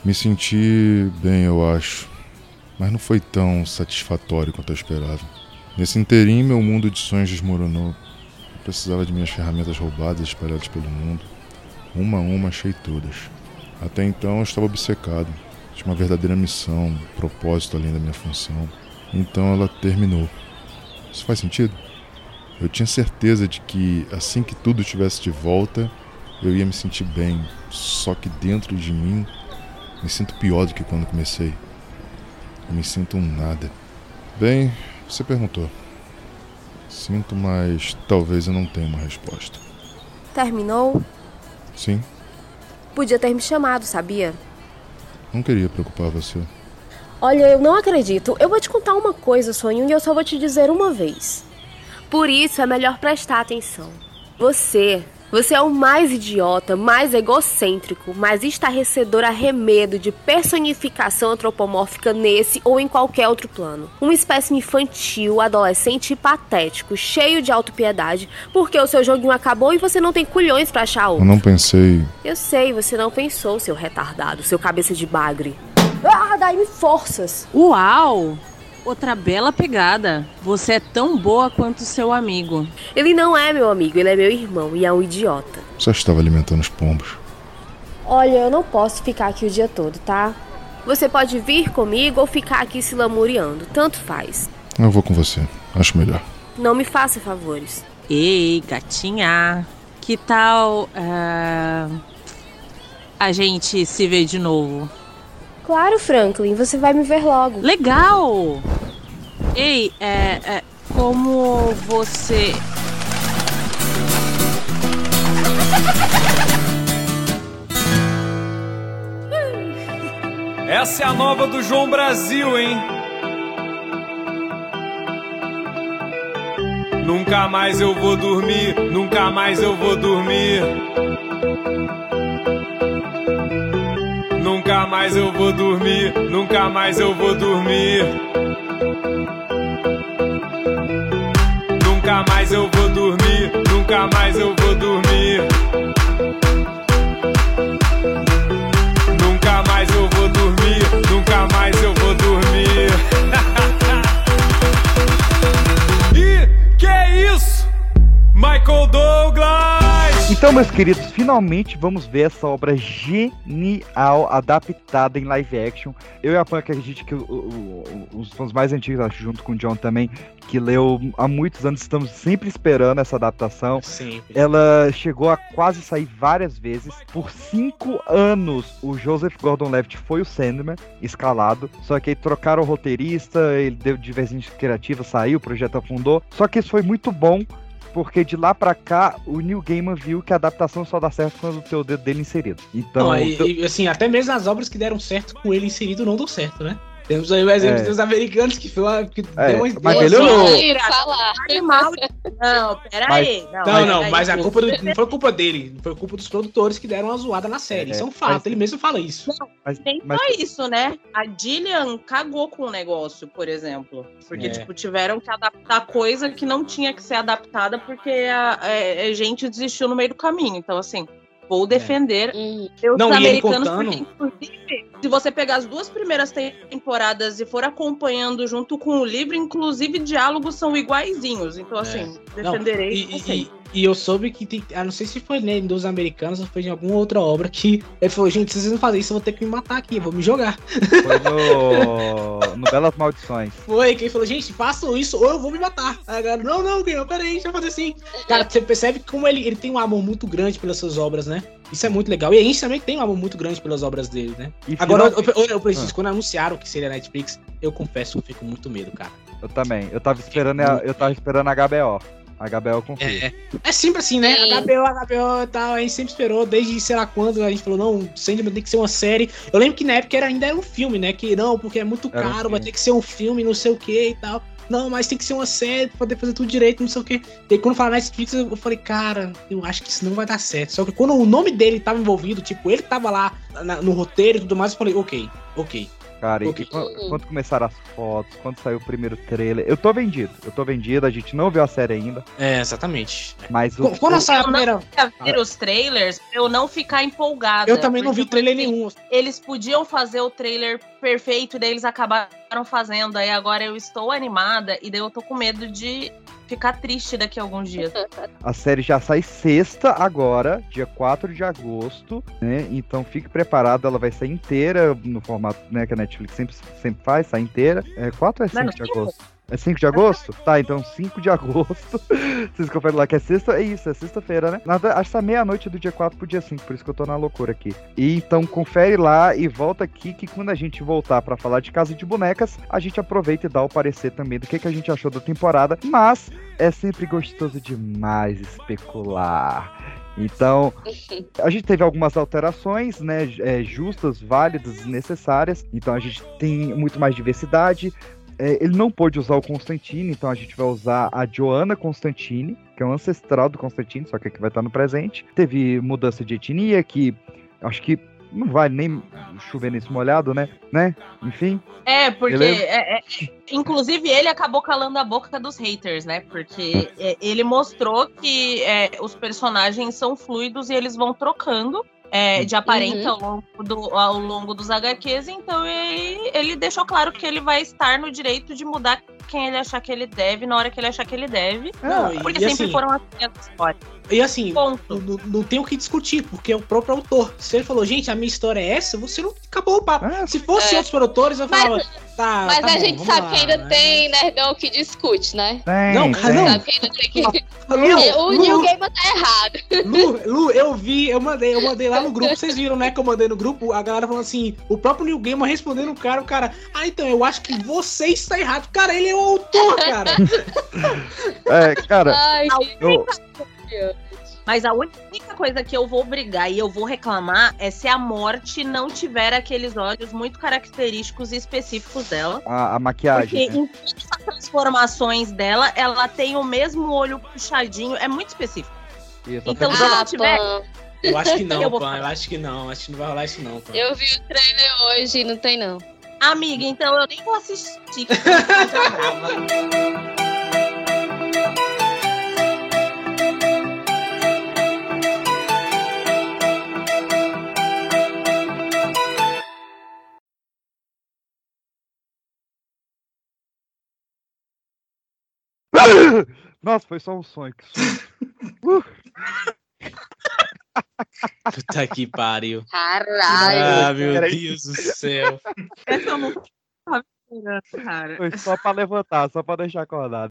Me senti bem, eu acho, mas não foi tão satisfatório quanto eu esperava. Nesse inteirinho, meu mundo de sonhos desmoronou. Eu precisava de minhas ferramentas roubadas espalhadas pelo mundo. Uma a uma achei todas. Até então eu estava obcecado. Tinha uma verdadeira missão, um propósito além da minha função. Então ela terminou. Isso faz sentido? Eu tinha certeza de que assim que tudo estivesse de volta, eu ia me sentir bem. Só que dentro de mim, me sinto pior do que quando comecei. Eu me sinto um nada. Bem, você perguntou. Sinto, mas talvez eu não tenha uma resposta. Terminou? Sim, Podia ter me chamado, sabia? não queria preocupar você. Olha, eu não acredito. Eu vou te contar uma coisa, sonho, e eu só vou te dizer uma vez. Por isso é melhor prestar atenção. Você, você é o mais idiota, mais egocêntrico, mais estarrecedor arremedo de personificação antropomórfica nesse ou em qualquer outro plano. Um espécime infantil, adolescente e patético, cheio de autopiedade, porque o seu joguinho acabou e você não tem culhões pra achar Eu outro. não pensei. Eu sei, você não pensou, seu retardado, seu cabeça de bagre. Ah, dai-me forças. Uau! Outra bela pegada. Você é tão boa quanto seu amigo. Ele não é meu amigo, ele é meu irmão e é um idiota. Só estava alimentando os pombos. Olha, eu não posso ficar aqui o dia todo, tá? Você pode vir comigo ou ficar aqui se lamuriando, tanto faz. Eu vou com você. Acho melhor. Não me faça favores. Ei, gatinha. Que tal. ah, a gente se vê de novo? Claro, Franklin, você vai me ver logo. Legal! Ei, é, é, como você. Essa é a nova do João Brasil, hein? Nunca mais eu vou dormir, nunca mais eu vou dormir. Nunca mais eu vou dormir, nunca mais eu vou dormir. Nunca mais eu vou dormir, nunca mais eu vou dormir. Nunca mais eu vou dormir, nunca mais eu vou dormir. e que é isso? Michael Douglas! Então, meus queridos, finalmente vamos ver essa obra genial adaptada em live action. Eu e a Pan acredito que o- o- o- os fãs mais antigos, acho, junto com o John também, que leu há muitos anos, estamos sempre esperando essa adaptação. Sempre. Ela chegou a quase sair várias vezes. Por cinco anos, o Joseph Gordon-Levitt foi o Sandman, escalado. Só que aí trocaram o roteirista, ele deu divergência criativa, saiu, o projeto afundou. Só que isso foi muito bom, porque de lá pra cá, o Neil Gaiman viu que a adaptação só dá certo quando tem o dedo dele inserido. Então, Não, e- e, assim, até mesmo as obras que deram certo com ele inserido não deu certo, né? Temos aí o exemplo É. dos americanos que, foi uma, que É, deu uma mas melhorou. Animal. Não, peraí. Não, não, mas a culpa do- não foi culpa dele, foi culpa dos produtores que deram uma zoada na série. É, Isso é um fato, mas- ele mesmo fala isso. Nem mas- só isso, né? A Gillian cagou com o negócio, por exemplo. Porque, É. tipo, tiveram que adaptar coisa que não tinha que ser adaptada porque a, é, a gente desistiu no meio do caminho. Então, assim, vou defender os Não, e ele americanos, contando- porque, inclusive, se você pegar as duas primeiras temporadas e for acompanhando junto com o livro, inclusive diálogos são iguaizinhos. Então, assim, É. Não, defenderei. e, vocês. e- e eu soube que tem. ah, não sei se foi nem dos americanos ou foi de alguma outra obra que ele falou: gente, se vocês não fazerem isso, eu vou ter que me matar aqui, eu vou me jogar. Foi no, no Belas Maldições. Foi, que ele falou, gente, façam isso ou eu vou me matar. Aí a galera, não, não, Guilherme, peraí, deixa eu fazer assim. Cara, você percebe como ele, ele tem um amor muito grande pelas suas obras, né? Isso é muito legal. E a gente também tem um amor muito grande pelas obras dele, né? E Agora, eu, finalmente- eu, eu preciso, Ah. quando anunciaram que seria Netflix, eu confesso que eu fico com muito medo, cara. Eu também. Eu tava esperando a, eu tava esperando a HBO. A HBO confia. É, é sempre assim, né? Sim. HBO, HBO e tal, a gente sempre esperou, desde sei lá quando, a gente falou, não, Sandman tem que ser uma série. Eu lembro que na época era, ainda era um filme, né? Que não, porque é muito Era um caro, vai filme. ter que ser um filme, não sei o que e tal. Não, mas tem que ser uma série pra poder fazer tudo direito, não sei o que. E aí, quando falaram Netflix, eu falei, cara, eu acho que isso não vai dar certo. Só que quando o nome dele tava envolvido, tipo, ele tava lá na- no roteiro e tudo mais, eu falei, ok, ok. Cara, e quando começaram as fotos, quando saiu o primeiro trailer, eu tô vendido. Eu tô vendido, a gente não viu a série ainda. É, exatamente. Mas o. Qu- Quando o- saiu a Eu não primeira. ver os trailers pra eu não ficar empolgada. Eu também não vi trailer nenhum. Eles podiam fazer o trailer perfeito e daí eles acabaram fazendo. Aí agora eu estou animada e daí eu tô com medo de ficar triste daqui a alguns dias. A série já sai sexta agora, dia 4 de agosto, né? Então fique preparado, ela vai sair inteira no formato né, que a Netflix sempre, sempre faz, sai inteira. É 4 ou é Não é 5 no de agosto? É 5 de agosto? Tá, então 5 de agosto. Vocês conferem lá que é sexta, é isso, é sexta-feira, né? Nada, acho que tá meia-noite do dia 4 pro dia 5, por isso que eu tô na loucura aqui. E então confere lá e volta aqui que quando a gente voltar pra falar de Casa de Bonecas, a gente aproveita e dá o parecer também do que, que a gente achou da temporada. Mas é sempre gostoso demais especular. Então, a gente teve algumas alterações, né? é, justas, válidas e necessárias. Então a gente tem muito mais diversidade. É, ele não pôde usar o Constantine, então a gente vai usar a Joanna Constantine, que é um ancestral do Constantine, só que aqui vai estar no presente. Teve mudança de etnia, que acho que não vale nem chover nesse molhado, né? né? Enfim. É, porque. É- é- inclusive, ele acabou calando a boca dos haters, né? Porque é, ele mostrou que é, os personagens são fluidos e eles vão trocando. É, de aparência Uhum. ao, longo do- ao longo dos HQs, então ele, ele deixou claro que ele vai estar no direito de mudar quem ele achar que ele deve na hora que ele achar que ele deve. Não, e- porque e sempre assim- foram assim as histórias. E assim, não, não- não tem o que discutir, porque é o próprio autor. Se ele falou, gente, a minha história é essa, você não acabou o papo. Se fosse É. outros produtores, eu Mas- falava, tá. Mas tá a bom, gente sabe lá, que ainda né? tem nerdão que discute, né? Tem, Não, cara, não. Sabe que ainda tem que. Lu, o New. Gamer tá errado. Lu, Lu, eu vi, eu mandei, eu mandei lá no grupo, vocês viram, né? Que eu mandei no grupo, a galera falando assim, o próprio New Gamer respondendo o cara, o cara, ah, então, eu acho que você está errado. Cara, ele é o autor, cara. É, cara. Ai, eu- Mas a única coisa que eu vou brigar e eu vou reclamar é se a morte não tiver aqueles olhos muito característicos e específicos dela. a, a maquiagem. Porque né? em todas as transformações dela, ela tem o mesmo olho puxadinho, é muito específico. Isso, Então, até- se Ah, não tiver. Pan. Eu acho que não, Eu Pan, eu acho que não, acho que não vai rolar isso não, Pan. Eu vi o trailer hoje, não tem não. Amiga, então eu nem vou assistir. que. Nossa, foi só um sonho. Que sonho. Puta que pariu. Caralho. Ah, meu Peraí. Deus do céu. Essa esperando, cara. Foi só pra levantar, só pra deixar acordado.